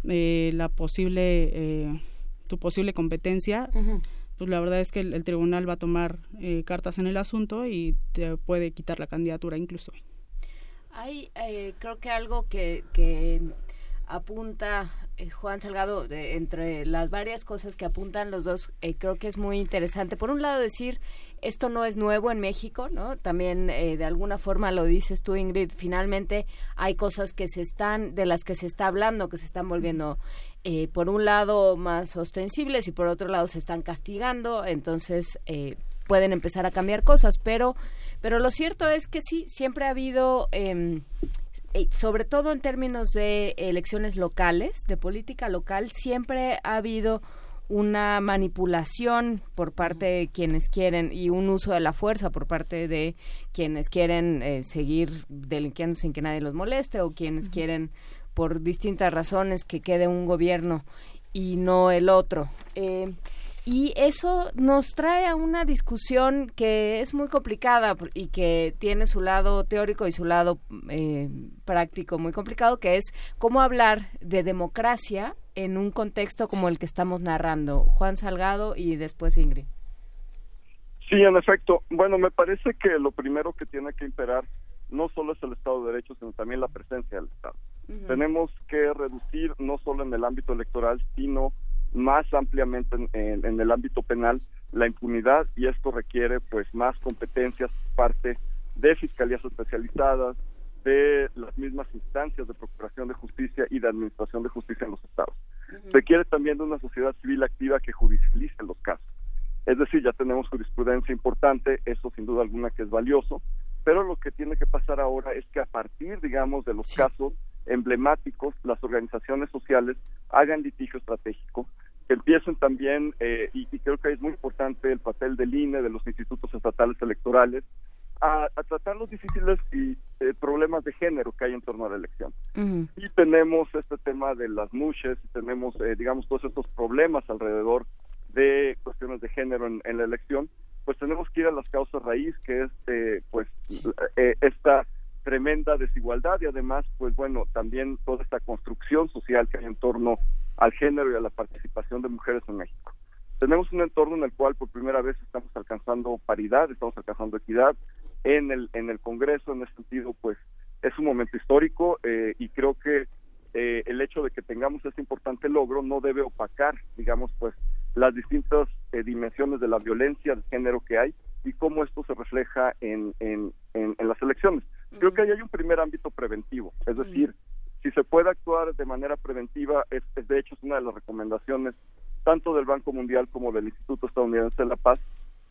eh, la posible, eh, tu posible competencia, pues la verdad es que el, tribunal va a tomar eh, cartas en el asunto y te puede quitar la candidatura incluso. Hay, creo que algo que, que apunta Juan Salgado, entre las varias cosas que apuntan los dos, creo que es muy interesante. Por un lado, decir esto no es nuevo en México, ¿no? También eh, de alguna forma lo dices tú, Ingrid, finalmente hay cosas que se están, de las que se está hablando, que se están volviendo, eh, por un lado, más ostensibles y por otro lado se están castigando, entonces eh, pueden empezar a cambiar cosas, pero, pero lo cierto es que sí, siempre ha habido... Em, sobre todo en términos de elecciones locales, de política local, siempre ha habido una manipulación por parte de quienes quieren y un uso de la fuerza por parte de quienes quieren eh, seguir delinquiendo sin que nadie los moleste o quienes quieren por distintas razones que quede un gobierno y no el otro. Eh, y eso nos trae a una discusión que es muy complicada y que tiene su lado teórico y su lado eh, práctico muy complicado, que es cómo hablar de democracia en un contexto como el que estamos narrando. Juan Salgado y después Ingrid. Sí, en efecto. Bueno, me parece que lo primero que tiene que imperar no solo es el Estado de Derecho, sino también la presencia del Estado. Tenemos que reducir no solo en el ámbito electoral, sino más ampliamente en, el ámbito penal la impunidad y esto requiere pues más competencias por parte de fiscalías especializadas, de las mismas instancias de procuración de justicia y de administración de justicia en los estados. Requiere también de una sociedad civil activa que judicialice los casos. Es decir, ya tenemos jurisprudencia importante, eso sin duda alguna que es valioso, pero lo que tiene que pasar ahora es que a partir, digamos, de los casos emblemáticos, las organizaciones sociales hagan litigio estratégico, que empiecen también, eh, y, creo que es muy importante el papel del INE, de los institutos estatales electorales, a, tratar los difíciles y eh, problemas de género que hay en torno a la elección. Y tenemos este tema de las muches, tenemos, eh, digamos, todos estos problemas alrededor de cuestiones de género en, la elección, pues tenemos que ir a las causas raíz, que es, pues, esta tremenda desigualdad y además, pues bueno, también toda esta construcción social que hay en torno al género y a la participación de mujeres en México. tenemos un entorno en el cual por primera vez estamos alcanzando paridad, estamos alcanzando equidad en el en el Congreso. En ese sentido, pues es un momento histórico eh, y creo que eh, el hecho de que tengamos este importante logro no debe opacar, digamos, pues las distintas eh, dimensiones de la violencia de género que hay y cómo esto se refleja en, en, en, las elecciones. Creo que ahí hay un primer ámbito preventivo, es decir, si se puede actuar de manera preventiva, es, de hecho es una de las recomendaciones tanto del Banco Mundial como del Instituto Estadounidense de la Paz,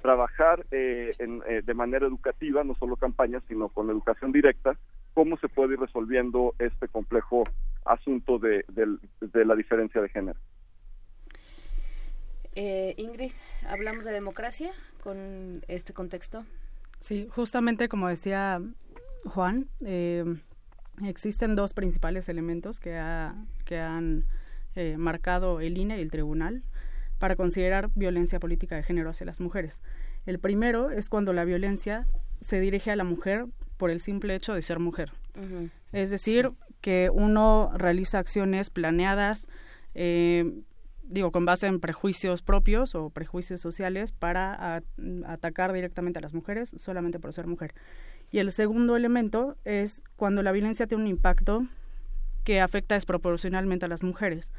trabajar eh, en, eh, de manera educativa, no solo campañas, sino con educación directa, cómo se puede ir resolviendo este complejo asunto de, de la diferencia de género. Eh, Ingrid, ¿hablamos de democracia con este contexto? Sí, justamente como decía Juan, eh, existen dos principales elementos que, ha, que han eh, marcado el INE y el tribunal para considerar violencia política de género hacia las mujeres. El primero es cuando la violencia se dirige a la mujer por el simple hecho de ser mujer. Es decir, que uno realiza acciones planeadas, eh, digo, con base en prejuicios propios o prejuicios sociales para atacar directamente a las mujeres solamente por ser mujer. Y el segundo elemento es cuando la violencia tiene un impacto que afecta desproporcionalmente a las mujeres.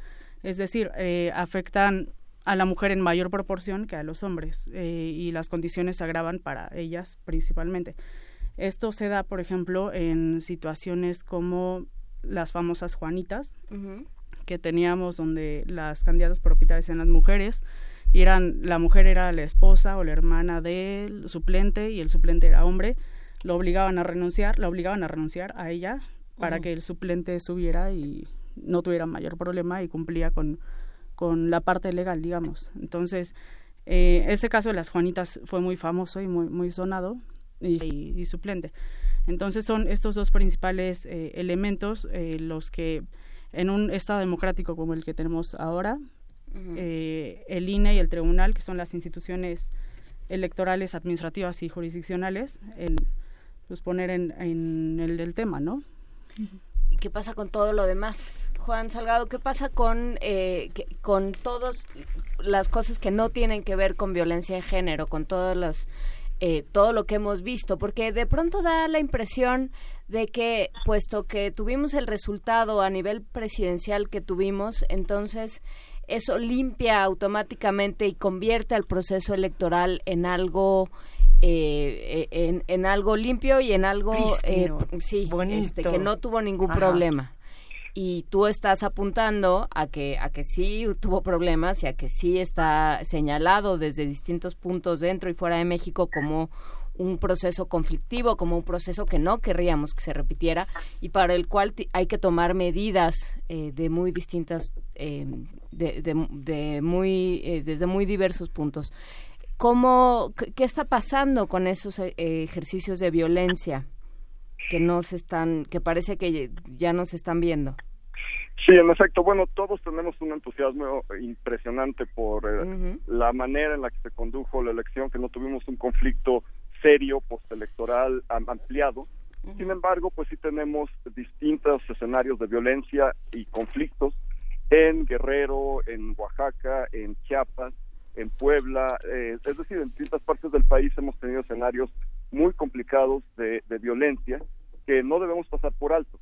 Es decir, eh, afectan a la mujer en mayor proporción que a los hombres eh, y las condiciones se agravan para ellas principalmente. Esto se da, por ejemplo, en situaciones como las famosas Juanitas, que teníamos donde las candidatas propietarias eran las mujeres y eran la mujer era la esposa o la hermana del suplente y el suplente era hombre lo obligaban a renunciar la obligaban a renunciar a ella para que el suplente subiera y no tuviera mayor problema y cumplía con con la parte legal digamos. Entonces eh, ese caso de las Juanitas fue muy famoso y muy muy sonado y, suplente. Entonces son estos dos principales eh, elementos eh, los que en un Estado democrático como el que tenemos ahora, eh, el INE y el Tribunal, que son las instituciones electorales, administrativas y jurisdiccionales, en, pues poner en, el del tema, ¿no? ¿Y qué pasa con todo lo demás? Juan Salgado, ¿qué pasa con, eh, con todas las cosas que no tienen que ver con violencia de género, con todos los eh, todo lo que hemos visto, porque de pronto da la impresión de que, puesto que tuvimos el resultado a nivel presidencial que tuvimos, entonces eso limpia automáticamente y convierte al proceso electoral en algo eh, en, algo limpio y en algo eh, sí, este, que no tuvo ningún problema. Y tú estás apuntando a que a que sí tuvo problemas y a que sí está señalado desde distintos puntos dentro y fuera de México como un proceso conflictivo, como un proceso que no querríamos que se repitiera y para el cual hay que tomar medidas eh, de muy distintas, eh, de, muy, eh, desde muy diversos puntos. ¿Cómo, ¿Qué está pasando con esos ejercicios de violencia? que no se están, que parece que ya no se están viendo. Sí, en efecto. Bueno, todos tenemos un entusiasmo impresionante por eh, la manera en la que se condujo la elección, que no tuvimos un conflicto serio postelectoral ampliado. Sin embargo, pues sí tenemos distintos escenarios de violencia y conflictos en Guerrero, en Oaxaca, en Chiapas, en Puebla, eh, es decir, en distintas partes del país hemos tenido escenarios muy complicados de, violencia que no debemos pasar por alto.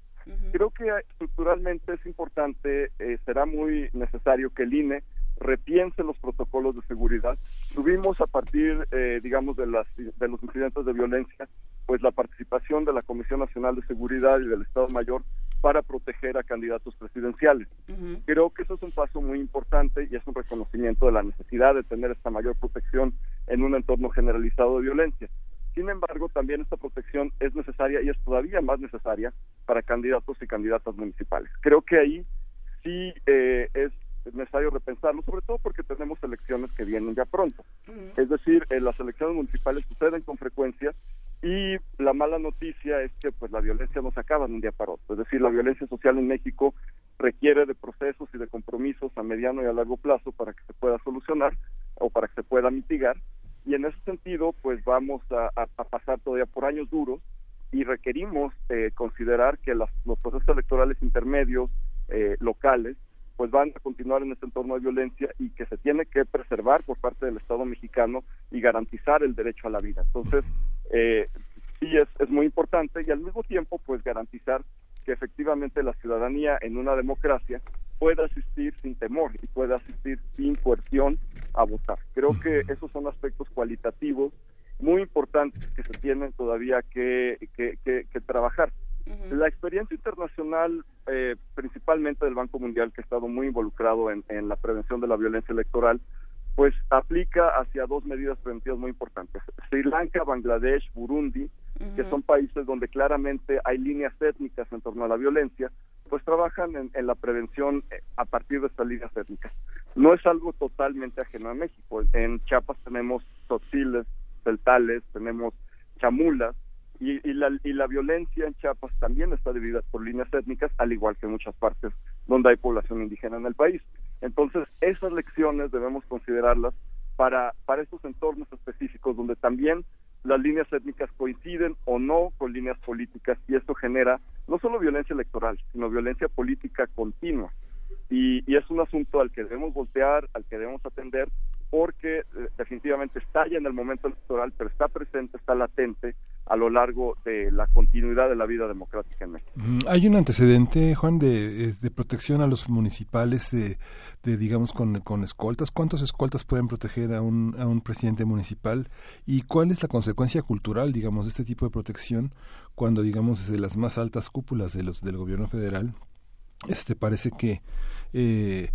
Creo que estructuralmente es importante, eh, será muy necesario que el INE repiense los protocolos de seguridad. Tuvimos a partir, eh, digamos, de, las, de los incidentes de violencia, pues la participación de la Comisión Nacional de Seguridad y del Estado Mayor para proteger a candidatos presidenciales. Creo que eso es un paso muy importante y es un reconocimiento de la necesidad de tener esta mayor protección en un entorno generalizado de violencia. Sin embargo, también esta protección es necesaria y es todavía más necesaria para candidatos y candidatas municipales. Creo que ahí sí eh, es necesario repensarlo, sobre todo porque tenemos elecciones que vienen ya pronto. Es decir, eh, las elecciones municipales suceden con frecuencia y la mala noticia es que pues la violencia no se acaba de un día para otro. Es decir, la violencia social en México requiere de procesos y de compromisos a mediano y a largo plazo para que se pueda solucionar o para que se pueda mitigar y en ese sentido pues vamos a, pasar todavía por años duros y requerimos eh, considerar que los procesos electorales intermedios eh, locales pues van a continuar en este entorno de violencia y que se tiene que preservar por parte del Estado mexicano y garantizar el derecho a la vida. Entonces, eh, sí es, es muy importante y al mismo tiempo, pues garantizar que efectivamente la ciudadanía en una democracia pueda asistir sin temor y pueda asistir sin coerción a votar. Creo que esos son aspectos cualitativos muy importantes que se tienen todavía que, que, que, trabajar. La experiencia internacional, eh, principalmente del Banco Mundial, que ha estado muy involucrado en, en la prevención de la violencia electoral, pues aplica hacia dos medidas preventivas muy importantes. Sri Lanka, Bangladesh, Burundi, que son países donde claramente hay líneas étnicas en torno a la violencia, pues trabajan en, la prevención eh, a partir de estas líneas étnicas. No es algo totalmente ajeno a México. En Chiapas tenemos tzotziles, celtales, tenemos chamulas, y, la, y la violencia en Chiapas también está dividida por líneas étnicas, al igual que en muchas partes donde hay población indígena en el país. Entonces, esas lecciones debemos considerarlas para, para estos entornos específicos donde también las líneas étnicas coinciden o no con líneas políticas y esto genera no solo violencia electoral, sino violencia política continua. Y, y es un asunto al que debemos voltear, al que debemos atender, porque eh, definitivamente está ya en el momento electoral, pero está presente, está latente a lo largo de la continuidad de la vida democrática en México. Hay un antecedente, Juan, de, de protección a los municipales, de, de digamos, con, con, escoltas. ¿Cuántos escoltas pueden proteger a un, a un presidente municipal? ¿Y cuál es la consecuencia cultural, digamos, de este tipo de protección cuando, digamos, desde las más altas cúpulas de los, del gobierno federal, este parece que... Eh,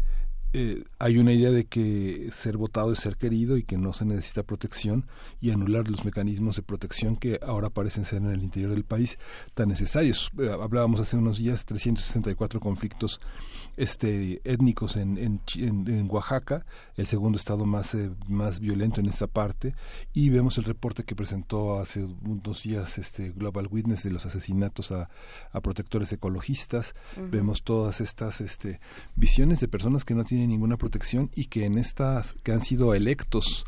eh, hay una idea de que ser votado es ser querido y que no se necesita protección y anular los mecanismos de protección que ahora parecen ser en el interior del país tan necesarios. Eh, hablábamos hace unos días 364 conflictos este étnicos en, en, en, Oaxaca, el segundo estado más eh, más violento en esta parte y vemos el reporte que presentó hace unos días este Global Witness de los asesinatos a, a protectores ecologistas. Vemos todas estas este visiones de personas que no tienen ninguna protección y que en estas que han sido electos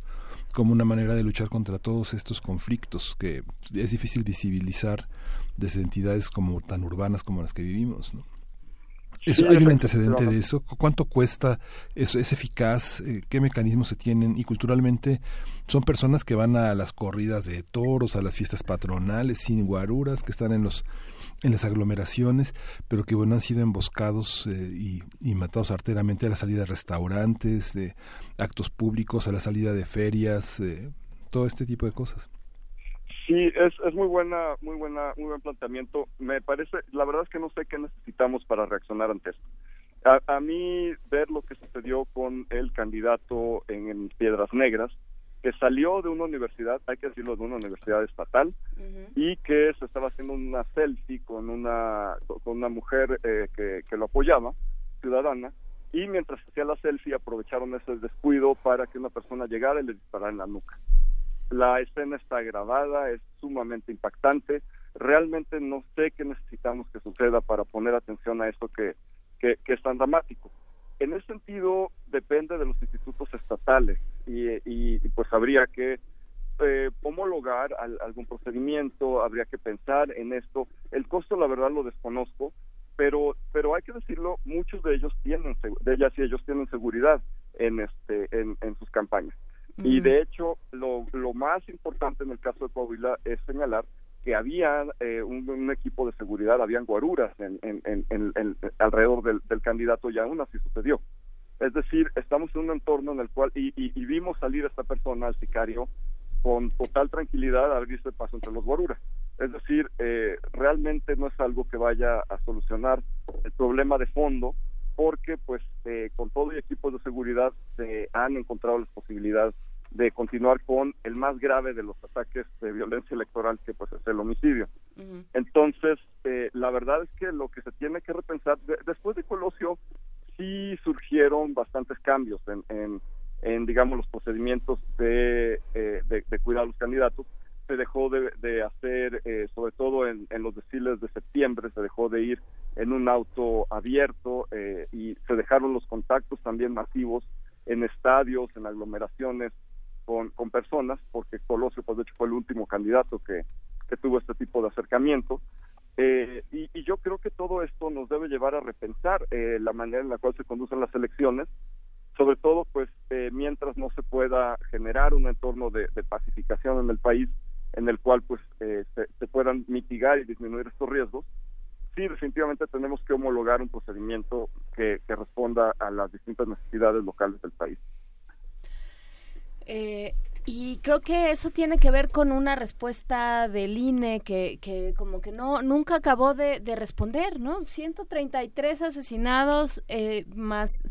como una manera de luchar contra todos estos conflictos que es difícil visibilizar desde entidades como tan urbanas como las que vivimos, ¿no? Eso, ¿Hay un antecedente de eso? ¿Cuánto cuesta? ¿Es, es eficaz? Eh, ¿Qué mecanismos se tienen? Y culturalmente son personas que van a las corridas de toros, a las fiestas patronales, sin guaruras, que están en los en las aglomeraciones, pero que bueno han sido emboscados eh, y, y, matados arteramente a la salida de restaurantes, de actos públicos, a la salida de ferias, eh, todo este tipo de cosas. Sí, es, es muy buena, muy buena, muy buen planteamiento. Me parece, la verdad es que no sé qué necesitamos para reaccionar ante esto. A, a mí ver lo que sucedió con el candidato en, en Piedras Negras, que salió de una universidad, hay que decirlo, de una universidad estatal, y que se estaba haciendo una selfie con una, con una mujer eh, que, que lo apoyaba, ciudadana, y mientras hacía la selfie aprovecharon ese descuido para que una persona llegara y le disparara en la nuca. La escena está grabada, es sumamente impactante. Realmente no sé qué necesitamos que suceda para poner atención a esto que, que, es tan dramático. En ese sentido, depende de los institutos estatales y, y, pues habría que eh, homologar algún procedimiento, habría que pensar en esto. El costo, la verdad, lo desconozco, pero pero hay que decirlo, muchos de ellos tienen, de ellas y ellos tienen seguridad en este en sus campañas. Y de hecho, lo, lo más importante en el caso de Coahuila es señalar que había eh, un, equipo de seguridad, habían guaruras en, en, alrededor del, del, candidato y aún así sucedió. Es decir, estamos en un entorno en el cual, y, y, vimos salir a esta persona, al sicario, con total tranquilidad a abrirse paso entre los guaruras. Es decir, eh, realmente no es algo que vaya a solucionar el problema de fondo, porque pues eh, con todo y equipos de seguridad se han encontrado las posibilidades de continuar con el más grave de los ataques de violencia electoral que pues es el homicidio. Entonces, eh, la verdad es que lo que se tiene que repensar, después de Colosio, sí surgieron bastantes cambios en, en, digamos, los procedimientos de, eh, de, cuidar a los candidatos. Se dejó de, hacer, eh, sobre todo en, en, los desfiles de septiembre, se dejó de ir en un auto abierto y se dejaron los contactos también masivos en estadios, en aglomeraciones, con, personas, porque Colosio, pues de hecho, fue el último candidato que, tuvo este tipo de acercamiento. Eh, y, yo creo que todo esto nos debe llevar a repensar eh, la manera en la cual se conducen las elecciones, sobre todo pues eh, mientras no se pueda generar un entorno de, pacificación en el país en el cual pues se, se, puedan mitigar y disminuir estos riesgos. Sí, definitivamente tenemos que homologar un procedimiento que, que responda a las distintas necesidades locales del país. Eh, y creo que eso tiene que ver con una respuesta del INE que, que como que no nunca acabó de, de responder, ¿no? 133 asesinados eh, más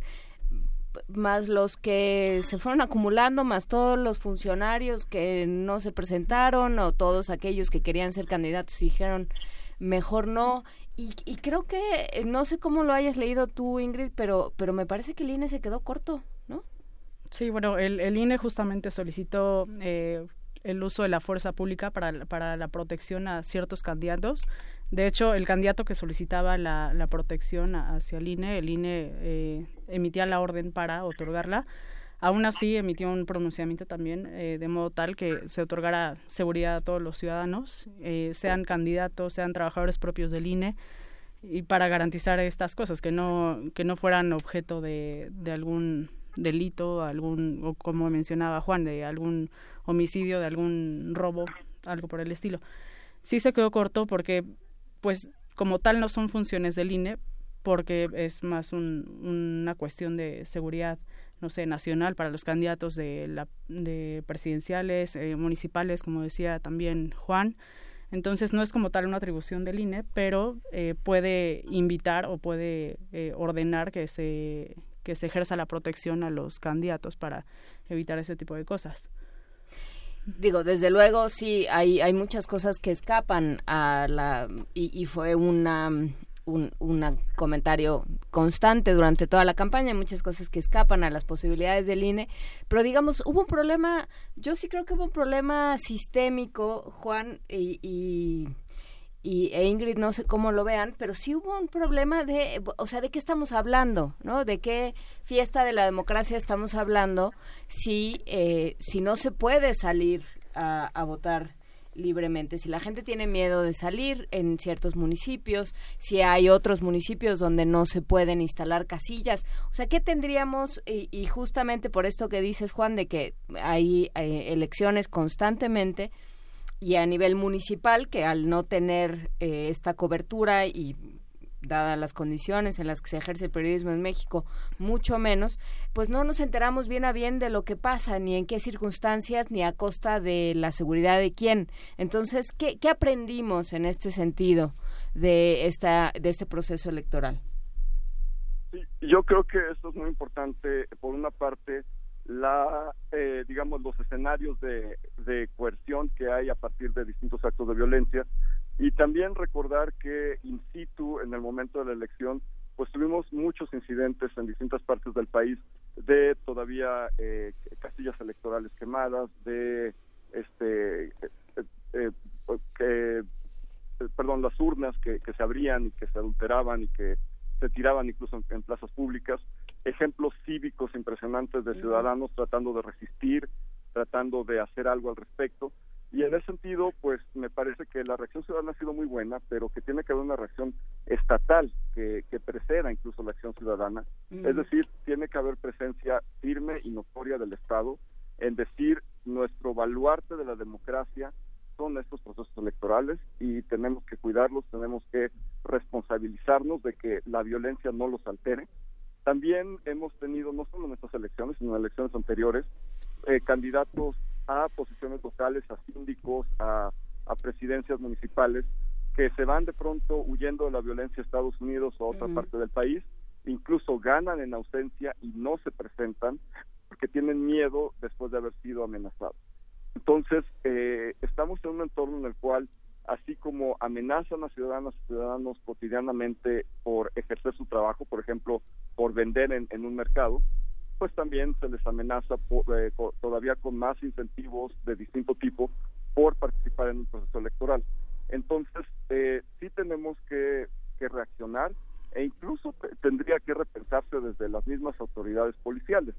más los que se fueron acumulando, más todos los funcionarios que no se presentaron o todos aquellos que querían ser candidatos y dijeron mejor no. Y, y creo que, no sé cómo lo hayas leído tú, Ingrid, pero, pero me parece que el INE se quedó corto. Sí, bueno, el, el INE justamente solicitó eh, el uso de la fuerza pública para, para la protección a ciertos candidatos. De hecho, el candidato que solicitaba la, la protección hacia el INE, el INE eh, emitía la orden para otorgarla. Aún así, emitió un pronunciamiento también eh, de modo tal que se otorgara seguridad a todos los ciudadanos, eh, sean candidatos, sean trabajadores propios del INE, y para garantizar estas cosas, que no, que no fueran objeto de, de algún delito, algún, o como mencionaba Juan, de algún homicidio, de algún robo, algo por el estilo. Sí se quedó corto porque, pues, como tal no son funciones del INE, porque es más un, una cuestión de seguridad, no sé, nacional para los candidatos de, la, de presidenciales, eh, municipales, como decía también Juan. Entonces no es como tal una atribución del INE, pero eh, puede invitar o puede eh, ordenar que se que se ejerza la protección a los candidatos para evitar ese tipo de cosas. Digo, desde luego sí, hay, hay muchas cosas que escapan a la... y, fue una, un, un, comentario constante durante toda la campaña, muchas cosas que escapan a las posibilidades del INE, pero digamos, hubo un problema, yo sí creo que hubo un problema sistémico, Juan, y y e Ingrid no sé cómo lo vean, pero sí hubo un problema de, o sea, de qué estamos hablando, ¿no? De qué fiesta de la democracia estamos hablando si eh, si no se puede salir a, votar libremente. Si la gente tiene miedo de salir en ciertos municipios, si hay otros municipios donde no se pueden instalar casillas, o sea, ¿qué tendríamos? Y, y justamente por esto que dices, Juan, de que hay eh, elecciones constantemente, y a nivel municipal que al no tener eh, esta cobertura y dadas las condiciones en las que se ejerce el periodismo en México, mucho menos, pues no nos enteramos bien a bien de lo que pasa, ni en qué circunstancias, ni a costa de la seguridad de quién. Entonces, ¿qué, qué aprendimos en este sentido de, esta, de este proceso electoral? Yo creo que esto es muy importante, por una parte, la eh, digamos los escenarios de, de, coerción que hay a partir de distintos actos de violencia. Y también recordar que in situ en el momento de la elección pues tuvimos muchos incidentes en distintas partes del país de todavía eh, casillas electorales quemadas de este eh, que perdón las urnas que, se abrían y que se adulteraban y que se tiraban incluso en plazas públicas ejemplos cívicos impresionantes de ciudadanos tratando de resistir, tratando de hacer algo al respecto. Y en ese sentido, pues me parece que la reacción ciudadana ha sido muy buena, pero que tiene que haber una reacción estatal que, que preceda incluso la acción ciudadana. Es decir, tiene que haber presencia firme y notoria del Estado en decir nuestro baluarte de la democracia son estos procesos electorales y tenemos que cuidarlos, tenemos que responsabilizarnos de que la violencia no los altere también hemos tenido, no solo en estas elecciones, sino en elecciones anteriores, eh, candidatos a posiciones locales, a síndicos, a, a, presidencias municipales, que se van de pronto huyendo de la violencia a Estados Unidos o a otra uh -huh. parte del país, incluso ganan en ausencia y no se presentan porque tienen miedo después de haber sido amenazados. Entonces, eh, estamos en un entorno en el cual así como amenazan a ciudadanas y ciudadanos cotidianamente por ejercer su trabajo, por ejemplo, por vender en, un mercado, pues también se les amenaza por, eh, todavía con más incentivos de distinto tipo por participar en un proceso electoral. Entonces, eh, sí tenemos que, que reaccionar e incluso tendría que repensarse desde las mismas autoridades policiales.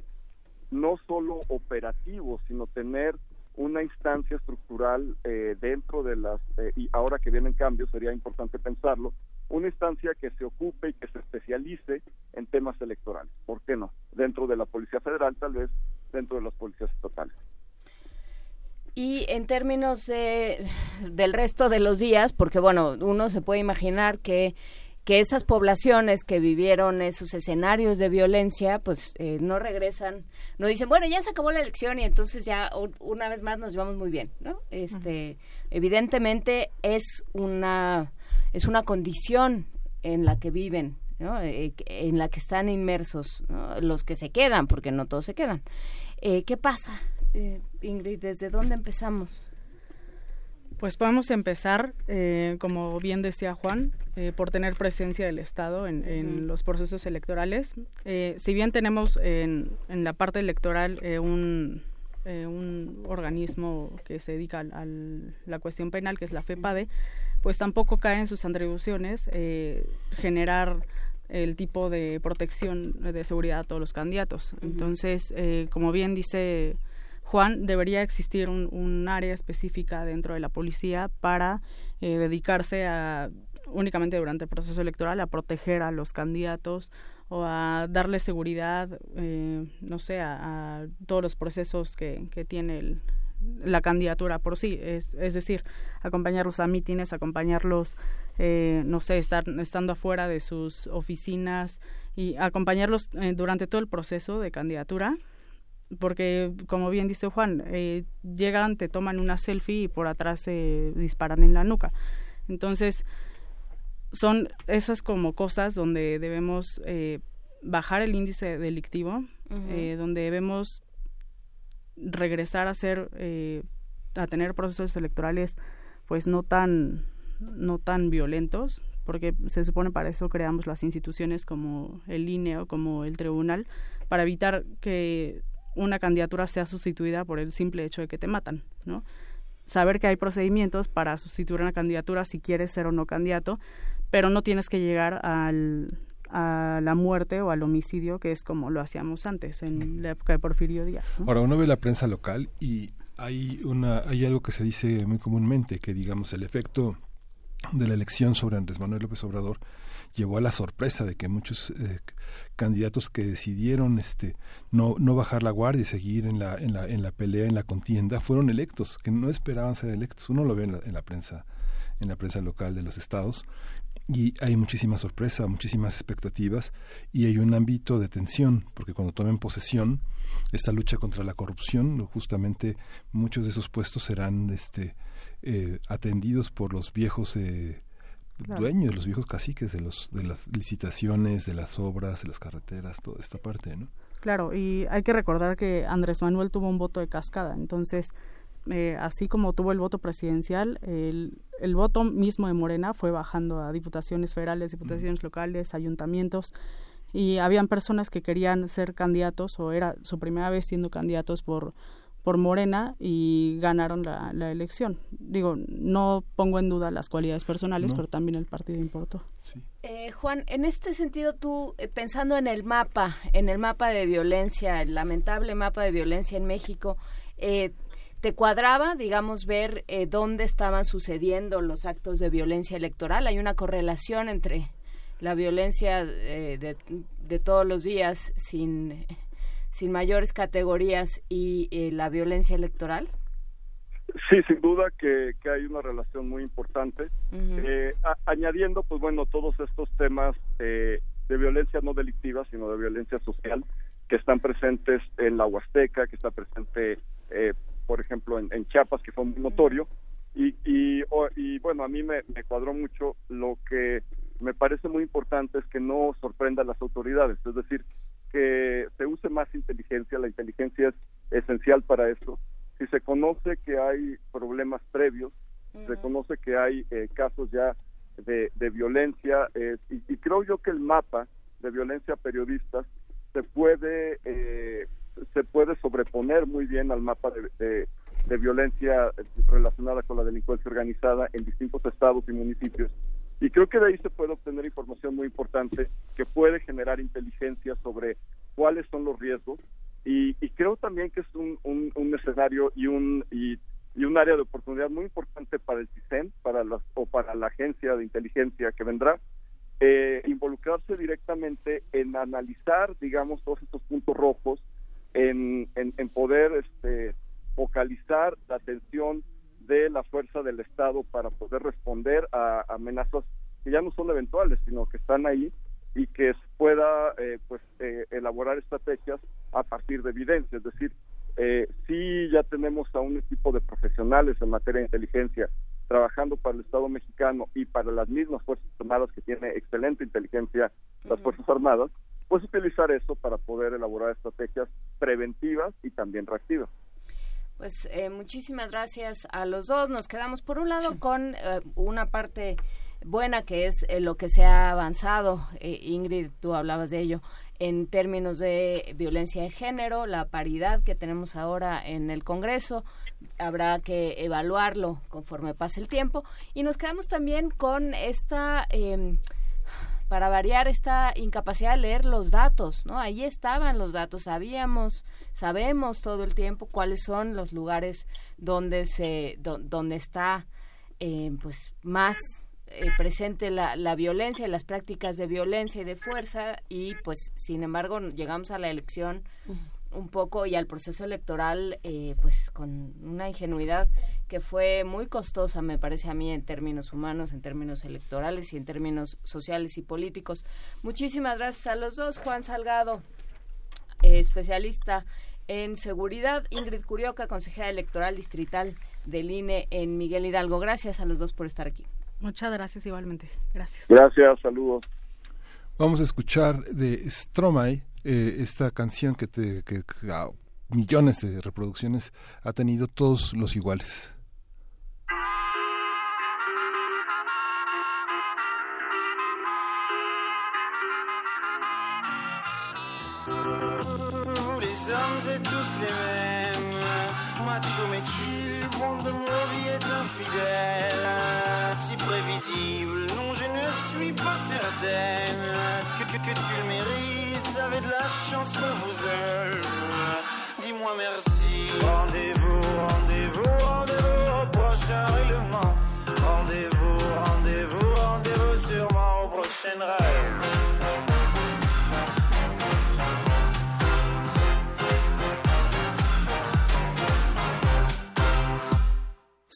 No solo operativos, sino tener una instancia estructural eh, dentro de las, eh, y ahora que vienen cambios sería importante pensarlo, una instancia que se ocupe y que se especialice en temas electorales. ¿Por qué no? Dentro de la Policía Federal, tal vez dentro de las policías estatales. Y en términos de, del resto de los días, porque bueno, uno se puede imaginar que que esas poblaciones que vivieron esos escenarios de violencia, pues eh, no regresan, no dicen, bueno, ya se acabó la elección y entonces ya una vez más nos llevamos muy bien, ¿no? Este, evidentemente es una es una condición en la que viven, ¿no? Eh, en la que están inmersos los que se quedan, porque no todos se quedan. Eh, ¿Qué pasa, Ingrid? ¿Desde dónde empezamos? Pues podemos empezar, eh, como bien decía Juan, eh, por tener presencia del Estado en, los procesos electorales. Eh, si bien tenemos en, la parte electoral un, un organismo que se dedica a la cuestión penal, que es la FEPADE, pues tampoco cae en sus atribuciones generar el tipo de protección de seguridad a todos los candidatos. Entonces, como bien dice Juan, debería existir un, área específica dentro de la policía para eh, dedicarse a únicamente durante el proceso electoral a proteger a los candidatos o a darle seguridad, eh, no sé, a, todos los procesos que, tiene la candidatura por sí, es, es decir, acompañarlos a mítines, acompañarlos, eh, no sé, estar, estando afuera de sus oficinas y acompañarlos durante todo el proceso de candidatura porque como bien dice Juan, eh, llegan, te toman una selfie y por atrás te disparan en la nuca. Entonces, son esas como cosas donde debemos eh, bajar el índice delictivo, eh, donde debemos regresar a ser, a tener procesos electorales pues no tan, no tan violentos, porque se supone para eso creamos las instituciones como el INE o como el tribunal, para evitar que una candidatura sea sustituida por el simple hecho de que te matan, ¿no? Saber que hay procedimientos para sustituir una candidatura si quieres ser o no candidato, pero no tienes que llegar al, a la muerte o al homicidio, que es como lo hacíamos antes, en la época de Porfirio Díaz. Ahora, uno ve la prensa local y hay, una, hay algo que se dice muy comúnmente, que digamos el efecto de la elección sobre Andrés Manuel López Obrador llevó a la sorpresa de que muchos eh, candidatos que decidieron este no no bajar la guardia y seguir en la en la en la pelea en la contienda fueron electos que no esperaban ser electos uno lo ve en la, prensa en la prensa local de los estados y hay muchísima sorpresa, muchísimas expectativas y hay un ámbito de tensión, porque cuando tomen posesión, esta lucha contra la corrupción, justamente muchos de esos puestos serán este, eh, atendidos por los viejos eh, dueños, los viejos caciques de, los, de las licitaciones, de las obras, de las carreteras, toda esta parte, ¿no? Claro, y hay que recordar que Andrés Manuel tuvo un voto de cascada, entonces, eh, así como tuvo el voto presidencial, el, el voto mismo de Morena fue bajando a diputaciones federales, diputaciones locales, ayuntamientos, y habían personas que querían ser candidatos o era su primera vez siendo candidatos por por Morena y ganaron la, la, elección. Digo, no pongo en duda las cualidades personales, pero también el partido importó. Eh, Juan, en este sentido, tú, eh, pensando en el mapa, en el mapa de violencia, el lamentable mapa de violencia en México, eh, ¿te cuadraba, digamos, ver dónde estaban sucediendo los actos de violencia electoral? ¿Hay una correlación entre la violencia de, de todos los días sin sin mayores categorías y eh, la violencia electoral? Sí, sin duda que, hay una relación muy importante. Eh, añadiendo, pues bueno, todos estos temas eh, de violencia no delictiva, sino de violencia social, que están presentes en la Huasteca, que está presente, por ejemplo, en, Chiapas, que fue muy notorio. Y, y, bueno, a mí me, me cuadró mucho. Lo que me parece muy importante es que no sorprenda a las autoridades, es decir, que se use más inteligencia, la inteligencia es esencial para eso. Si se conoce que hay problemas previos, se conoce que hay eh, casos ya de, violencia, eh, y, creo yo que el mapa de violencia periodistas se puede eh, se puede sobreponer muy bien al mapa de, de violencia relacionada con la delincuencia organizada en distintos estados y municipios. Y creo que de ahí se puede obtener información muy importante que puede generar inteligencia sobre cuáles son los riesgos. Y, y creo también que es un, un, un escenario y un y, y un área de oportunidad muy importante para el CISEN, para las, o para la agencia de inteligencia que vendrá, eh, involucrarse directamente en analizar, digamos, todos estos puntos rojos, en, en, en poder este, focalizar la atención de la fuerza del Estado para poder responder a amenazas que ya no son eventuales, sino que están ahí y que pueda eh, pues eh, elaborar estrategias a partir de evidencia, es decir, eh, sí ya tenemos a un equipo de profesionales en materia de inteligencia trabajando para el Estado mexicano y para las mismas Fuerzas Armadas que tiene excelente inteligencia las Fuerzas Armadas, pues utilizar eso para poder elaborar estrategias preventivas y también reactivas. Pues eh, muchísimas gracias a los dos. Nos quedamos por un lado con eh, una parte buena que es eh, lo que se ha avanzado. Eh, Ingrid, tú hablabas de ello en términos de violencia de género, la paridad que tenemos ahora en el Congreso, habrá que evaluarlo conforme pase el tiempo. Y nos quedamos también con esta, eh, para variar, esta incapacidad de leer los datos, ¿no? Ahí estaban los datos, sabíamos, sabemos todo el tiempo cuáles son los lugares donde se, do, donde está, eh, pues, más eh, presente la, la violencia y las prácticas de violencia y de fuerza y pues sin embargo llegamos a la elección un poco y al proceso electoral eh, pues con una ingenuidad que fue muy costosa me parece a mí en términos humanos en términos electorales y en términos sociales y políticos muchísimas gracias a los dos Juan Salgado eh, especialista en seguridad Ingrid Curioca consejera electoral distrital del INE en Miguel Hidalgo gracias a los dos por estar aquí Muchas gracias igualmente. Gracias. Gracias, saludos. Vamos a escuchar de Stromae eh, esta canción que, te, que, a millones de reproducciones ha tenido todos los iguales. Tous les monde de ma vie est infidèle Si prévisible, non je ne suis pas certaine Que, tu le mérites, avez de la chance qu'on vous aime. Dis-moi merci. Rendez-vous, rendez-vous, rendez-vous au prochain règlement. Rendez-vous, rendez-vous, rendez-vous sûrement au prochain rêve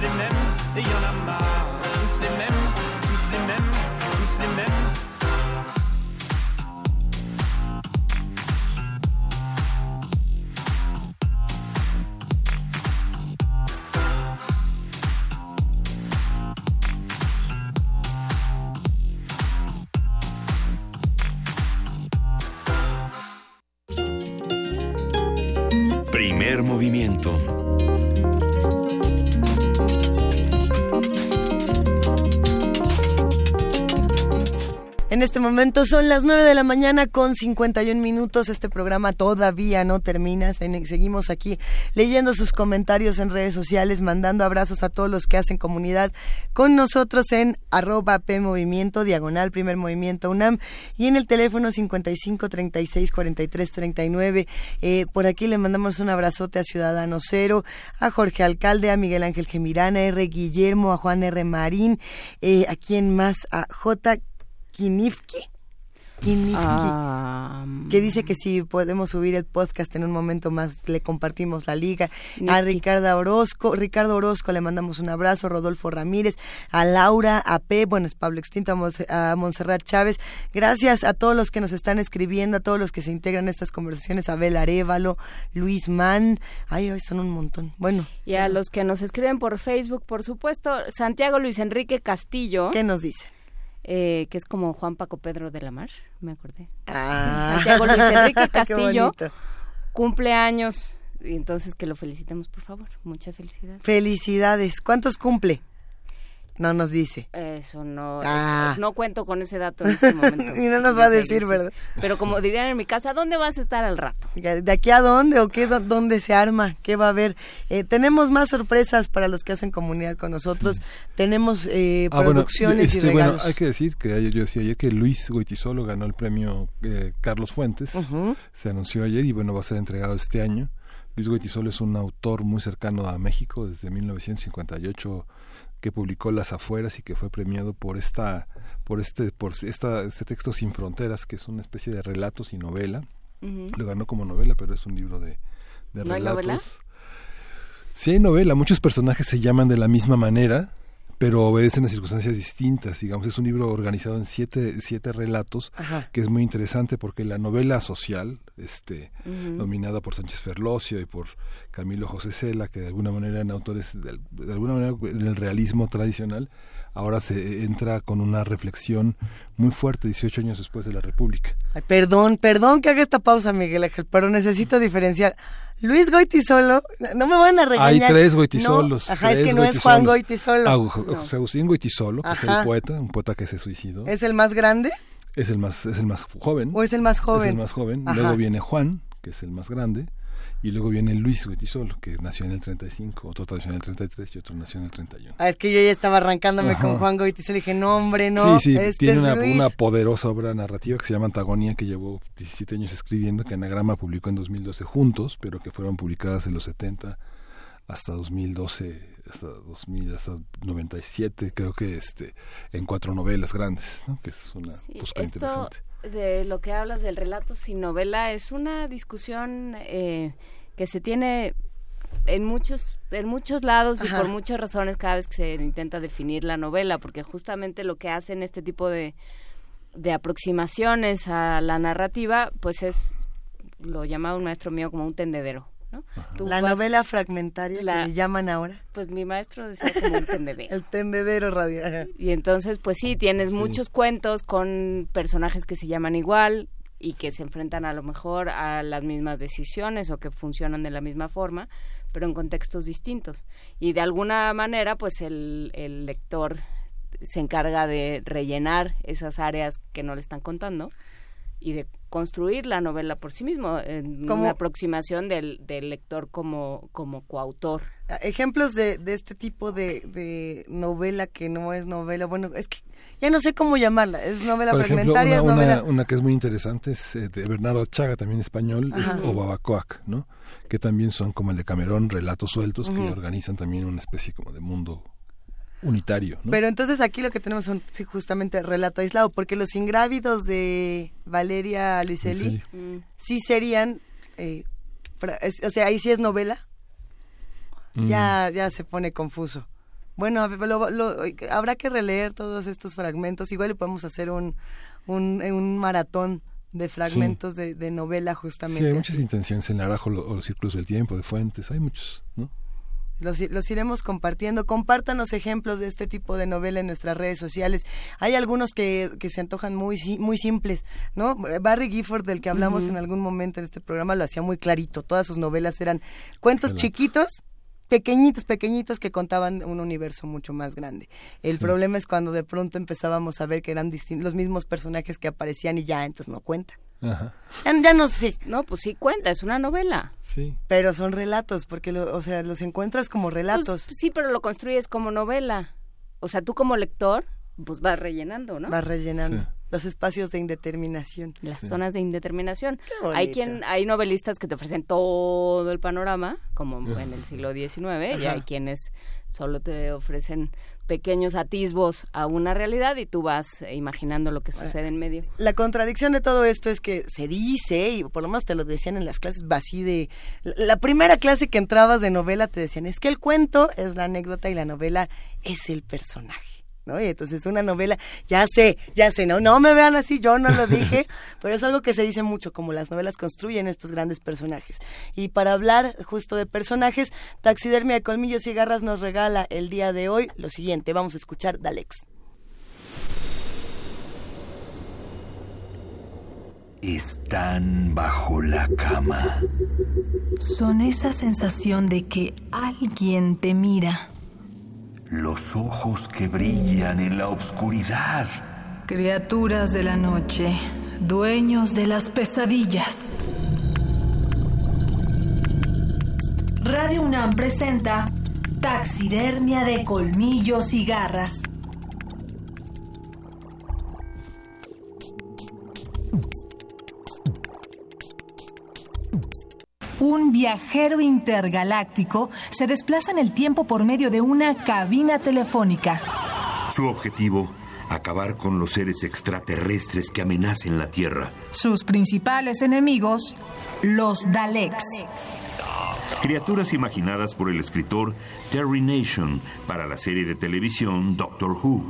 Les mêmes, et y en a marre, tous les mêmes, tous les mêmes, tous les mêmes. Primer movimiento. Este momento son las 9 de la mañana con 51 minutos. Este programa todavía no termina. Seguimos aquí leyendo sus comentarios en redes sociales, mandando abrazos a todos los que hacen comunidad con nosotros en arroba P Movimiento, diagonal Primer Movimiento UNAM y en el teléfono 55 36 43 39. Eh, por aquí le mandamos un abrazote a Ciudadano Cero, a Jorge Alcalde, a Miguel Ángel Gemirana, a R. Guillermo, a Juan R. Marín, eh, a quien más, a J. Kinifki. Kinifki, Ah, que dice que si podemos subir el podcast en un momento más le compartimos la liga a Ricardo Orozco. Ricardo Orozco le mandamos un abrazo. Rodolfo Ramírez a Laura a P bueno es Pablo Extinto a, Montserrat Chávez. Gracias a todos los que nos están escribiendo a todos los que se integran a estas conversaciones. Abel Arevalo Luis Mann ay ay, son un montón. Bueno. Y a los que nos escriben por Facebook, por supuesto, Santiago Luis Enrique Castillo. ¿Qué nos dice? Eh, que es como Juan Paco Pedro de la Mar, me acordé. Ah. Santiago Luis Enrique Castillo cumple años. Y entonces que lo felicitemos, por favor. Muchas felicidades. felicidades ¿cuántos cumple? No nos dice Eso no, Ah. eh, no cuento con ese dato en este momento. Y no nos va a decir, Felices. ¿verdad? Pero como dirían en mi casa, ¿dónde vas a estar al rato? ¿De aquí a dónde o qué, dó- dónde se arma? ¿Qué va a haber? Eh, tenemos más sorpresas para los que hacen comunidad con nosotros. Tenemos eh, Ah, bueno, producciones este, y regalos. bueno, hay que decir que ayer, yo decía ayer que Luis Goitisolo ganó el premio eh, Carlos Fuentes. Se anunció ayer y bueno, va a ser entregado este año. Luis Goitisolo es un autor muy cercano a México desde 1958 que publicó Las afueras y que fue premiado por esta por este por esta este texto sin fronteras que es una especie de relatos y novela. Lo ganó como novela, pero es un libro de, de ¿No hay relatos. novela? Sí hay novela, muchos personajes se llaman de la misma manera, pero obedecen a circunstancias distintas. Digamos, es un libro organizado en siete, siete relatos, Ajá. que es muy interesante porque la novela social, este, dominada por Sánchez Ferlosio y por Camilo José Cela, que de alguna manera en autores, de, de alguna manera en el realismo tradicional, ahora se entra con una reflexión muy fuerte 18 años después de la República. Ay, perdón, perdón que haga esta pausa, Miguel Ángel, pero necesito diferenciar. Luis Goitisolo, no me van a regañar. Hay tres No, Goitisolos. ajá, es tres que no es Juan. Goitisolo. Ah, José Agustín Goitisolo, que es Ajá. el poeta, un poeta que se suicidó. ¿Es el más grande Es el más, es el más joven. o es el más Es joven? el más joven. Ajá. Luego viene Juan, que es el más grande. Y luego viene Luis Goitisolo, que nació en el 35, otro nació en el 33 y otro nació en el 31. Ah, es que yo ya estaba arrancándome Ajá. con Juan Goitisolo y dije, no, hombre, no. sí, sí, este tiene una, una poderosa obra narrativa que se llama Antagonía, que llevó 17 años escribiendo, que Anagrama publicó en 2012 juntos, pero que fueron publicadas en los 70 hasta 2012, hasta 2000, hasta 97, creo que este en cuatro novelas grandes, ¿no? que es una Sí, busca esto interesante. De lo que hablas del relato sin novela es una discusión eh, que se tiene en muchos en muchos lados y por muchas razones cada vez que se intenta definir la novela porque justamente lo que hacen este tipo de de aproximaciones a la narrativa pues es lo llamaba un maestro mío como un tendedero ¿no? Tú La vas- novela fragmentaria La- que le llaman ahora. pues mi maestro decía como un tendedero El tendedero y entonces, pues sí, tienes muchos cuentos con personajes que se llaman igual y que se enfrentan a lo mejor a las mismas decisiones o que funcionan de la misma forma, pero en contextos distintos. Y de alguna manera, pues el, el lector se encarga de rellenar esas áreas que no le están contando y de construir la novela por sí mismo, en Como- una aproximación del, del lector como, como coautor. Ejemplos de, de este tipo de, de novela que no es novela, bueno, es que ya no sé cómo llamarla, es novela Por ejemplo, fragmentaria, una, es novela... una, una que es muy interesante es eh, de Bernardo Chaga, también español, es Ajá. Obabacoac, ¿no? Que también son como el de Camerón, relatos sueltos que organizan también una especie como de mundo unitario, ¿no? Pero entonces aquí lo que tenemos son sí, justamente relato aislado, porque los ingrávidos de Valeria Luiselli Luiselli. sí serían eh, o sea, ahí sí es novela. Mm. Ya, ya se pone confuso. Bueno, habrá que releer todos estos fragmentos. Igual le podemos hacer un, un, maratón de fragmentos de, novela justamente. Sí, hay muchas intenciones en Arajo o los círculos del tiempo, de fuentes, hay muchos, ¿no? Los, los, iremos compartiendo. Compártanos ejemplos de este tipo de novela en nuestras redes sociales. Hay algunos que, que se antojan muy, muy simples, ¿no? Barry Gifford, del que hablamos en algún momento en este programa, lo hacía muy clarito. Todas sus novelas eran cuentos chiquitos pequeñitos, pequeñitos que contaban un universo mucho más grande. El problema es cuando de pronto empezábamos a ver que eran los mismos personajes que aparecían y ya, entonces no cuenta. Ajá. Ya, no sé. No, pues sí cuenta, es una novela. Sí. Pero son relatos, porque, o sea, los encuentras como relatos. Pues, sí, pero lo construyes como novela. O sea, tú como lector, pues vas rellenando, ¿no? Vas rellenando los espacios de indeterminación. Las zonas de indeterminación. Hay quien, hay novelistas que te ofrecen todo el panorama, como en el siglo XIX, y hay quienes solo te ofrecen pequeños atisbos a una realidad y tú vas imaginando lo que sucede en medio. La contradicción de todo esto es que se dice, y por lo menos te lo decían en las clases así de... La primera clase que entrabas de novela te decían, es que el cuento es la anécdota y la novela es el personaje. ¿No? Y entonces una novela, ya sé, ya sé, no, no me vean así, yo no lo dije, pero es algo que se dice mucho, como las novelas construyen estos grandes personajes. Y para hablar justo de personajes, Taxidermia de Colmillos y Garras nos regala el día de hoy lo siguiente, vamos a escuchar Dalex. Están bajo la cama. Son esa sensación de que alguien te mira los ojos que brillan en la oscuridad. Criaturas de la noche, dueños de las pesadillas. Radio UNAM presenta Taxidermia de colmillos y garras Un viajero intergaláctico se desplaza en el tiempo por medio de una cabina telefónica. Su objetivo, acabar con los seres extraterrestres que amenacen la Tierra. Sus principales enemigos, los Daleks. Criaturas imaginadas por el escritor Terry Nation para la serie de televisión Doctor Who.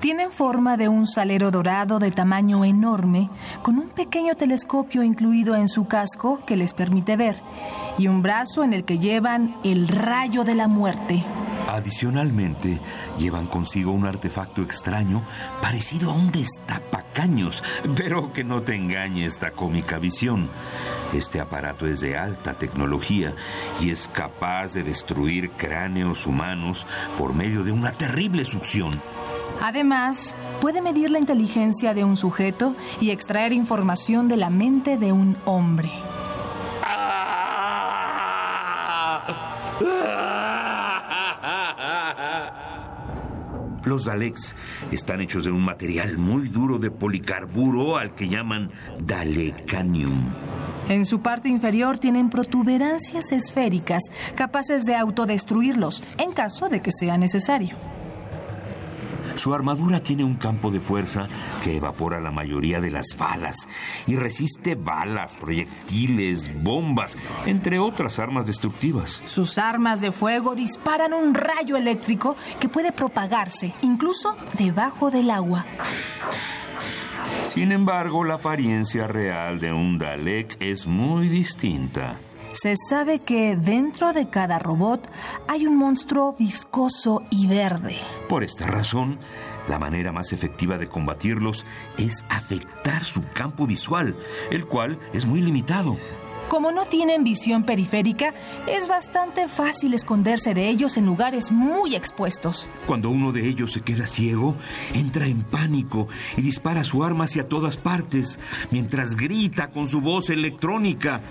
Tienen forma de un salero dorado de tamaño enorme, con un pequeño telescopio incluido en su casco que les permite ver, y un brazo en el que llevan el rayo de la muerte. Adicionalmente, llevan consigo un artefacto extraño parecido a un destapacaños, pero que no te engañe esta cómica visión. Este aparato es de alta tecnología y es capaz de destruir cráneos humanos por medio de una terrible succión. Además, puede medir la inteligencia de un sujeto y extraer información de la mente de un hombre. Los Daleks están hechos de un material muy duro de policarburo al que llaman Dalekanium. En su parte inferior tienen protuberancias esféricas capaces de autodestruirlos en caso de que sea necesario. Su armadura tiene un campo de fuerza que evapora la mayoría de las balas y resiste balas, proyectiles, bombas, entre otras armas destructivas. Sus armas de fuego disparan un rayo eléctrico que puede propagarse incluso debajo del agua. Sin embargo, la apariencia real de un Dalek es muy distinta. Se sabe que dentro de cada robot hay un monstruo viscoso y verde. Por esta razón, la manera más efectiva de combatirlos es afectar su campo visual, el cual es muy limitado. Como no tienen visión periférica, es bastante fácil esconderse de ellos en lugares muy expuestos. Cuando uno de ellos se queda ciego, entra en pánico y dispara su arma hacia todas partes, mientras grita con su voz electrónica.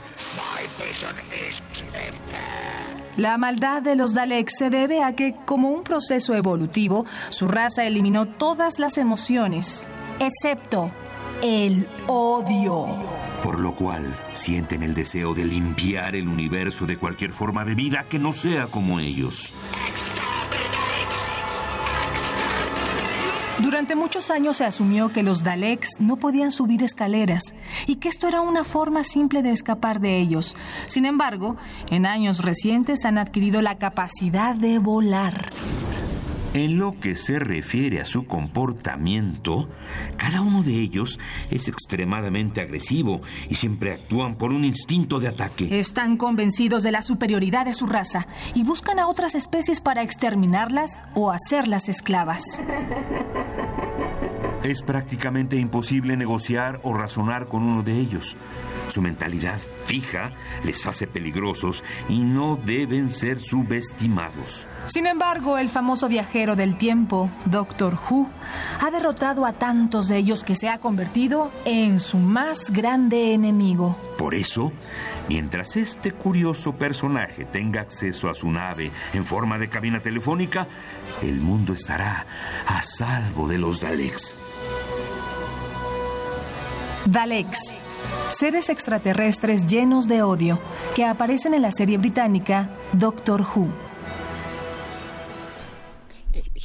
La maldad de los Daleks se debe a que, como un proceso evolutivo, su raza eliminó todas las emociones, excepto el odio por lo cual sienten el deseo de limpiar el universo de cualquier forma de vida que no sea como ellos. Durante muchos años se asumió que los Daleks no podían subir escaleras y que esto era una forma simple de escapar de ellos. Sin embargo, en años recientes han adquirido la capacidad de volar. En lo que se refiere a su comportamiento, cada uno de ellos es extremadamente agresivo y siempre actúan por un instinto de ataque. Están convencidos de la superioridad de su raza y buscan a otras especies para exterminarlas o hacerlas esclavas. Es prácticamente imposible negociar o razonar con uno de ellos. Su mentalidad fija les hace peligrosos y no deben ser subestimados. Sin embargo, el famoso viajero del tiempo, Doctor Who, ha derrotado a tantos de ellos que se ha convertido en su más grande enemigo. Por eso, mientras este curioso personaje tenga acceso a su nave en forma de cabina telefónica, el mundo estará a salvo de los Daleks. Daleks, seres extraterrestres llenos de odio que aparecen en la serie británica Doctor Who.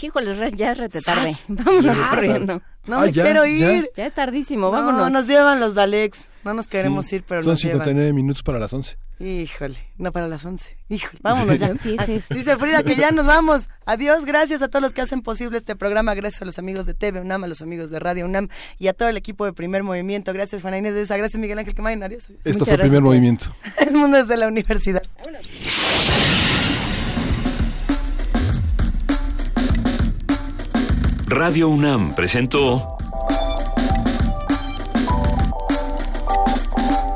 Híjole, ya es rete tarde. Vámonos Ya. corriendo. No me quiero ir. Ya es tardísimo, No, vámonos. nos llevan los Daleks. No nos queremos Sí, ir, pero Son nos llevan. 59 minutos para las 11. Híjole, no para las 11. Híjole, vámonos ya. Dice Frida que ya nos vamos. Adiós, gracias a todos los que hacen posible este programa. Gracias a los amigos de TV UNAM, a los amigos de Radio UNAM y a todo el equipo de Primer Movimiento. Gracias, Juana Inés de esa. Gracias, Miguel Ángel Quemain. Adiós. adiós. Esto fue primer movimiento. El mundo desde la universidad. Radio UNAM presentó